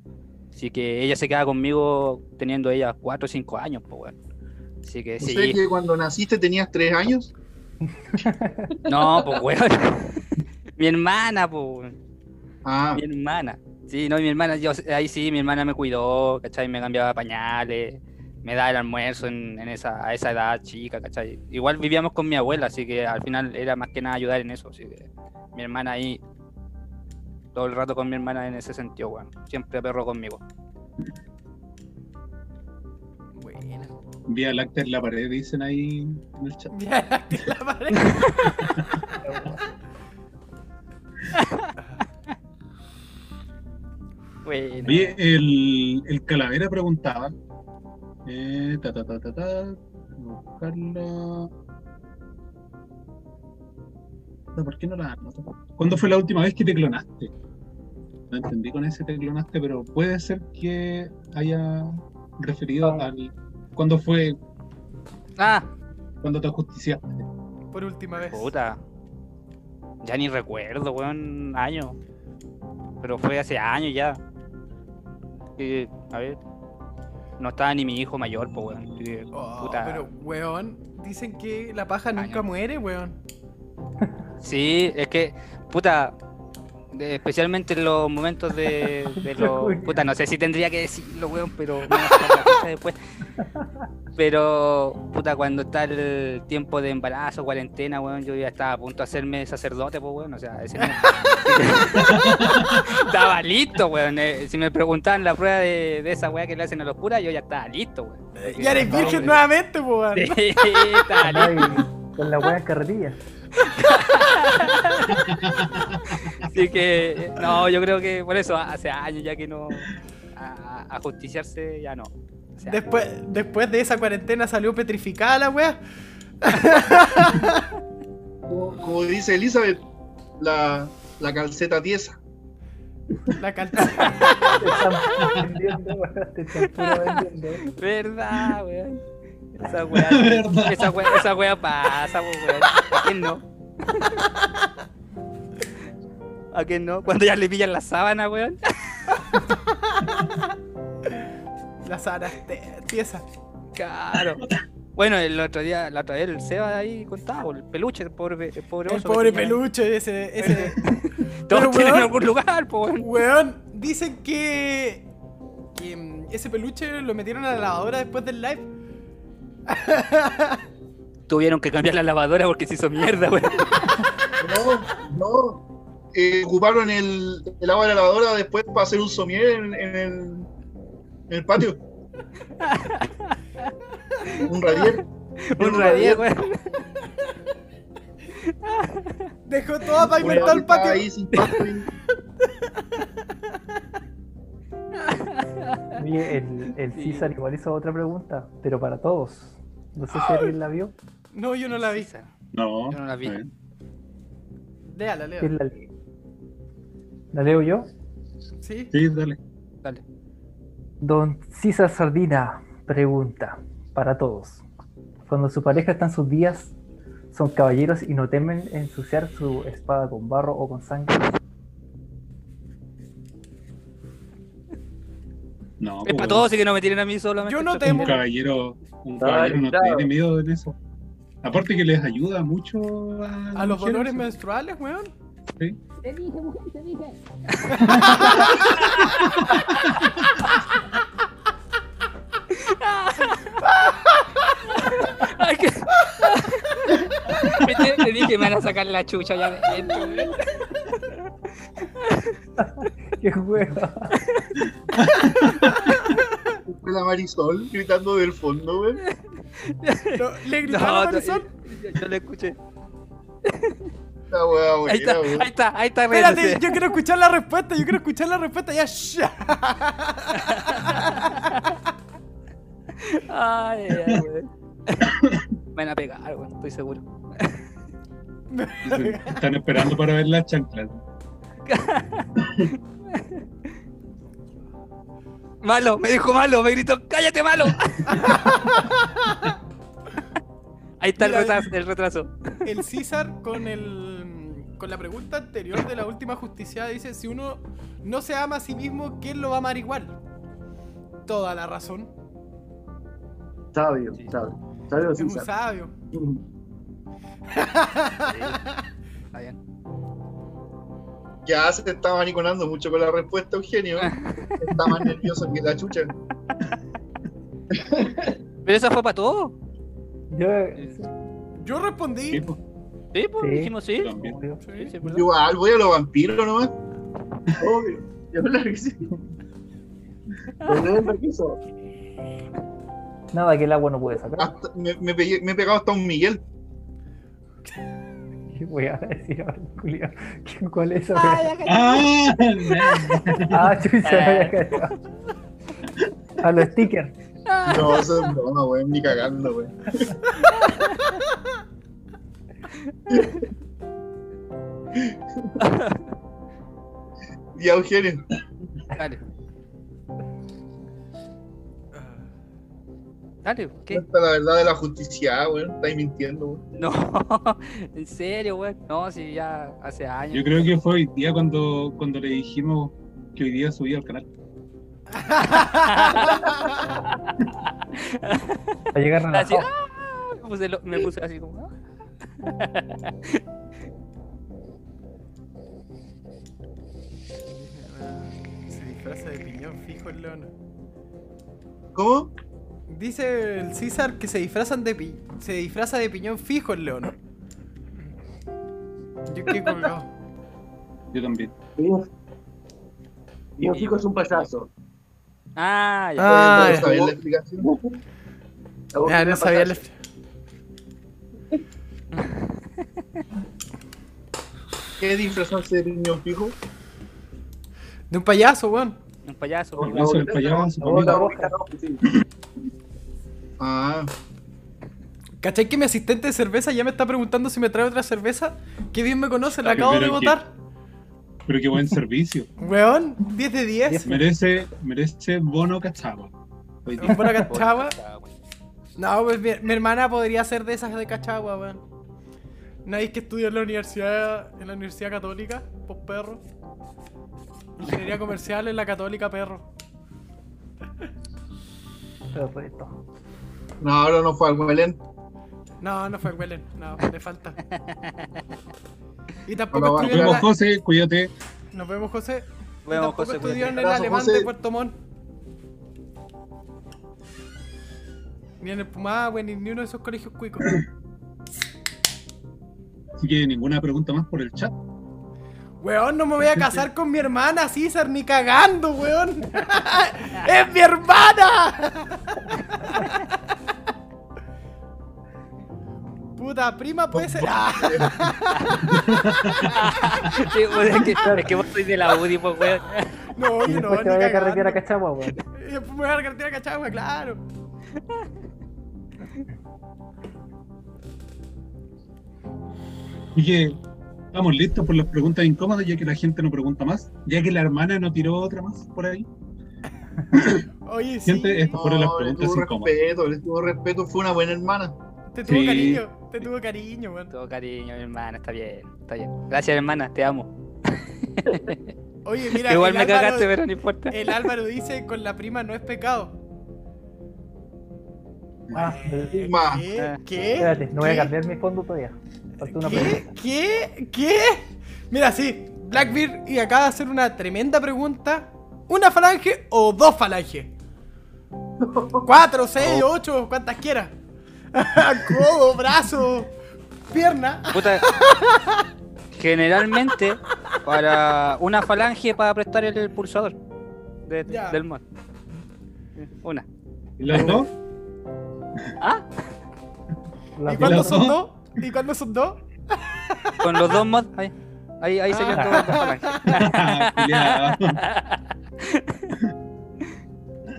Speaker 2: Así que ella se queda conmigo teniendo ella cuatro o cinco años, pues, bueno. Así que
Speaker 6: ¿No
Speaker 2: sí.
Speaker 6: que cuando naciste tenías tres años?
Speaker 2: No, pues, weón. mi hermana, pues.
Speaker 6: Ah,
Speaker 2: Mi hermana. Sí, no, mi hermana, yo ahí sí, mi hermana me cuidó, ¿cachai? Me cambiaba pañales, me daba el almuerzo en, en esa, a esa edad chica, ¿cachai? Igual vivíamos con mi abuela, así que al final era más que nada ayudar en eso, así que mi hermana ahí, todo el rato con mi hermana en ese sentido, weón. Siempre perro conmigo.
Speaker 5: Buena.
Speaker 1: Vía láctea en la pared, dicen ahí en el chat.
Speaker 5: Ya la pared.
Speaker 2: Bueno.
Speaker 1: Oye, el, el Calavera preguntaba. Eh, ta, ta, ta, ta, ta, buscarla. ¿Por qué no la anoto? ¿Cuándo fue la última vez que te clonaste? No entendí con ese te clonaste, pero puede ser que haya referido
Speaker 4: Ah.
Speaker 1: al. ¿Cuándo fue?
Speaker 2: Ah,
Speaker 1: ¿Cuándo te ajusticiaste?
Speaker 5: Por última vez.
Speaker 2: puta. Ya ni recuerdo, weón, años. Pero fue hace años ya. Que, a ver. No estaba ni mi hijo mayor, pues, weón.
Speaker 5: Oh,
Speaker 2: puta.
Speaker 5: pero, weón, dicen que la paja nunca
Speaker 2: Año.
Speaker 5: muere, weón.
Speaker 2: Sí, es que, puta, de- especialmente en los momentos de, de los... Puta, no sé si tendría que decirlo, weón, pero después. Pero, puta, cuando está el tiempo de embarazo, cuarentena, weón, yo ya estaba a punto de hacerme sacerdote, pues, weón, o sea, ese. Estaba listo, weón. eh, si me preguntaban la prueba de, de esa weá que le hacen a los curas, yo ya estaba listo, weón.
Speaker 5: Ya eres virgen nuevamente, weón.
Speaker 2: Sí, estaba listo.
Speaker 4: Ay, con la buena carretilla.
Speaker 2: Así que, no, yo creo que por eso hace años ya que no. A, a justiciarse ya no. O sea,
Speaker 5: Después, después de esa cuarentena salió petrificada la weá.
Speaker 6: como, como dice Elizabeth, la, la calceta tiesa.
Speaker 5: La calza.
Speaker 4: Te están vendiendo, weón, te están puro vendiendo.
Speaker 2: verdad, weón. Esa weá, esa weá, esa weá pasa, po, weón. ¿A quién no? ¿A quién no? Cuando ya le pillan la sábana, weón.
Speaker 5: La Sara tiesa.
Speaker 2: Claro. Bueno, el otro día, la otra vez el Seba ahí contaba, el peluche, el pobre, el pobre
Speaker 5: El pobre peluche, ese. ese.
Speaker 2: Todos
Speaker 5: Pero,
Speaker 2: tienen
Speaker 5: weón.
Speaker 2: algún lugar, po, weón.
Speaker 5: Weón, dicen que. que mm, ese peluche lo metieron a la lavadora después del live.
Speaker 2: Tuvieron que cambiar la lavadora porque se hizo mierda, weón.
Speaker 6: No, no. Eh, ocuparon el, el agua de la lavadora después para hacer un somier en, en el, en el patio. un radier.
Speaker 2: Un radier, weón.
Speaker 5: Dejó todo para inventar el patio.
Speaker 6: ahí sin pasto y-
Speaker 4: Oye, el, el
Speaker 2: Sí.
Speaker 4: César igual hizo otra pregunta, pero para todos. No sé si alguien la vio.
Speaker 5: No, yo no la vi.
Speaker 1: No,
Speaker 2: Yo no la vi.
Speaker 1: está bien.
Speaker 5: Léala,
Speaker 4: ¿Quién
Speaker 5: léala.
Speaker 4: la lee? ¿La leo yo?
Speaker 5: ¿Sí?
Speaker 1: Sí, dale.
Speaker 2: Dale.
Speaker 4: Don César Sardina pregunta para todos. Cuando su pareja está en sus días, son caballeros y no temen ensuciar su espada con barro o con sangre.
Speaker 1: No,
Speaker 2: Es para todos, así que no me tienen a mí solamente.
Speaker 5: Yo no temo.
Speaker 1: Un caballero, un
Speaker 7: Ay,
Speaker 1: caballero no
Speaker 7: claro.
Speaker 1: tiene miedo en eso. Aparte que les ayuda mucho a,
Speaker 5: A los
Speaker 1: mujeres,
Speaker 5: dolores menstruales, weón.
Speaker 1: Sí.
Speaker 2: Ay, que... Viste, Te dije me van a sacar la chucha ya.
Speaker 4: ¡Qué hueva!
Speaker 6: La Marisol gritando del fondo, güey.
Speaker 5: No, ¿Le
Speaker 2: No,
Speaker 5: gritaron a
Speaker 2: no,
Speaker 5: Marisol?
Speaker 2: yo, yo lo escuché.
Speaker 6: La weá,
Speaker 2: Ahí está,
Speaker 6: güey.
Speaker 2: ahí está, ahí está.
Speaker 5: Espérate,
Speaker 2: riéndose.
Speaker 5: yo quiero escuchar la respuesta, yo quiero escuchar la respuesta ya. shh.
Speaker 2: Ay, ay. Me van a pegar, weón, estoy seguro.
Speaker 1: Están esperando para ver las chanclas.
Speaker 2: Malo, me dijo malo, me gritó, cállate malo. Ahí está el
Speaker 5: Mira,
Speaker 2: retraso, el retraso.
Speaker 5: El César con el con la pregunta anterior de la última justicia dice, si uno no se ama a sí mismo, ¿quién lo va a amar igual? Toda la razón.
Speaker 7: Sabio,
Speaker 2: Sí.
Speaker 7: sabio. Sabio
Speaker 5: Es un
Speaker 7: César.
Speaker 5: sabio.
Speaker 2: Está bien.
Speaker 6: Ya se te estaba maniconando mucho con la respuesta, Eugenio. Está más nervioso que la chucha.
Speaker 2: Pero esa fue para todo.
Speaker 4: Yo,
Speaker 5: Yo
Speaker 1: Sí,
Speaker 5: respondí.
Speaker 1: pues,
Speaker 2: Sí, pues
Speaker 4: Sí.
Speaker 2: dijimos sí. Sí.
Speaker 6: Igual, voy a los vampiros nomás.
Speaker 7: Obvio. Yo creo que sí.
Speaker 4: Nada que el agua no puede sacar.
Speaker 6: Hasta- me, me pegué- me he pegado hasta un Miguel.
Speaker 4: ¿Qué voy a decir ahora, Julián? ¿Quién- ¿Cuál es esa?
Speaker 1: ¡Ah!
Speaker 4: Ah, chucha, me había cachado. A los stickers.
Speaker 6: No, eso es broma, güey. Ni cagando, güey. Ya, Eugenio.
Speaker 2: Dale. Dale, ¿qué?
Speaker 6: Cuenta la verdad de la justicia, güey. Estáis mintiendo, güey.
Speaker 2: No, en serio, weón. No, si ya hace años.
Speaker 1: Yo creo que fue hoy día cuando, cuando le dijimos que hoy día subía al canal.
Speaker 4: A llegar
Speaker 2: Así, ah, me, puse lo- me puse así como. ah.
Speaker 5: Se disfraza de piñón fijo el león.
Speaker 6: ¿Cómo?
Speaker 5: Dice el César que se disfrazan de pi se disfraza de piñón fijo el león. Yo qué colgado.
Speaker 1: Yo también.
Speaker 7: Y un fijo es un payaso.
Speaker 2: Ah, ya.
Speaker 5: Ah,
Speaker 6: ¿No
Speaker 5: ya.
Speaker 6: sabías la explicación?
Speaker 7: La
Speaker 5: Ya, no
Speaker 7: un
Speaker 5: sabía el...
Speaker 7: payaso.
Speaker 6: ¿Qué disfrazarse de piñón fijo?
Speaker 5: De un payaso, weón.
Speaker 2: Un payaso.
Speaker 7: La
Speaker 1: Eso, el
Speaker 7: boquita-
Speaker 1: payaso,
Speaker 7: la
Speaker 1: para
Speaker 6: Ah,
Speaker 5: ¿Cachai que mi asistente de cerveza ya me está preguntando si me trae otra cerveza? Qué bien me conoce, le
Speaker 1: Ay,
Speaker 5: acabo de votar.
Speaker 1: Pero qué buen servicio.
Speaker 5: Weón, 10 de 10.
Speaker 1: Merece, merece bono cachaba.
Speaker 5: Buena cachagua. No, pues mi, mi hermana podría ser de esas de cachagua, weón. Nadie que estudia en la universidad, en la universidad católica, pues perro. Ingeniería comercial en la católica, perro.
Speaker 4: Perfecto.
Speaker 6: No, ahora no fue al Belén.
Speaker 5: No, no fue Wellen, no, le falta. Y tampoco
Speaker 6: Bueno,
Speaker 1: Nos
Speaker 5: estudió en
Speaker 1: vemos,
Speaker 5: la...
Speaker 1: José, cuídate.
Speaker 5: Nos vemos, José. Y
Speaker 2: Vemos, José,
Speaker 5: estudió en el alemán
Speaker 6: José.
Speaker 5: de Puerto Montt. Ni en el Pumahue, ni, ni uno de esos colegios cuicos.
Speaker 1: Así que ninguna pregunta más por el chat.
Speaker 5: Weón, no me voy a casar con mi hermana, César, ni cagando, weón. ¡Es mi hermana! Puta, prima puede ser. Ah,
Speaker 2: Sí, pues, es, que, es que vos sois de la UDI, pues, weón.
Speaker 5: no, yo no,
Speaker 4: te vaya a carretera. Cachagua, weón.
Speaker 5: Y después me voy a la carretera cachagua, claro.
Speaker 1: Así que estamos listos por las preguntas incómodas, ya que la gente no pregunta más. Ya que la hermana no tiró otra más por ahí.
Speaker 5: Oye, sí.
Speaker 1: Gente, estas fueron las
Speaker 6: No, le
Speaker 1: preguntas
Speaker 6: tuvo
Speaker 1: incómodas.
Speaker 6: respeto, le tuvo respeto, fue una buena hermana.
Speaker 5: Te tuvo
Speaker 1: Sí.
Speaker 5: cariño, te tuvo cariño, weón.
Speaker 2: Todo cariño, mi hermana, está bien, está bien. Gracias, hermana, te amo.
Speaker 5: Oye, mira,
Speaker 2: Igual
Speaker 5: el
Speaker 2: me
Speaker 5: Álvaro-
Speaker 2: cagaste, pero no importa.
Speaker 5: El Álvaro dice con la prima no es pecado.
Speaker 4: Ah,
Speaker 5: Eh,
Speaker 6: Ma.
Speaker 5: ¿Qué?
Speaker 2: Ah.
Speaker 5: ¿Qué?
Speaker 4: espérate, no voy a
Speaker 5: ¿Qué?
Speaker 4: cambiar mi fondo todavía. Falta una
Speaker 5: ¿Qué?
Speaker 4: pregunta.
Speaker 5: ¿Qué? ¿Qué? Mira, sí, Blackbeard y acaba de hacer una tremenda pregunta. ¿Una falange o dos falanges? Cuatro, seis, ocho, cuantas quieras. Codo, brazo, pierna.
Speaker 2: Puta, generalmente, para una falange para prestar el pulsador de- del mod. Una.
Speaker 1: ¿Y las dos?
Speaker 4: Las
Speaker 5: ¿Y cuándo son
Speaker 1: dos?
Speaker 5: dos? ¿Y cuándo son dos?
Speaker 2: Con los dos mods, ahí. Ahí, ahí serían
Speaker 5: Ah.
Speaker 2: todas las falanges.
Speaker 1: Culeado.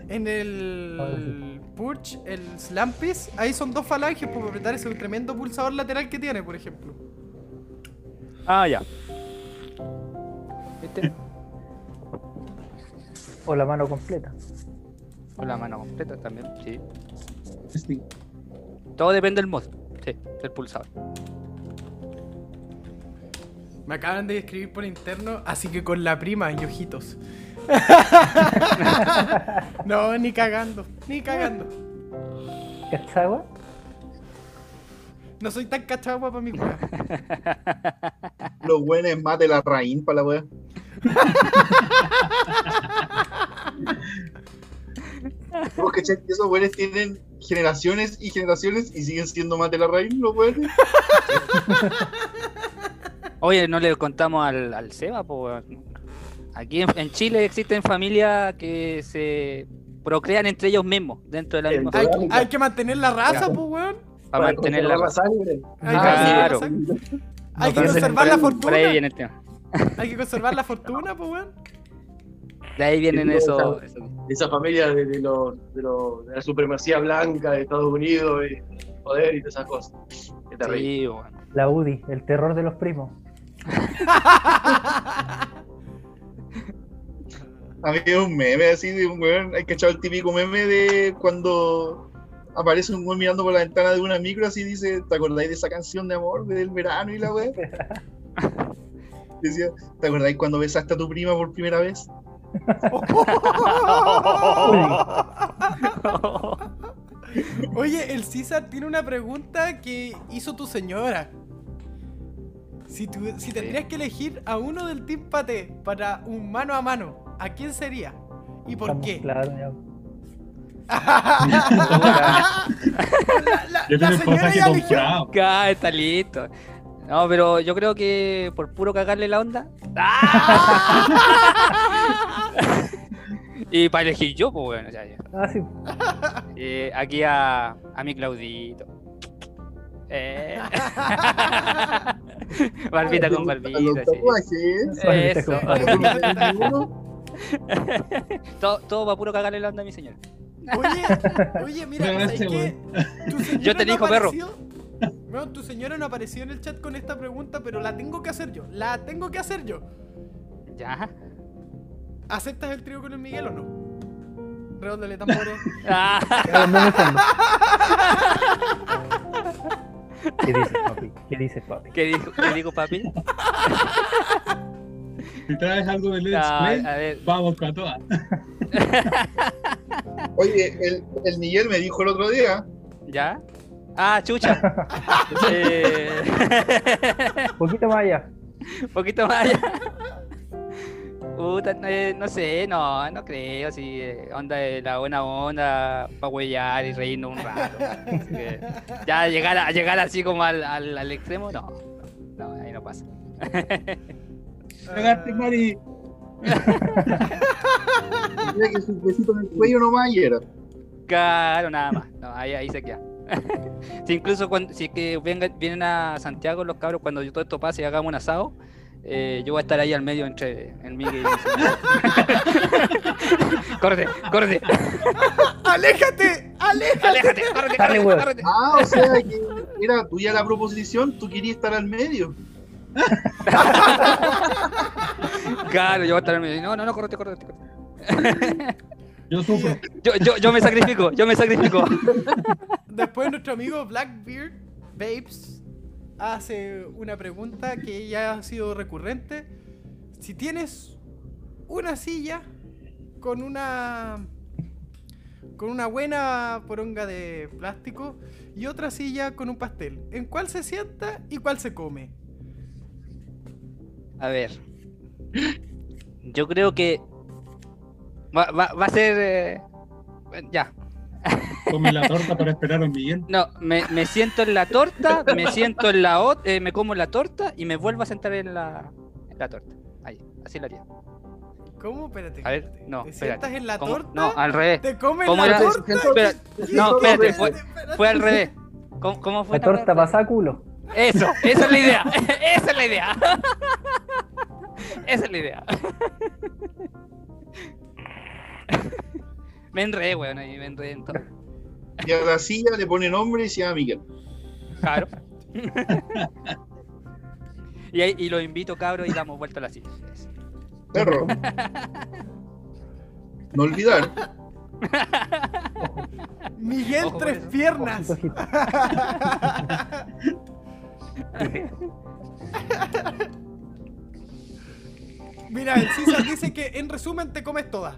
Speaker 5: En el Purge, el Slampis, ahí son dos falanges por apretar ese tremendo pulsador lateral que tiene, por ejemplo.
Speaker 2: Ah, ya. ¿Viste?
Speaker 4: O la mano completa.
Speaker 2: Con la mano completa también, sí.
Speaker 1: Sí.
Speaker 2: Todo depende del mod, sí, del pulsador.
Speaker 5: Me acaban de escribir por interno, así que con la prima y ojitos. no, ni cagando, ni cagando.
Speaker 4: ¿Cachagua?
Speaker 5: No soy tan cachagua para mi weá.
Speaker 6: Los buenos mate la raíz para la. Vos que esos buenos tienen generaciones y generaciones y siguen siendo mate la raíz, los buenos.
Speaker 2: Oye, no le contamos al, al Seba, pues. Aquí en, en Chile existen familias que se procrean entre ellos mismos, dentro de la misma
Speaker 7: Hay-
Speaker 5: Hay,
Speaker 2: familia,
Speaker 5: hay que mantener la raza, pues, weón.
Speaker 2: para mantener la
Speaker 7: conservar sangre.
Speaker 5: Hay
Speaker 2: Ah,
Speaker 5: que,
Speaker 2: claro.
Speaker 5: hay que
Speaker 2: No, pero
Speaker 5: conservar la
Speaker 2: Por ahí
Speaker 5: fortuna.
Speaker 2: viene el tema.
Speaker 5: Hay que conservar la fortuna, pues, weón.
Speaker 2: De ahí vienen esos.
Speaker 7: esa- Esa familia de, de, los- de, los- de la supremacía blanca de Estados Unidos y poder y todas esas cosas. Qué terrible.
Speaker 2: Sí, bueno.
Speaker 4: La UDI, el terror de los primos.
Speaker 6: Había un meme así de un weón, hay que echar el típico meme de cuando aparece un weón mirando por la ventana de una micro así dice, ¿te acordáis de esa canción de amor del verano y la weá? Decía, ¿te acordáis cuando besaste a tu prima por primera vez?
Speaker 5: Oye, el César tiene una pregunta que hizo tu señora. Si, tu- si tendrías que elegir a uno del Team Pate para un mano a mano, ¿a quién sería? ¿Y por
Speaker 4: Estamos
Speaker 5: qué?
Speaker 4: claros, ya.
Speaker 5: la, la-
Speaker 1: Yo
Speaker 5: la
Speaker 1: tengo el
Speaker 5: señora ya eligió.
Speaker 1: comprado.
Speaker 2: Ah, está listo. No, pero yo creo que por puro cagarle la onda. y para elegir yo, pues bueno, ya, ya.
Speaker 4: Ah, sí.
Speaker 2: Eh, aquí a, a mi Claudito. Eh. barbita con
Speaker 6: A los
Speaker 2: barbita, sí. Eso. todo, todo para puro cagarle la onda a mi señora.
Speaker 5: Oye, oye, mira, ¿sabes qué? Tu señora
Speaker 2: Yo te
Speaker 5: no
Speaker 2: elijo, perro.
Speaker 5: No, tu señora no apareció en el chat con esta pregunta, pero la tengo que hacer yo. La tengo que hacer yo.
Speaker 2: Ya.
Speaker 5: ¿Aceptas el trío con el Miguel o no? Redóndole tambores.
Speaker 2: Ah.
Speaker 4: ¿Qué dices, papi? ¿Qué dices, papi?
Speaker 2: ¿Qué dijo, qué dijo papi?
Speaker 1: Si traes algo de Let's Play,
Speaker 2: a ver,
Speaker 1: vamos con todas.
Speaker 6: Oye, el, el Miguel me dijo el otro día,
Speaker 2: ¿ya? Ah, chucha. Eh,
Speaker 4: Un poquito más allá.
Speaker 2: poquito más allá. Puta, eh, no sé, no, no creo, si onda de la buena onda, para huellar y reírnos un rato. Así que ya llegar, a, llegar así como al, al, al extremo, no. no pasa.
Speaker 1: Cagaste, Mari.
Speaker 6: Mira que su besito en el cuello nomás y era.
Speaker 2: Claro, nada más. No, ahí, ahí se queda. si incluso cuando, si es que vengan, vienen a Santiago los cabros, cuando yo todo esto pase y hagamos un asado, eh, yo voy a estar ahí al medio entre el Miguel y Córrete, córrete,
Speaker 5: ¡Aléjate! ¡Aléjate!
Speaker 2: aléjate, córrete, córrete, córrete.
Speaker 6: Ah, o sea que era tuya la proposición, tú querías estar al medio.
Speaker 2: Claro, yo voy a estar al medio. No, no, no, córrete, córrete. córrete.
Speaker 1: Yo sufro.
Speaker 2: Yo, yo, yo me sacrifico, yo me sacrifico.
Speaker 5: Después nuestro amigo Blackbeard Babes hace una pregunta que ya ha sido recurrente. Si tienes una silla con una con una buena poronga de plástico y otra silla con un pastel, ¿en cuál se sienta y cuál se come?
Speaker 2: A ver. Yo creo que va, va, va a ser. eh, Ya.
Speaker 1: Come la torta para esperar al Miguel.
Speaker 2: No, me, me siento en la torta, me siento en la ot- eh, me como la torta y me vuelvo a sentar en la, en la torta. Ahí, así lo haría.
Speaker 5: ¿Cómo? Espérate.
Speaker 2: A ver,
Speaker 5: espérate.
Speaker 2: no,
Speaker 5: ¿Te
Speaker 2: espérate.
Speaker 5: sientas en la
Speaker 2: ¿Cómo?
Speaker 5: torta?
Speaker 2: No, al revés.
Speaker 5: ¿Te comes
Speaker 2: ¿Cómo
Speaker 5: la
Speaker 2: era?
Speaker 5: torta?
Speaker 2: Espera,
Speaker 5: ¿Qué?
Speaker 2: no, espérate,
Speaker 5: Espérate,
Speaker 2: fue,
Speaker 5: espérate.
Speaker 2: fue al revés. ¿Cómo, cómo fue?
Speaker 4: La torta
Speaker 2: pasa
Speaker 4: a culo.
Speaker 2: Eso, esa es la idea. Esa es la idea. Esa es la idea. Me enredé, weón, ahí me enredé en todo.
Speaker 6: Y a la silla le pone nombre y se llama Miguel.
Speaker 2: Claro. y, ahí- y los invito, cabros, y damos vuelta a la silla.
Speaker 6: Perro. No olvidar.
Speaker 5: Miguel
Speaker 2: Ojo
Speaker 5: Tres. Piernas. Mira, el César dice que en resumen te comes todas.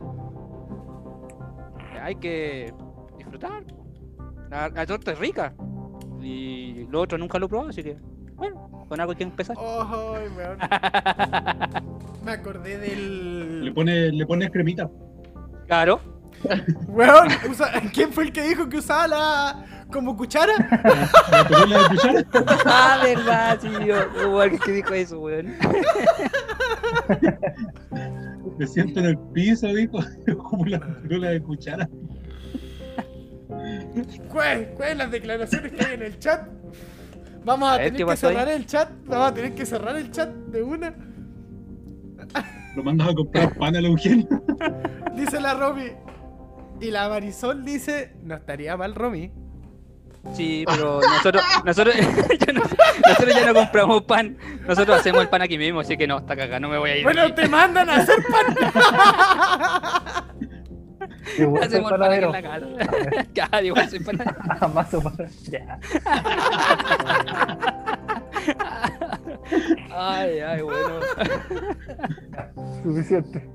Speaker 2: Hay que disfrutar. La, la torta es rica. Y lo otro nunca lo he probado, así que, bueno, con algo hay que empezar.
Speaker 5: Oh. Me acordé
Speaker 1: Le
Speaker 5: del.
Speaker 1: pone, le pones cremita.
Speaker 2: Claro.
Speaker 5: Weón, usa- ¿quién fue el que dijo que usaba la. Como cuchara?
Speaker 1: La de cuchara.
Speaker 2: Ah, verdad, sí, yo, hubo alguien que dijo eso, weón.
Speaker 1: Me siento en el piso, dijo. Como la perola de cuchara.
Speaker 5: ¿Cuáles cuáles las declaraciones que hay en el chat? Vamos a,
Speaker 2: A
Speaker 5: tener
Speaker 2: ¿qué
Speaker 5: que
Speaker 2: ahí?
Speaker 5: cerrar el chat. Vamos a tener que cerrar el chat de una.
Speaker 1: Lo mandas a comprar pan al Eugenio.
Speaker 5: Dice la Romy. Y la Marisol dice: No estaría mal, Romy.
Speaker 2: Sí, pero nosotros, nosotros, ya no- nosotros ya no compramos pan. Nosotros hacemos el pan aquí mismo, así que no, está cagada, no me voy a ir.
Speaker 5: Bueno,
Speaker 2: aquí.
Speaker 5: te mandan a hacer pan.
Speaker 4: Igual soy
Speaker 2: Hacemos el pan aquí en
Speaker 4: panadero.
Speaker 2: la casa. Claro, igual soy panadero.
Speaker 4: Jamás para. Ya.
Speaker 2: Ay, ay, bueno.
Speaker 4: Suficiente.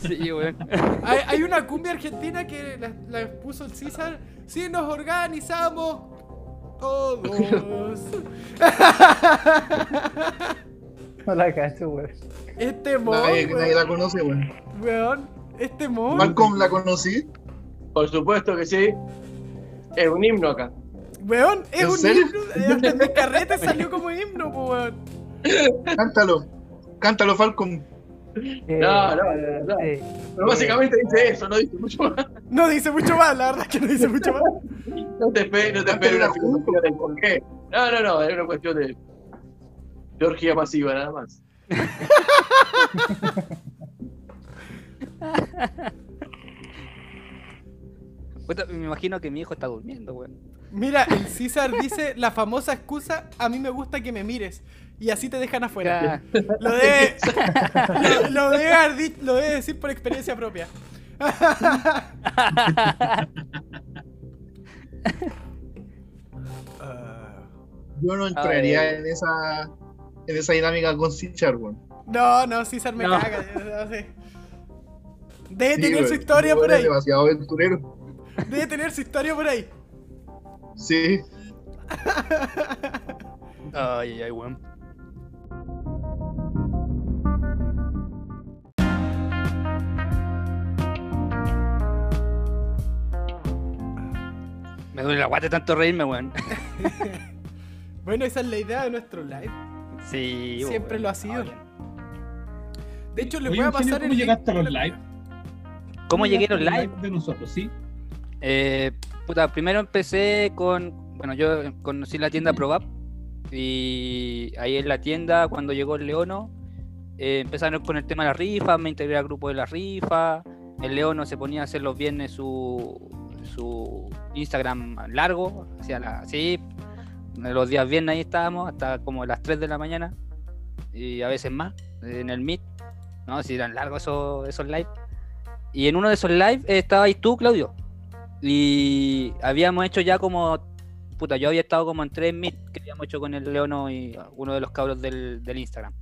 Speaker 2: Sí, weón.
Speaker 5: Hay, hay una cumbia argentina que la, la puso el César. Si nos organizamos todos.
Speaker 4: No la cacho, weón.
Speaker 5: Este mod,
Speaker 6: Nadie, la conoce, weón.
Speaker 5: weón, Este mod.
Speaker 6: Malcolm la conocí.
Speaker 7: Por supuesto que sí. Es un himno acá.
Speaker 5: Weón, es
Speaker 6: ¿En
Speaker 5: un
Speaker 6: serio?
Speaker 5: himno. Hasta en mi carrete salió como himno, po, weón.
Speaker 6: Cántalo. Cántalo, Falcon.
Speaker 4: Eh,
Speaker 7: No, no, no, no.
Speaker 4: eh,
Speaker 7: Pero básicamente dice eso, no dice mucho más.
Speaker 5: No dice mucho más, la verdad es que no dice mucho más.
Speaker 7: No te esperes, no te esperes una filosofía del por qué. No, no, no, es una cuestión de, de orgía masiva nada más.
Speaker 2: Me imagino que mi hijo está durmiendo, weón.
Speaker 5: Mira, el César dice la famosa excusa: A mí me gusta que me mires. Y así te dejan afuera. Lo debe, lo, lo debe lo decir por experiencia propia.
Speaker 6: Yo no entraría en esa en esa dinámica con Sichar, weón.
Speaker 5: no, no, César me
Speaker 2: No.
Speaker 5: caga. yo no sé. Debe
Speaker 6: Sí,
Speaker 5: tener su historia por ahí.
Speaker 6: demasiado aventurero.
Speaker 5: Debe tener su historia por ahí.
Speaker 6: Sí.
Speaker 2: Ay, ay, weón. Me duele la guata tanto reírme, weón.
Speaker 5: Bueno, esa es la idea de nuestro live.
Speaker 2: Sí,
Speaker 5: Siempre
Speaker 2: weón.
Speaker 5: lo ha sido.
Speaker 2: Bien.
Speaker 5: De hecho, les
Speaker 1: Oye,
Speaker 5: voy a pasar
Speaker 1: ¿cómo
Speaker 5: el
Speaker 1: llegaste a los live?
Speaker 2: ¿Cómo llegué a los live?
Speaker 1: De nosotros, sí.
Speaker 2: Eh, puta, primero empecé con. Bueno, yo conocí la tienda ProVap. Y ahí en la tienda, cuando llegó el Leono, eh, empezaron con el tema de la rifa. Me integré al grupo de la rifa. El Leono se ponía a hacer los viernes su, su Instagram largo. Hacía la, sí, los días viernes ahí estábamos, hasta como las 3 de la mañana. Y a veces más, en el Meet. No, si eran largos esos, esos live. Y en uno de esos live estabais tú, Claudio. Y habíamos hecho ya como. Puta, yo había estado como en tres meet que habíamos hecho con el Leono y uno de los cabros del, del Instagram.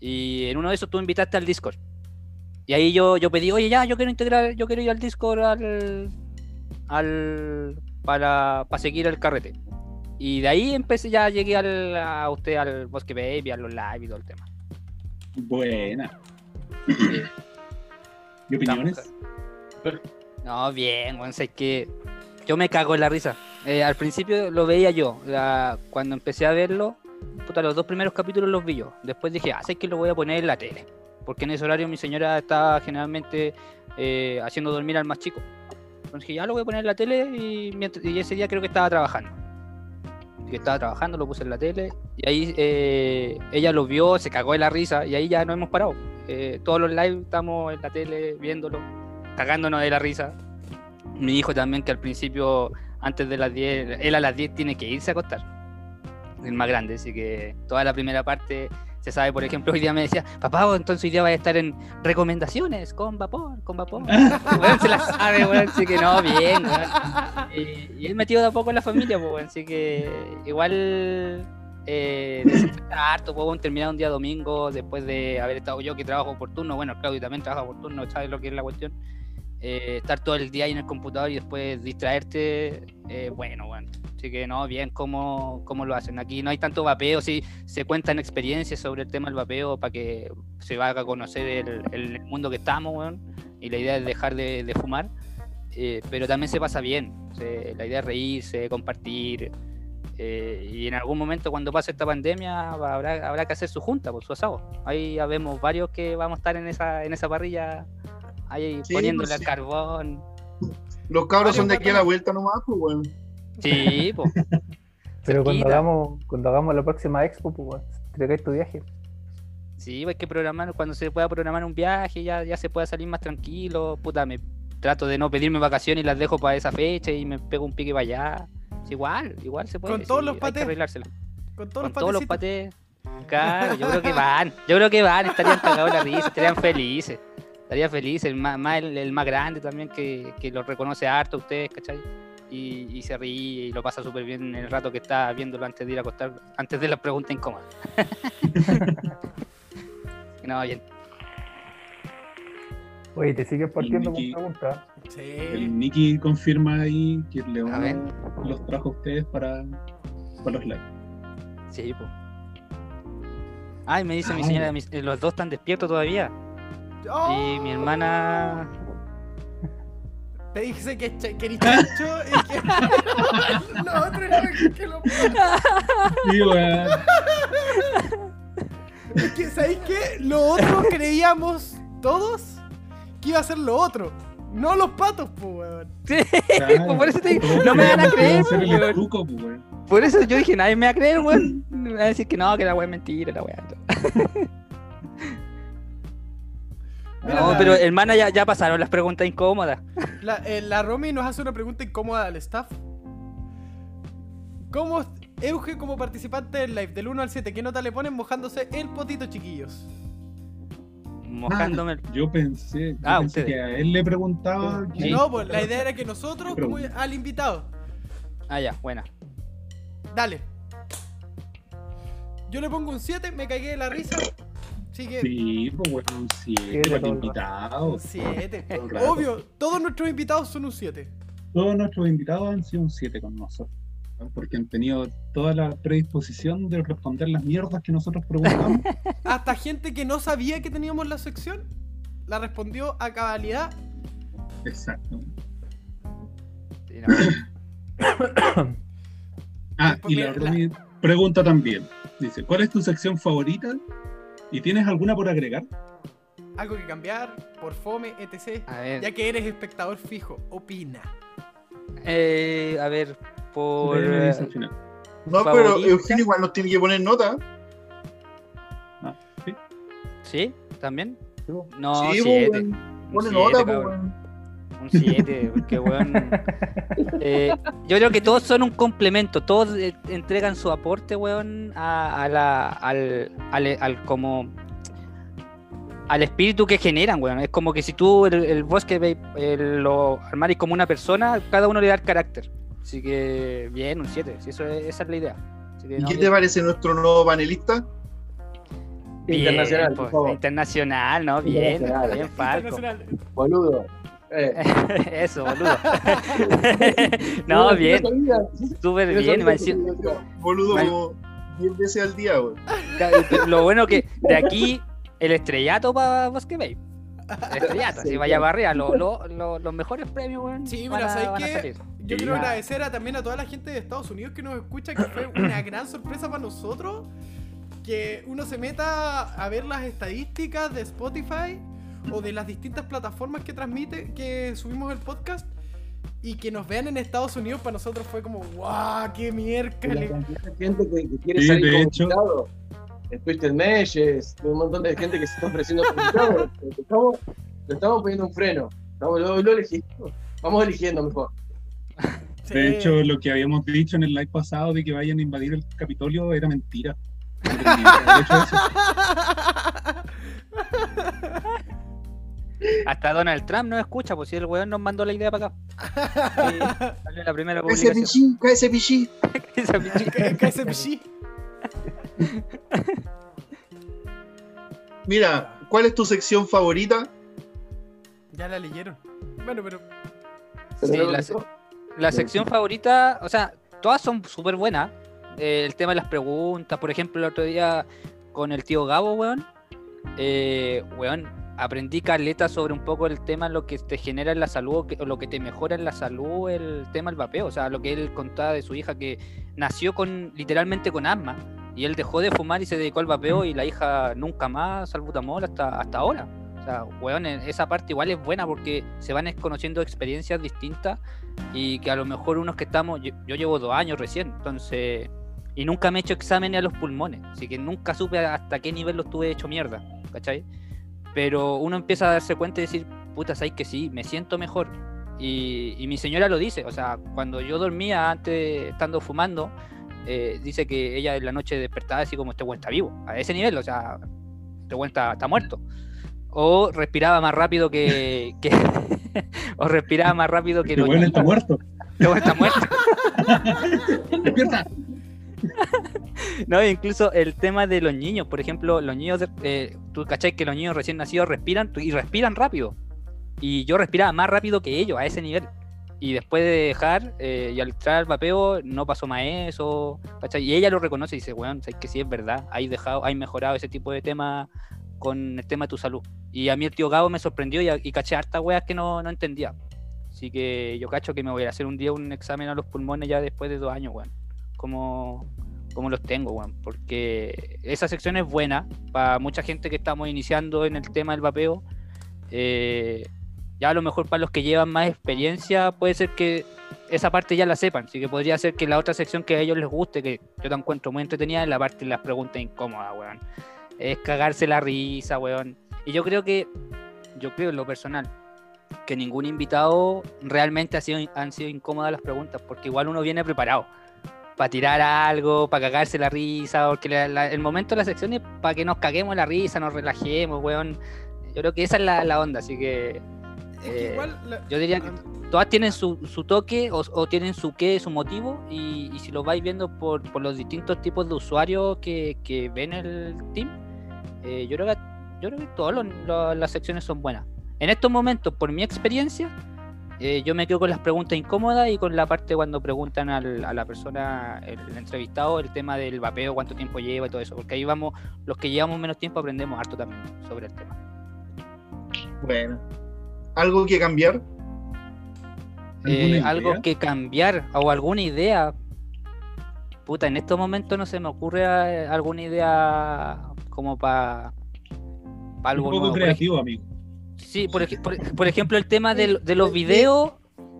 Speaker 2: Y en uno de esos tú invitaste al Discord. Y ahí yo, yo pedí, oye, ya, yo quiero integrar, yo quiero ir al Discord al. Al para, para seguir el carrete. Y de ahí empecé, ya llegué al, a usted al Bosque Baby, a los live y todo el tema.
Speaker 1: Buena. ¿Y opiniones?
Speaker 2: No, bien, bueno, es que yo me cago en la risa. Eh, al principio lo veía yo, la- cuando empecé a verlo, puta, los dos primeros capítulos los vi yo. Después dije, ah, sé que lo voy a poner en la tele. Porque en ese horario mi señora está generalmente eh, haciendo dormir al más chico. Entonces dije, ya lo voy a poner en la tele y, mientras- y ese día creo que estaba trabajando. Que estaba trabajando, lo puse en la tele y ahí eh, ella lo vio, se cagó de la risa y ahí ya no hemos parado. Eh, todos los live estamos en la tele viéndolo cagándonos de la risa. Mi hijo también, que al principio, antes de las 10, él a las 10 tiene que irse a acostar. El más grande, así que toda la primera parte se sabe, por ejemplo, hoy día me decía, papá, entonces hoy día va a estar en recomendaciones con vapor, con vapor. Weón, se la sabe, weón, así que no, bien. Y, él metido de a poco en la familia, pues, weón, así que igual eh, desestresa harto, pues, weón, terminar un día domingo después de haber estado yo que trabajo por turno, bueno, Claudio también trabaja por turno, sabes lo que es la cuestión. Eh, estar todo el día ahí en el computador y después distraerte, eh, bueno, bueno. Así que no, bien cómo, cómo lo hacen. Aquí no hay tanto vapeo, sí se cuentan experiencias sobre el tema del vapeo para que se vaya a conocer el, el mundo que estamos, weón. Y la idea es dejar de, de fumar. Eh, pero también se pasa bien. Se- la idea es reírse, compartir. eh, y en algún momento cuando pase esta pandemia habrá, habrá que hacer su junta, por su asado. Ahí ya vemos varios que vamos a estar en esa, en esa parrilla, ahí
Speaker 6: Sí,
Speaker 2: poniéndole
Speaker 6: pues
Speaker 2: al
Speaker 6: sí.
Speaker 2: carbón.
Speaker 6: Los cabros son de aquí a la vuelta nomás, pues, weón.
Speaker 2: Sí, pues.
Speaker 4: Pero cuando hagamos, cuando hagamos la próxima expo, pues, entregáis tu viaje.
Speaker 2: Sí, hay que programar, cuando se pueda programar un viaje, ya, ya se pueda salir más tranquilo. Puta, me trato de no pedirme vacaciones y las dejo para esa fecha y me pego un pique para allá. Es igual, igual se puede.
Speaker 5: Con todos
Speaker 2: sí,
Speaker 5: los patés. Con todos
Speaker 2: Con
Speaker 5: los
Speaker 2: todos los patés. Claro, yo creo que van. Yo creo que van, estarían cagados la risa, estarían felices. Estaría feliz, el más, más- el, el más grande también que, que lo reconoce harto a ustedes, ¿cachai? Y, y se ríe y lo pasa súper bien en el rato que está viéndolo antes de ir a acostar, antes de la pregunta incómoda. no, bien.
Speaker 4: Oye, te sigues partiendo con preguntas.
Speaker 5: Sí.
Speaker 1: El Nicky confirma ahí que León
Speaker 2: ver.
Speaker 1: los trajo a ustedes para, para los live.
Speaker 2: Sí, pues. Ay, me dice mi
Speaker 1: Ah,
Speaker 2: señora, los dos están despiertos todavía.
Speaker 5: ¡Oh!
Speaker 2: Y mi hermana.
Speaker 5: Te dije que, que eres chancho y que. lo otro era que lo.
Speaker 1: Sí, weón.
Speaker 5: Es que, ¿sabéis qué? Lo otro creíamos todos que iba a ser lo otro. No los patos, pues, weón.
Speaker 2: Sí,
Speaker 1: Claro.
Speaker 2: por eso te no me van a creer, weón.
Speaker 1: pues, weón.
Speaker 2: Por eso yo dije, nadie me va a creer, weón. Me va a decir que no, que la weá es mentira, la weá.
Speaker 5: Mira,
Speaker 2: No,
Speaker 5: la-
Speaker 2: pero hermana, ya, ya pasaron las preguntas incómodas.
Speaker 5: La, eh, la Romy nos hace una pregunta incómoda al staff. ¿Cómo es Euge como participante del live? Del 1 al 7, ¿qué nota le ponen mojándose el potito, chiquillos?
Speaker 2: Mojándome. el-
Speaker 1: Yo pensé, yo
Speaker 2: Ah,
Speaker 1: pensé que a él le preguntaba.
Speaker 5: No, pues la idea era que nosotros, como al invitado.
Speaker 2: Ah, ya, buena.
Speaker 5: Dale. Yo le pongo un 7, me cagué de la risa. Que
Speaker 1: Sí, pues weón, sí,
Speaker 4: Siete
Speaker 1: para invitado.
Speaker 5: un 7.
Speaker 1: Todo el rato.
Speaker 5: Obvio, todos nuestros invitados son un 7.
Speaker 1: Todos nuestros invitados han sido un 7 con nosotros. ¿no? Porque han tenido toda la predisposición de responder las mierdas que nosotros preguntamos.
Speaker 5: Hasta gente que no sabía que teníamos la sección, la respondió a cabalidad.
Speaker 1: Exacto.
Speaker 2: Sí, no.
Speaker 1: Ah,
Speaker 5: Después,
Speaker 1: y la
Speaker 5: la-
Speaker 1: pregunta también. Dice, ¿cuál es tu sección favorita? ¿Y tienes alguna por agregar?
Speaker 5: Algo que cambiar, por fome, etc.
Speaker 2: A ver,
Speaker 5: Ya que eres espectador fijo, opina.
Speaker 2: eh, a ver, por.
Speaker 6: No,
Speaker 2: Favorita.
Speaker 6: pero Eugenio igual nos tiene que poner nota.
Speaker 2: ¿Sí? ¿También?
Speaker 4: Tú.
Speaker 2: No,
Speaker 6: sí,
Speaker 2: siete.
Speaker 6: pone
Speaker 2: siete,
Speaker 6: nota, pues.
Speaker 2: Un 7, porque weón. eh, yo creo que todos son un complemento, todos eh, entregan su aporte, weón, a, a la, al, al, al como al espíritu que generan, weón. Es como que si tú el, el bosque ve- el- lo armaris como una persona, cada uno le da el carácter. Así que bien, un 7, eso es- esa es la idea. Que
Speaker 6: ¿Y qué te parece nuestro nuevo panelista?
Speaker 2: bien,
Speaker 7: Internacional,
Speaker 2: pues, internacional, ¿no? Bien,
Speaker 7: Internacional.
Speaker 2: bien, Falco.
Speaker 5: Internacional.
Speaker 7: Boludo. Eh.
Speaker 2: Eso, boludo. no, bien, súper bien.
Speaker 7: video.
Speaker 6: Boludo, como 10 veces al día, weón.
Speaker 2: Lo bueno que de aquí el estrellato para Bosque Bay. El estrellato,
Speaker 7: Sí,
Speaker 2: si vaya arriba, lo- lo- lo- los mejores premios, weón.
Speaker 5: Sí,
Speaker 2: a-
Speaker 5: ¿sabes. Yo
Speaker 1: Sí.
Speaker 5: quiero agradecer a- también a toda la gente de Estados Unidos que nos escucha, que fue una gran sorpresa para nosotros. Que uno se meta a ver las estadísticas de Spotify o de las distintas plataformas que transmite, que subimos el podcast. Y que nos vean en Estados Unidos para nosotros fue como, ¡guau! ¡Qué
Speaker 7: la
Speaker 5: miércoles!
Speaker 7: de gente que, que quiere
Speaker 1: Sí,
Speaker 7: salir
Speaker 1: de hecho.
Speaker 7: invitado. Twisted Meshes, un montón de gente que se está ofreciendo. Lo estamos, estamos poniendo un freno. Estamos, lo, lo elegimos. Vamos eligiendo mejor.
Speaker 5: Sí.
Speaker 1: De hecho, lo que habíamos dicho en el live pasado de que vayan a invadir el Capitolio era mentira. No
Speaker 2: Hasta Donald Trump no escucha, pues si el weón nos mandó la idea para acá. Sí, salió la primera publicación.
Speaker 6: pichín, ese pichín.
Speaker 2: Esa pinche-
Speaker 5: K- KSPG.
Speaker 6: Mira, ¿cuál es tu sección favorita?
Speaker 5: Ya la leyeron. Bueno, pero.
Speaker 2: Sí, la, se- sección favorita, o sea, todas son súper buenas. Eh, el tema de las preguntas, por ejemplo, el otro día con el tío Gabo, weón. eh, weón, aprendí caleta sobre un poco el tema, lo que te genera en la salud, o lo que te mejora en la salud, el tema del vapeo. O sea, lo que él contaba de su hija que nació con literalmente con asma. Y él dejó de fumar y se dedicó al vapeo y la hija nunca más salbutamol hasta, hasta ahora. O sea, weón, en- esa parte igual es buena porque se van conociendo experiencias distintas y que a lo mejor unos que estamos, yo, yo llevo dos años recién, entonces, y nunca me he hecho exámenes a los pulmones, así que nunca supe hasta qué nivel los tuve hecho mierda, ¿cachai? Pero uno empieza a darse cuenta y decir, puta, sabes que sí, me siento mejor. Y, y mi señora lo dice, o sea, cuando yo dormía antes, estando fumando, eh, dice que ella en la noche despertaba así como este weón está vivo, a ese nivel, o sea, este weón está, está muerto. O respiraba más rápido que. que- o respiraba más rápido que
Speaker 1: Este weón está muerto.
Speaker 2: Este weón está muerto.
Speaker 1: Despierta.
Speaker 2: No, incluso el tema de los niños, por ejemplo, los niños, eh, tú cachai que los niños recién nacidos respiran y respiran rápido. Y yo respiraba más rápido que ellos a ese nivel. Y después de dejar eh, y al entrar al vapeo, no pasó más eso. ¿cachai? Y ella lo reconoce y dice, sabes que sí es verdad, hay dejado, hay mejorado ese tipo de tema con el tema de tu salud. Y a mí el tío Gabo me sorprendió y, y caché hartas weas que no, no entendía. Así que yo cacho que me voy a hacer un día un examen a los pulmones ya después de dos años, weón. Como, como los tengo, weón. Porque esa sección es buena para mucha gente que estamos iniciando en el tema del vapeo. Eh, ya a lo mejor para los que llevan más experiencia puede ser que esa parte ya la sepan. Así que podría ser que la otra sección que a ellos les guste, que yo te encuentro muy entretenida, es la parte de las preguntas incómodas, weón. Es cagarse la risa, weón. Y yo creo que, yo creo en lo personal, que ningún invitado realmente ha sido, han sido incómodas las preguntas, porque igual uno viene preparado para tirar algo, para cagarse la risa, porque la- la- el momento de la sección es para que nos caguemos la risa, nos relajemos, weón. Yo creo que esa es la, la onda, así que
Speaker 5: Es que
Speaker 2: Eh,
Speaker 5: igual. la-
Speaker 2: yo diría que todas tienen su, su toque o, o tienen su qué, su motivo, y, y si lo vais viendo por, por los distintos tipos de usuarios que, que ven el team, eh, yo, creo que, yo creo que todas las secciones son buenas. En estos momentos, por mi experiencia, eh, yo me quedo con las preguntas incómodas y con la parte cuando preguntan al- a la persona, el, el entrevistado, el tema del vapeo, cuánto tiempo lleva y todo eso, porque ahí vamos, los que llevamos menos tiempo aprendemos harto también sobre el tema.
Speaker 6: Bueno. ¿Algo que cambiar?
Speaker 2: Eh,
Speaker 1: ¿Alguna
Speaker 2: algo que cambiar o alguna idea. Puta, en estos momentos no se me ocurre eh, alguna idea como para algo
Speaker 1: Un poco
Speaker 2: nuevo.
Speaker 1: Creativo, amigo.
Speaker 2: Sí, por, ej- por, por ejemplo, el tema de, los videos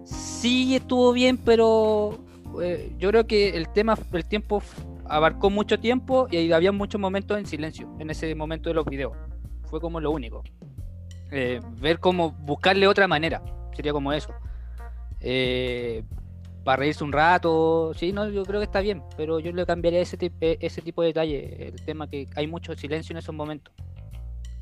Speaker 2: sí estuvo bien, pero eh, yo creo que el tema, el tiempo abarcó mucho tiempo y había muchos momentos en silencio en ese momento de los videos. Fue como lo único. Eh, ver cómo buscarle otra manera, sería como eso. Eh, para reírse un rato, sí, no, yo creo que está bien, pero yo le cambiaría ese, eh, ese tipo de detalle, el tema que hay mucho silencio en esos momentos.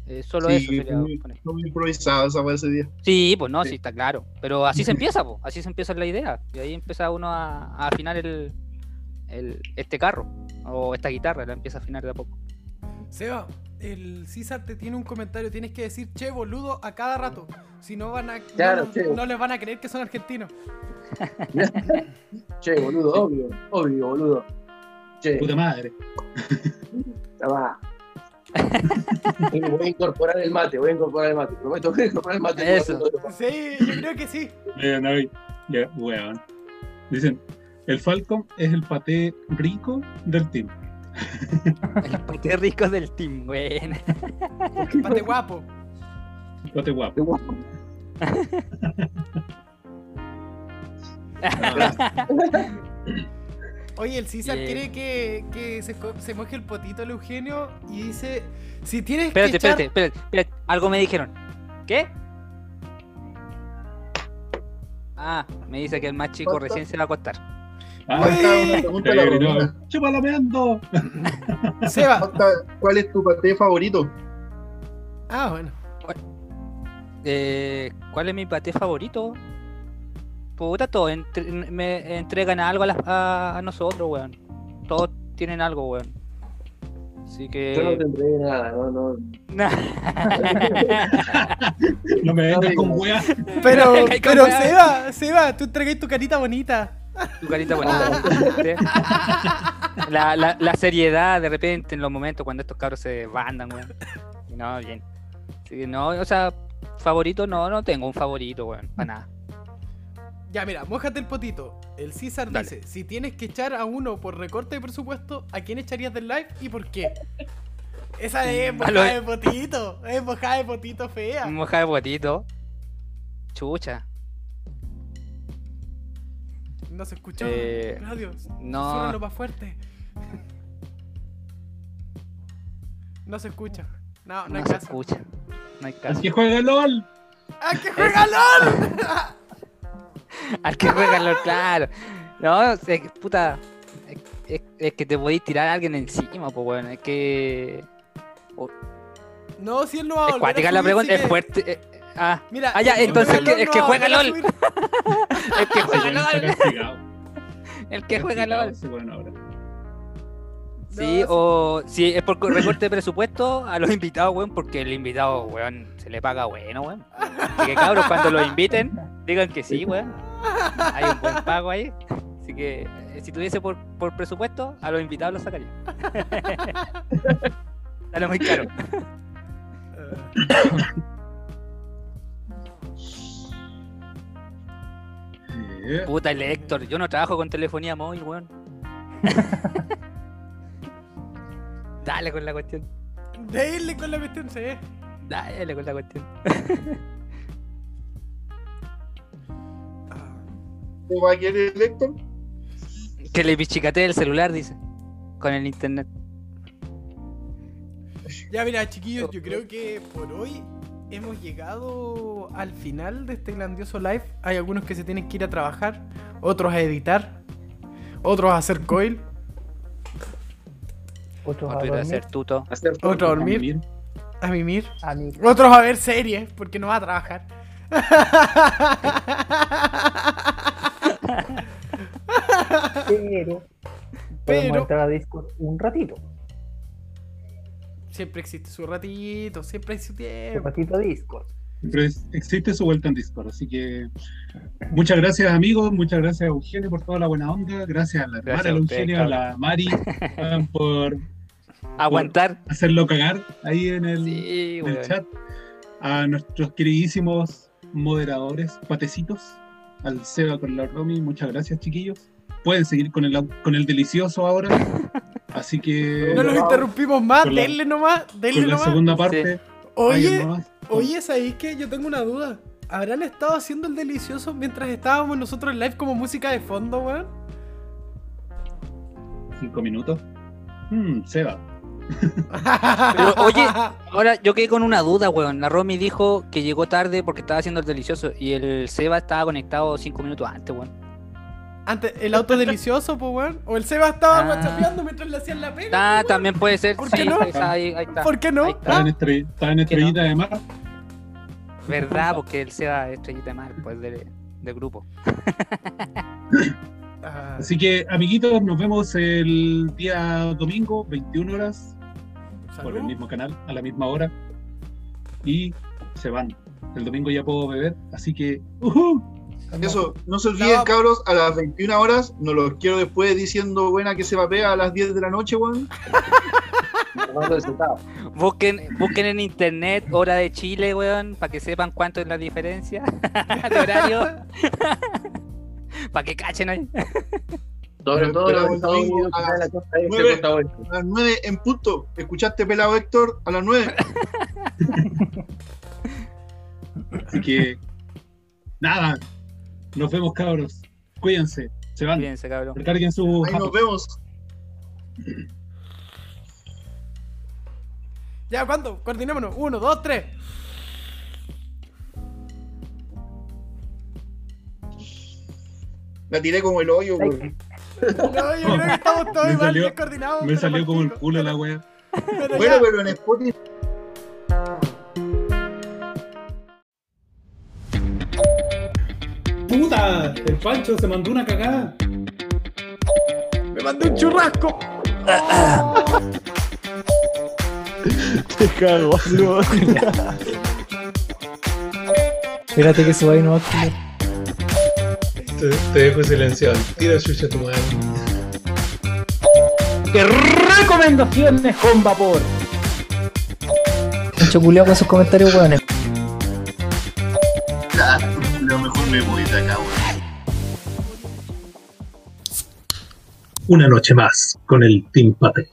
Speaker 2: Eh, solo
Speaker 6: Sí,
Speaker 2: eso sería.
Speaker 6: Fue muy improvisado esa wea ese día.
Speaker 2: Sí, pues no, sí.
Speaker 6: Sí.
Speaker 2: está claro. Pero así se empieza, pues. Así se empieza la idea. Y ahí empieza uno a, a afinar el, el- este carro. O esta guitarra, la empieza a afinar de a poco.
Speaker 5: Seba, el César te tiene un comentario. Tienes que decir che boludo a cada rato. Si no van a.
Speaker 7: Claro,
Speaker 5: no,
Speaker 7: che.
Speaker 5: no les van a creer que son argentinos.
Speaker 7: Che, boludo, obvio, obvio, boludo. Che,
Speaker 1: Puta madre.
Speaker 7: Voy a incorporar el mate, voy a incorporar el mate. Prometo que voy a incorporar el mate.
Speaker 2: Eso.
Speaker 5: Sí, yo creo que sí.
Speaker 1: Ya, weón. Dicen, el Falcon es el paté rico del team.
Speaker 2: El paté rico del team, bueno.
Speaker 5: Pate guapo.
Speaker 1: Paté guapo.
Speaker 7: Guapo.
Speaker 5: Oye, el César
Speaker 2: Bien.
Speaker 5: quiere que, que se, moje el potito el Eugenio y dice: Si tienes
Speaker 2: Espérate,
Speaker 5: que echar...
Speaker 2: espérate, espérate, espérate. Algo me dijeron. ¿Qué? Ah, me dice que el más chico recién se va a acostar.
Speaker 1: Ah,
Speaker 6: Falta una pregunta a la
Speaker 1: eh, no,
Speaker 6: Romina.
Speaker 1: ¡Chúpalameando!
Speaker 5: Seba.
Speaker 6: ¿Cuál es tu paté favorito?
Speaker 5: Ah, bueno.
Speaker 2: Eh, ¿Cuál es mi paté favorito? Puta, todos entre- me entregan algo a, las- a, a nosotros, weón. Todos tienen algo, weón. Así que.
Speaker 7: Yo no te entregué nada, no, no.
Speaker 1: No me vengas
Speaker 7: No
Speaker 1: con weas.
Speaker 5: Pero, pero. Seba, Seba, tú entregué tu carita bonita.
Speaker 2: tu carita bonita. ¿sí? La, la, la seriedad de repente en los momentos cuando estos cabros se bandan, weón. Y no, bien. Así que no, o sea, favorito no, no tengo un favorito, weón. Para nada.
Speaker 5: Ya, mira, mójate el potito. El César
Speaker 2: Dale.
Speaker 5: dice: Si tienes que echar a uno por recorte de presupuesto, ¿a quién echarías del live y por qué? Esa es
Speaker 2: A
Speaker 5: mojada de potito. Es mojada de potito fea.
Speaker 2: Moja de botito. Chucha.
Speaker 5: No se escuchó.
Speaker 2: Eh,
Speaker 5: Radio,
Speaker 2: no.
Speaker 5: Suena lo más fuerte. No se escucha. No, no,
Speaker 2: No
Speaker 5: hay
Speaker 2: se
Speaker 5: caso.
Speaker 2: escucha. No hay caso.
Speaker 1: que juega LOL.
Speaker 5: ¡Ah, que juega LOL!
Speaker 2: Al que regaló, claro. No, es que, puta. Es, que te podéis tirar a alguien encima, pues, weón. Es que.
Speaker 5: No, si él no va a
Speaker 2: Es
Speaker 5: volver
Speaker 2: cuática
Speaker 5: a
Speaker 2: la pregunta, es fuerte. eh, ah,
Speaker 5: Mira,
Speaker 2: Ah, ya,
Speaker 5: el que
Speaker 2: entonces
Speaker 5: juega
Speaker 2: el que- el que juega LOL. el que juega LOL. El que juega LOL. Sí,
Speaker 5: No,
Speaker 2: o si es por recorte de presupuesto a los invitados, weón, porque el invitado, weón, se le paga bueno, weón. Así que cabros, cuando los inviten, digan que sí, weón. Hay un buen pago ahí. Así que eh, si tuviese por, por presupuesto, a los invitados los sacaría. Sale muy caro.
Speaker 1: Eh,
Speaker 2: Puta, el Héctor, yo no trabajo con telefonía móvil, weón. Dale con la cuestión.
Speaker 5: Dale con la cuestión, sí.
Speaker 2: Dale con la cuestión.
Speaker 6: ¿Cómo va a querer el Héctor?
Speaker 2: Que le pichicatee el celular, dice. Con el internet.
Speaker 5: Ya mira, chiquillos, yo creo que por hoy hemos llegado al final de este grandioso live. Hay algunos que se tienen que ir a trabajar, otros a editar, otros a hacer coil,
Speaker 4: Otros a
Speaker 2: Otro hacer tuto.
Speaker 5: Otros a dormir, a mimir,
Speaker 4: A mí.
Speaker 5: otros a ver series porque no va a trabajar.
Speaker 4: Pero. Podemos
Speaker 5: Pero-
Speaker 4: entrar a Discord un ratito.
Speaker 5: Siempre existe su ratito, siempre hay su
Speaker 4: Un
Speaker 5: tiempo.
Speaker 4: ratito a Discord.
Speaker 1: Pero es- existe su vuelta en Discord, así que muchas gracias amigos, muchas gracias a Eugenio por toda la buena onda, gracias a la
Speaker 2: Gracias
Speaker 1: hermana
Speaker 2: a
Speaker 1: Eugenio, a la Mari por
Speaker 2: Aguantar.
Speaker 1: hacerlo cagar ahí en el,
Speaker 2: Sí,
Speaker 1: en el
Speaker 2: weón.
Speaker 1: chat, a nuestros queridísimos moderadores, patecitos, al Seba con la Romy, muchas gracias chiquillos. pueden seguir con el, con el delicioso ahora. Así que
Speaker 5: No los interrumpimos más,
Speaker 1: Con la-
Speaker 5: denle nomás, denle
Speaker 1: con la
Speaker 5: nomás.
Speaker 1: segunda parte.
Speaker 5: Oye, oye, ¿sabéis qué? Yo tengo una duda. ¿Habrán estado haciendo el delicioso mientras estábamos nosotros en live como música de fondo, weón?
Speaker 1: Cinco minutos. Hmm, Seba.
Speaker 2: Pero, oye, ahora yo quedé con una duda, weón. La Romy dijo que llegó tarde porque estaba haciendo el delicioso y el Seba estaba conectado cinco minutos antes, weón.
Speaker 5: Antes, el auto delicioso, pues, weón. O el Seba estaba
Speaker 2: Ah.
Speaker 5: whatsappeando mientras le hacían la pega.
Speaker 2: Ah,
Speaker 5: pues,
Speaker 2: también puede ser.
Speaker 5: ¿Por
Speaker 2: sí,
Speaker 5: qué no?
Speaker 2: pues, ahí, ahí está.
Speaker 5: ¿Por qué no?
Speaker 2: Está.
Speaker 1: Estaba en, estre- estaba en estrellita de mar.
Speaker 2: ¿Verdad? Porque el Seba es estrellita de mar, pues, de- del grupo.
Speaker 5: Ah,
Speaker 1: Así que, amiguitos, nos vemos el día domingo, 21 horas, por el mismo canal, a la misma hora. Y se van. El domingo ya puedo beber, así que. ¡ujú!
Speaker 6: Eso, no se olviden,
Speaker 5: No.
Speaker 6: cabros, a las 21 horas, no los quiero después diciendo buena que se vapea a las 10 de la noche, weón.
Speaker 2: Busquen, busquen en internet hora de Chile, weón, para que sepan cuánto es la diferencia de horario. para que cachen ahí.
Speaker 7: Sobre todo los
Speaker 6: el
Speaker 7: Estados
Speaker 6: domingo
Speaker 7: Unidos
Speaker 6: a
Speaker 7: que están en la costa este,
Speaker 6: nueve.
Speaker 7: costa oeste.
Speaker 6: A las 9 en punto. ¿Escuchaste pelado Héctor? A las 9.
Speaker 1: Así que. Nada. Nos vemos, cabros. Cuídense. Se van.
Speaker 2: Fíjense, cabrón.
Speaker 1: Recarguen su.
Speaker 6: Ahí nos vemos.
Speaker 5: Ya, ¿cuándo? Coordinémonos. Uno, dos, tres.
Speaker 6: La tiré como el hoyo, weón.
Speaker 5: No, yo creo que estamos todos
Speaker 1: Me
Speaker 5: igual
Speaker 1: salió-
Speaker 5: descoordinados.
Speaker 1: Me salió como el culo la wea.
Speaker 5: Pero
Speaker 6: Bueno,
Speaker 5: ya.
Speaker 6: pero en Spotify.
Speaker 1: ¡Puta! El Pancho se mandó una cagada.
Speaker 5: Me mandé un churrasco.
Speaker 3: Te cago.
Speaker 4: Espérate que suba ahí no culo.
Speaker 8: Te, te dejo silenciado. Tira chucha tu madre.
Speaker 4: ¡Qué recomendaciones con vapor! Mucho culiao con sus comentarios, weones.
Speaker 6: Lo mejor me voy de acá, weón.
Speaker 1: Una noche más con el Team Pate.